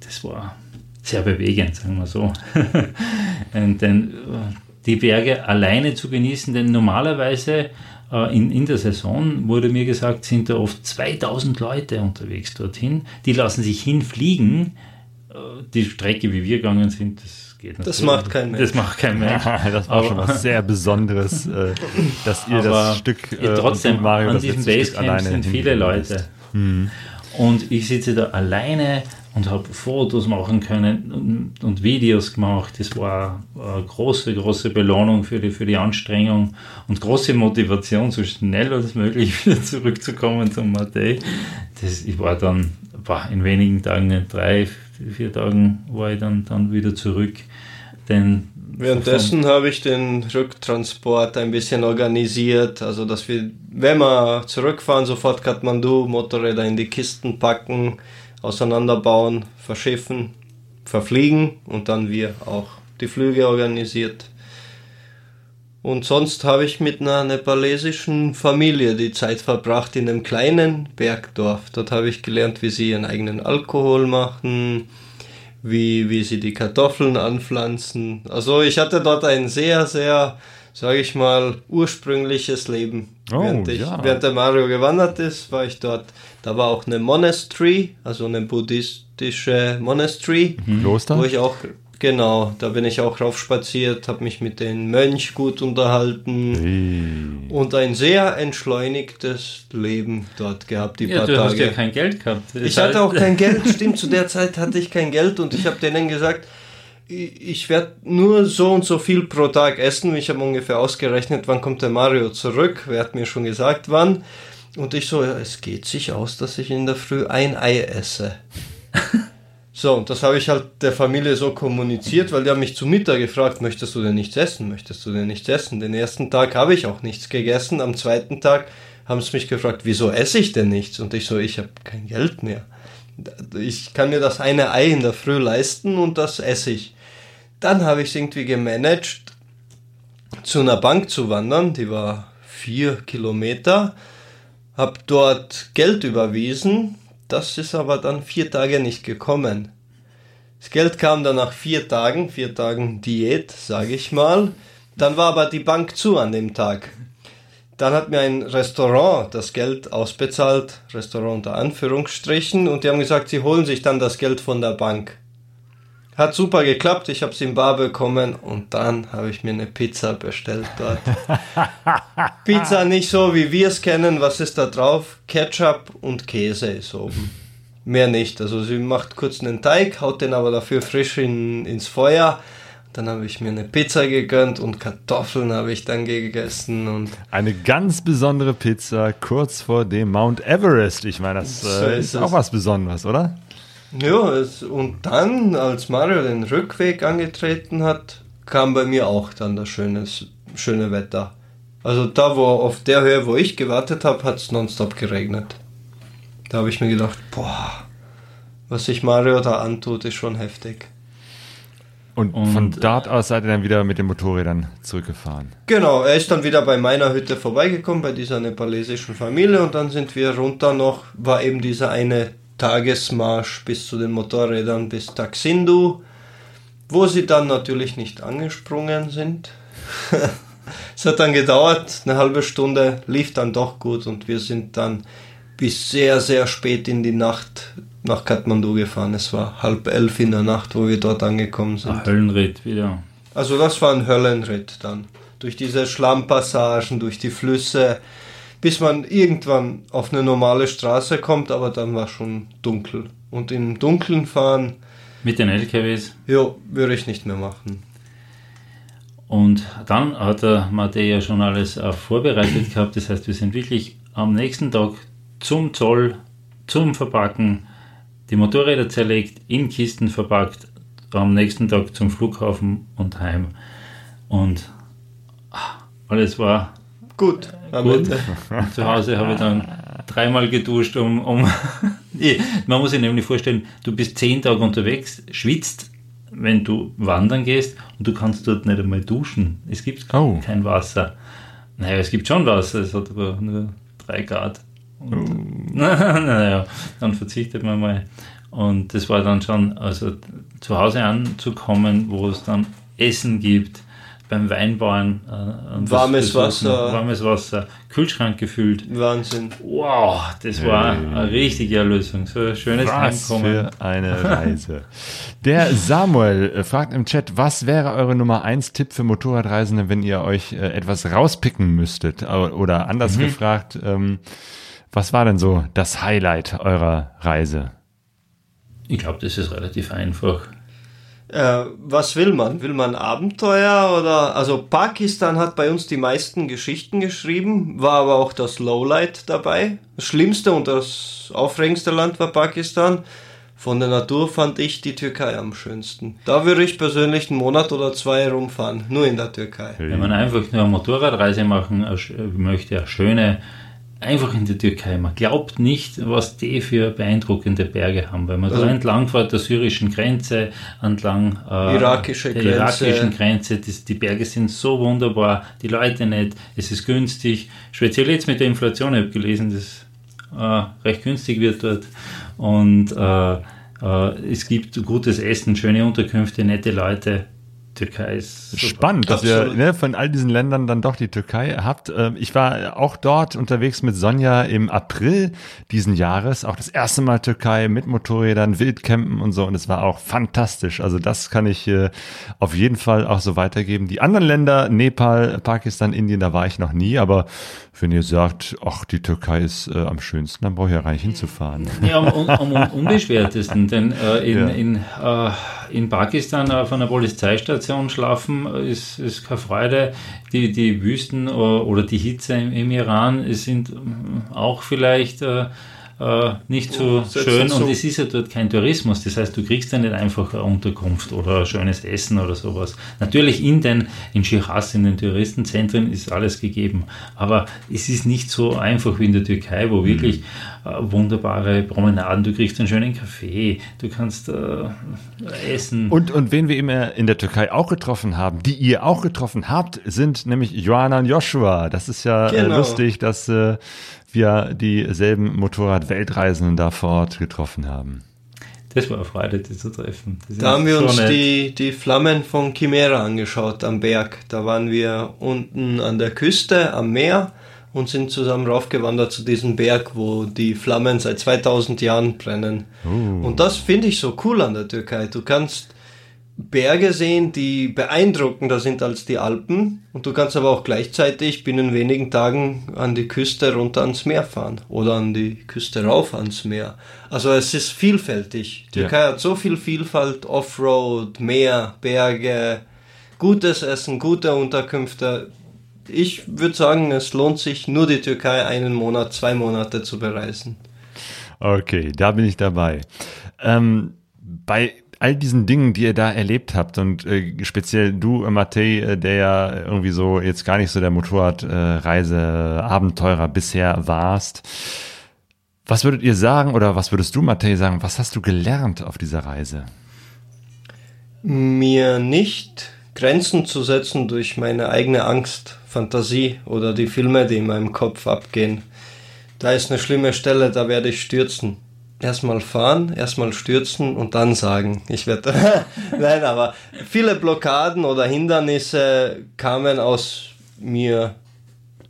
das war sehr bewegend, sagen wir so. denn äh, die Berge alleine zu genießen, denn normalerweise in, in der Saison, wurde mir gesagt, sind da oft 2000 Leute unterwegs dorthin. Die lassen sich hinfliegen. Äh, die Strecke, wie wir gegangen sind, das geht Das macht kein Mensch. Das macht kein Mensch. das war aber, schon was sehr Besonderes, dass ihr das Stück äh, trotzdem Mario, an diesem Basecamp sind viele Leute. Mhm. Und ich sitze da alleine und habe Fotos machen können und, und, Videos gemacht. Das war eine große, große Belohnung für die, für die Anstrengung und große Motivation, so schnell als möglich wieder zurückzukommen zum Matei. Das, ich war dann war in wenigen Tagen, in drei, vier Tagen, war ich dann, dann wieder zurück. Denn Währenddessen habe ich den Rücktransport ein bisschen organisiert, also dass wir, wenn wir zurückfahren, sofort Kathmandu Motorräder in die Kisten packen, auseinanderbauen, verschiffen, verfliegen und dann wir auch die Flüge organisiert. Und sonst habe ich mit einer nepalesischen Familie die Zeit verbracht in einem kleinen Bergdorf. Dort habe ich gelernt, wie sie ihren eigenen Alkohol machen, wie, wie sie die Kartoffeln anpflanzen. Also ich hatte dort ein sehr, sehr, sage ich mal, ursprüngliches Leben. Oh, während, ich, ja. während der Mario gewandert ist, war ich dort. Da war auch eine Monastery, also eine buddhistische Monastery, mhm. Kloster, wo ich auch Genau, da bin ich auch raufspaziert, habe mich mit den Mönch gut unterhalten hey. und ein sehr entschleunigtes Leben dort gehabt, die ja, paar du Tage. hast ja kein Geld gehabt. ich hatte auch kein Geld, stimmt, zu der Zeit hatte ich kein Geld und ich habe denen gesagt, ich werde nur so und so viel pro Tag essen. Ich habe ungefähr ausgerechnet, wann kommt der Mario zurück. Wer hat mir schon gesagt, wann. Und ich so, ja, es geht sich aus, dass ich in der Früh ein Ei esse. So, und das habe ich halt der Familie so kommuniziert, weil die haben mich zu Mittag gefragt, möchtest du denn nichts essen? Möchtest du denn nichts essen? Den ersten Tag habe ich auch nichts gegessen. Am zweiten Tag haben sie mich gefragt, wieso esse ich denn nichts? Und ich so, ich habe kein Geld mehr. Ich kann mir das eine Ei in der Früh leisten und das esse ich. Dann habe ich irgendwie gemanagt, zu einer Bank zu wandern, die war vier Kilometer, habe dort Geld überwiesen das ist aber dann vier Tage nicht gekommen. Das Geld kam dann nach vier Tagen, vier Tagen Diät, sage ich mal. Dann war aber die Bank zu an dem Tag. Dann hat mir ein Restaurant das Geld ausbezahlt, Restaurant unter Anführungsstrichen, und die haben gesagt, sie holen sich dann das Geld von der Bank. Hat super geklappt, ich habe es in bar bekommen und dann habe ich mir eine Pizza bestellt dort. Pizza nicht so, wie wir es kennen. Was ist da drauf? Ketchup und Käse ist oben. Mehr nicht. Also sie macht kurz einen Teig, haut den aber dafür frisch in, ins Feuer. Dann habe ich mir eine Pizza gegönnt und Kartoffeln habe ich dann gegessen und Eine ganz besondere Pizza kurz vor dem Mount Everest. Ich meine, das So äh, ist ist auch was Besonderes, oder? Ja, es, und dann, als Mario den Rückweg angetreten hat, kam bei mir auch dann das schöne, schöne Wetter. Also da, wo auf der Höhe, wo ich gewartet habe, hat es nonstop geregnet. Da habe ich mir gedacht, boah, was sich Mario da antut, ist schon heftig. Und, Und, von dort aus seid ihr dann wieder mit den Motorrädern zurückgefahren. Genau, er ist dann wieder bei meiner Hütte vorbeigekommen, bei dieser nepalesischen Familie und dann sind wir runter noch, war eben dieser eine Tagesmarsch bis zu den Motorrädern bis Taxindu, wo sie dann natürlich nicht angesprungen sind. es hat dann gedauert, eine halbe Stunde, lief dann doch gut und wir sind dann bis sehr, sehr spät in die Nacht nach Kathmandu gefahren. Es war halb elf in der Nacht, wo wir dort angekommen sind. Ein Höllenritt wieder. Also das war ein Höllenritt dann. Durch diese Schlammpassagen, durch die Flüsse, bis man irgendwann auf eine normale Straße kommt, aber dann war schon dunkel. Und im Dunkeln fahren, Mit den LKWs. ja, würde ich nicht mehr machen. Und dann hat der Matej ja schon alles äh, vorbereitet gehabt. Das heißt, wir sind wirklich am nächsten Tag zum Zoll, zum Verpacken, die Motorräder zerlegt, in Kisten verpackt, am nächsten Tag zum Flughafen und heim. Und ah, alles war Gut, Gut. Zu Hause habe ich dann dreimal geduscht, um. um Ich- Man muss sich nämlich vorstellen, du bist zehn Tage unterwegs, schwitzt, wenn du wandern gehst und du kannst dort nicht einmal duschen. Es gibt Oh. kein Wasser. Naja, es gibt schon Wasser, es hat aber nur drei Grad. Und, naja, dann verzichtet man mal. Und das war dann schon, also zu Hause anzukommen, wo es dann Essen gibt, beim Weinbauern. Äh, und das Warmes Wasser. Warmes Wasser, Kühlschrank gefüllt. Wahnsinn. Wow, das war Hey. eine richtige Erlösung. So ein schönes Was Heimkommen. für eine Reise. Der Samuel äh, fragt im Chat, was wäre eure Nummer 1 Tipp für Motorradreisende, wenn ihr euch äh, etwas rauspicken müsstet? Oder anders Mhm. gefragt, ähm, was war denn so das Highlight eurer Reise? Ich glaube, das ist relativ einfach. Äh, was will man? Will man Abenteuer oder? Also Pakistan hat bei uns die meisten Geschichten geschrieben, war aber auch das Lowlight dabei. Das schlimmste und das aufregendste Land war Pakistan. Von der Natur fand ich die Türkei am schönsten. Da würde ich persönlich einen Monat oder zwei rumfahren, nur in der Türkei. Wenn man einfach nur eine Motorradreise machen sch- möchte, eine schöne, einfach in der Türkei. Man glaubt nicht, was die für beeindruckende Berge haben, weil man Also da entlang fährt der syrischen Grenze, entlang äh, Irakische der Grenze. irakischen Grenze. Das, die Berge sind so wunderbar, die Leute nicht, es ist günstig. Speziell jetzt mit der Inflation, ich habe gelesen, dass äh, recht günstig wird dort. Und äh, äh, es gibt gutes Essen, schöne Unterkünfte, nette Leute. Türkei ist super. Spannend, dass ihr Absolut. ne, von all diesen Ländern dann doch die Türkei habt. Ähm, Ich war auch dort unterwegs mit Sonja im April diesen Jahres. Auch das erste Mal Türkei mit Motorrädern, Wildcampen und so. Und es war auch fantastisch. Also das kann ich äh, auf jeden Fall auch so weitergeben. Die anderen Länder, Nepal, Pakistan, Indien, da war ich noch nie. Aber wenn ihr sagt, ach, die Türkei ist äh, am schönsten, dann brauche ich ja gar nicht hinzufahren. Ja, am, am, am unbeschwertesten, denn äh, in, Ja. in, äh, in Pakistan auf einer Polizeistation schlafen äh, ist, ist keine Freude. Die, die Wüsten äh, oder die Hitze im, im Iran sind ähm, auch vielleicht äh, nicht so schön und es ist ja dort kein Tourismus. Das heißt, du kriegst ja nicht einfach eine Unterkunft oder ein schönes Essen oder sowas. Natürlich in den in Shiraz, in den Touristenzentren ist alles gegeben, aber es ist nicht so einfach wie in der Türkei, wo wirklich äh, wunderbare Promenaden, du kriegst einen schönen Kaffee, du kannst äh, essen. Und, und wen wir immer in der Türkei auch getroffen haben, die ihr auch getroffen habt, sind nämlich Joanna und Joshua. Das ist ja äh, Genau. lustig, dass äh, wir dieselben Motorrad-Weltreisenden da vor Ort getroffen haben. Das war eine Freude, die zu treffen. Da haben wir so uns nett. die, die Flammen von Chimera angeschaut am Berg. Da waren wir unten an der Küste am Meer und sind zusammen raufgewandert zu diesem Berg, wo die Flammen seit 2000 Jahren brennen. Und das finde ich so cool an der Türkei. Du kannst Berge sehen, die beeindruckender sind als die Alpen und du kannst aber auch gleichzeitig binnen wenigen Tagen an die Küste runter ans Meer fahren oder an die Küste rauf ans Meer. Also es ist vielfältig. Die Ja. Türkei hat so viel Vielfalt, Offroad, Meer, Berge, gutes Essen, gute Unterkünfte. Ich würde sagen, es lohnt sich nur die Türkei einen Monat, zwei Monate zu bereisen. Okay, da bin ich dabei. Ähm, bei all diesen Dingen, die ihr da erlebt habt und äh, speziell du, äh, Matej, äh, der ja irgendwie so jetzt gar nicht so der Motorradreise-Abenteurer bisher warst, was würdet ihr sagen oder was würdest du, Matej, sagen, was hast du gelernt auf dieser Reise? mir nicht Grenzen zu setzen durch meine eigene Angst, Fantasie oder die Filme, die in meinem Kopf abgehen. Da ist eine schlimme Stelle, da werde ich stürzen. Erstmal fahren, erstmal stürzen und dann sagen, ich werde. Nein, aber viele Blockaden oder Hindernisse kamen aus mir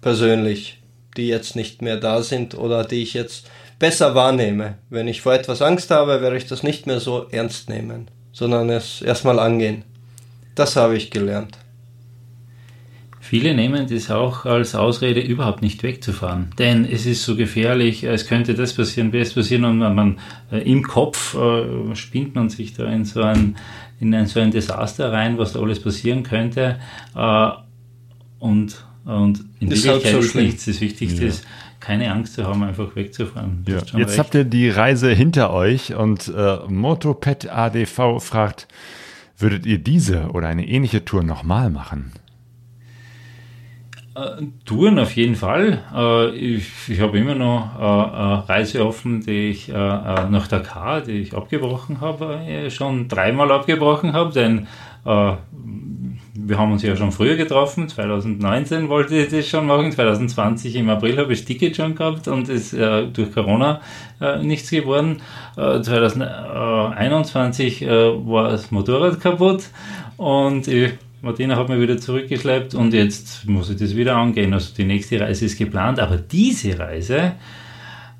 persönlich, die jetzt nicht mehr da sind oder die ich jetzt besser wahrnehme. Wenn ich vor etwas Angst habe, werde ich das nicht mehr so ernst nehmen, sondern es erstmal angehen. Das habe ich gelernt. Viele nehmen das auch als Ausrede, überhaupt nicht wegzufahren. Denn es ist so gefährlich, es könnte das passieren, das passieren und man, man äh, im Kopf äh, spinnt man sich da in so ein, in ein, so ein Desaster rein, was da alles passieren könnte. Äh, und, und in Ist halb Wirklichkeit so ist nichts. Das Wichtigste ist, keine Angst zu haben, einfach wegzufahren. Ja. Jetzt recht. habt ihr die Reise hinter euch und äh, Motopet ADV fragt, würdet ihr diese oder eine ähnliche Tour nochmal machen? Touren auf jeden Fall. Äh, ich ich habe immer noch äh, eine Reise offen, die ich äh, äh, nach Dakar, die ich abgebrochen habe, äh, schon dreimal abgebrochen habe, denn äh, wir haben uns ja schon früher getroffen. 2019 wollte ich das schon machen, 2020 im April habe ich das Ticket schon gehabt und ist äh, durch Corona äh, nichts geworden. Äh, 2021 äh, war das Motorrad kaputt und ich Martina hat mich wieder zurückgeschleppt und jetzt muss ich das wieder angehen. Also die nächste Reise ist geplant, aber diese Reise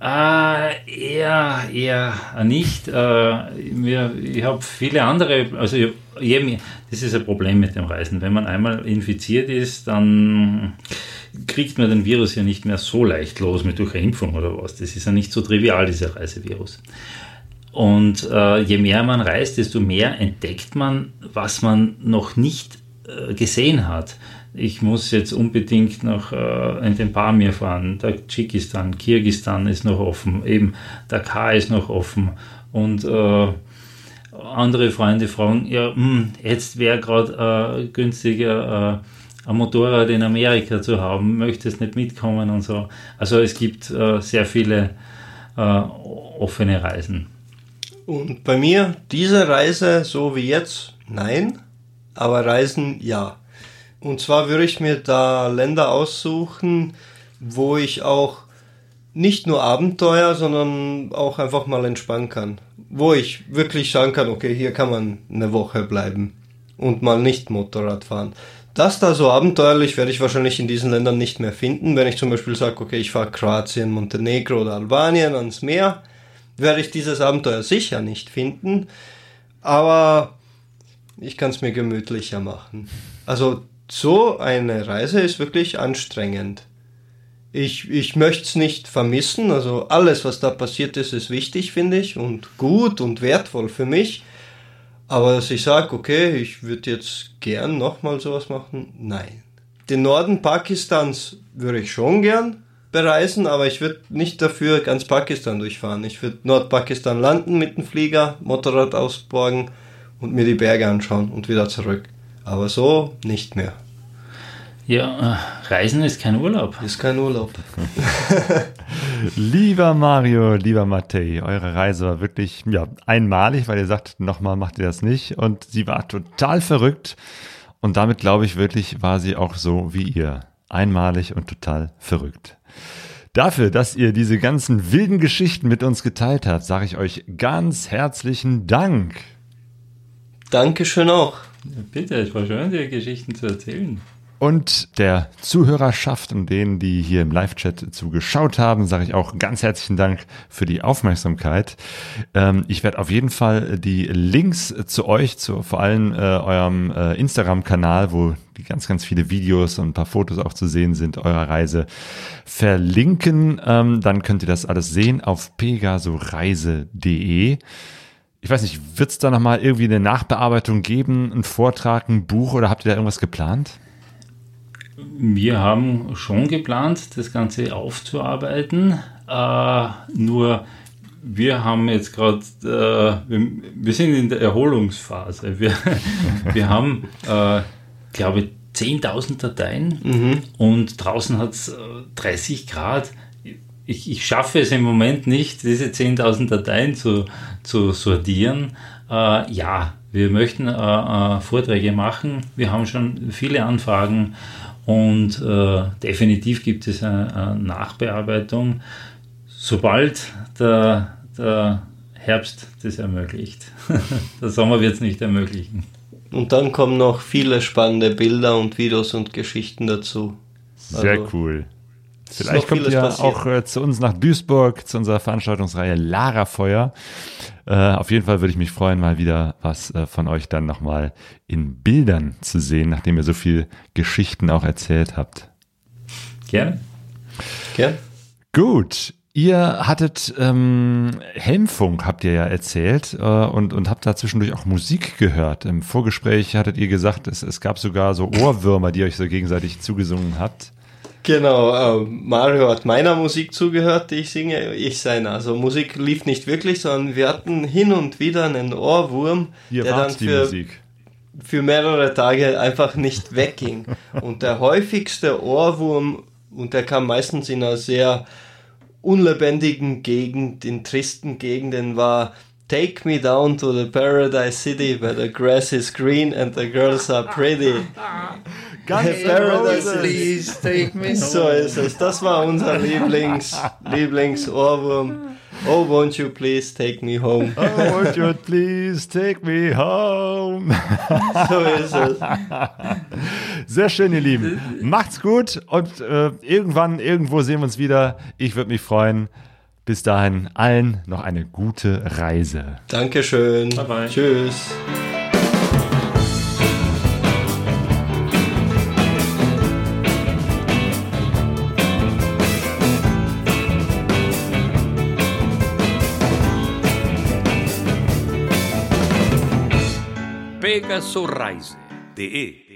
äh, eher, eher nicht. Äh, mir, ich habe viele andere, also ich, jedem, das ist ein Problem mit dem Reisen. Wenn man einmal infiziert ist, dann kriegt man den Virus ja nicht mehr so leicht los mit durch eine Impfung oder was. Das ist ja nicht so trivial, dieser Reisevirus. Und äh, je mehr man reist, desto mehr entdeckt man, was man noch nicht gesehen hat. Ich muss jetzt unbedingt nach äh, in den Pamir fahren. Tadschikistan, Kirgistan ist noch offen, eben Dakar ist noch offen. Und äh, andere Freunde fragen, ja, hm, jetzt wäre gerade äh, günstiger, äh, ein Motorrad in Amerika zu haben, möchtest nicht mitkommen und so. Also es gibt äh, sehr viele äh, offene Reisen. Und bei mir, diese Reise, so wie jetzt, nein, aber Reisen, ja. Und zwar würde ich mir da Länder aussuchen, wo ich auch nicht nur Abenteuer, sondern auch einfach mal entspannen kann. Wo ich wirklich sagen kann, okay, hier kann man eine Woche bleiben und mal nicht Motorrad fahren. Das da so abenteuerlich werde ich wahrscheinlich in diesen Ländern nicht mehr finden. Wenn ich zum Beispiel sage, okay, ich fahre Kroatien, Montenegro oder Albanien ans Meer, werde ich dieses Abenteuer sicher nicht finden. Aber ich kann es mir gemütlicher machen. Also so eine Reise ist wirklich anstrengend. Ich, ich möchte es nicht vermissen. Also alles, was da passiert ist, ist wichtig, finde ich, und gut und wertvoll für mich. Aber dass ich sage, okay, ich würde jetzt gern nochmal sowas machen, nein. Den Norden Pakistans würde ich schon gern bereisen, aber ich würde nicht dafür ganz Pakistan durchfahren. Ich würde Nordpakistan landen mit dem Flieger, Motorrad ausborgen und mir die Berge anschauen und wieder zurück. Aber so nicht mehr. Ja, äh, Reisen ist kein Urlaub. Ist kein Urlaub. Lieber Mario, lieber Matej, eure Reise war wirklich ja, einmalig, weil ihr sagt, nochmal macht ihr das nicht. Und sie war total verrückt. Und damit glaube ich wirklich, war sie auch so wie ihr. Einmalig und total verrückt. Dafür, dass ihr diese ganzen wilden Geschichten mit uns geteilt habt, sage ich euch ganz herzlichen Dank. Dankeschön auch. Ja, bitte, es war schön, dir Geschichten zu erzählen. Und der Zuhörerschaft und denen, die hier im Live-Chat zugeschaut haben, sage ich auch ganz herzlichen Dank für die Aufmerksamkeit. Ähm, ich werde auf jeden Fall die Links zu euch, zu vor allem äh, eurem äh, Instagram-Kanal, wo die ganz, ganz viele Videos und ein paar Fotos auch zu sehen sind, eurer Reise verlinken. Ähm, dann könnt ihr das alles sehen auf pegasoreise.de. Ich weiß nicht, wird es da nochmal irgendwie eine Nachbearbeitung geben, einen Vortrag, ein Buch oder habt ihr da irgendwas geplant? Wir haben schon geplant, das Ganze aufzuarbeiten. Äh, nur wir haben jetzt gerade, äh, wir, wir, sind in der Erholungsphase. Wir, wir haben, äh, glaube ich, 10.000 Dateien mhm. und draußen hat es 30 Grad. Ich, ich, schaffe es im Moment nicht, diese 10.000 Dateien zu, zu sortieren. Äh, ja, wir möchten äh, äh, Vorträge machen. Wir haben schon viele Anfragen und äh, definitiv gibt es eine, eine, Nachbearbeitung, sobald der, der Herbst das ermöglicht. der Sommer wird es nicht ermöglichen. Und dann kommen noch viele spannende Bilder und Videos und Geschichten dazu. Sehr also, cool. Vielleicht kommt ihr passiert. auch äh, zu uns nach Duisburg, zu unserer Veranstaltungsreihe Lara Feuer. Äh, auf jeden Fall würde ich mich freuen, mal wieder was äh, von euch dann nochmal in Bildern zu sehen, nachdem ihr so viel Geschichten auch erzählt habt. Gerne. Gerne. Gut. Ihr hattet ähm, Helmfunk, habt ihr ja erzählt, äh, und, und habt da zwischendurch auch Musik gehört. Im Vorgespräch hattet ihr gesagt, es, es gab sogar so Ohrwürmer, die euch so gegenseitig zugesungen habt. Genau, äh, Mario hat meiner Musik zugehört, die ich singe, ich seiner. Also Musik lief nicht wirklich, sondern wir hatten hin und wieder einen Ohrwurm, Hier der dann für, Musik. für mehrere Tage einfach nicht wegging. und der häufigste Ohrwurm, und der kam meistens in einer sehr unlebendigen Gegend, in tristen Gegenden, war Take me down to the paradise city where the grass is green and the girls are pretty. Guns Paradise, please take me So ist es. Das war unser Lieblings, Lieblings-Ohrwurm. Oh, won't you please take me home? Oh, won't you please take me home? so ist es. Sehr schön, ihr Lieben. Macht's gut und äh, irgendwann, irgendwo sehen wir uns wieder. Ich würde mich freuen. Bis dahin allen noch eine gute Reise. Dankeschön. Bye bye. Tschüss. pegasoreise.de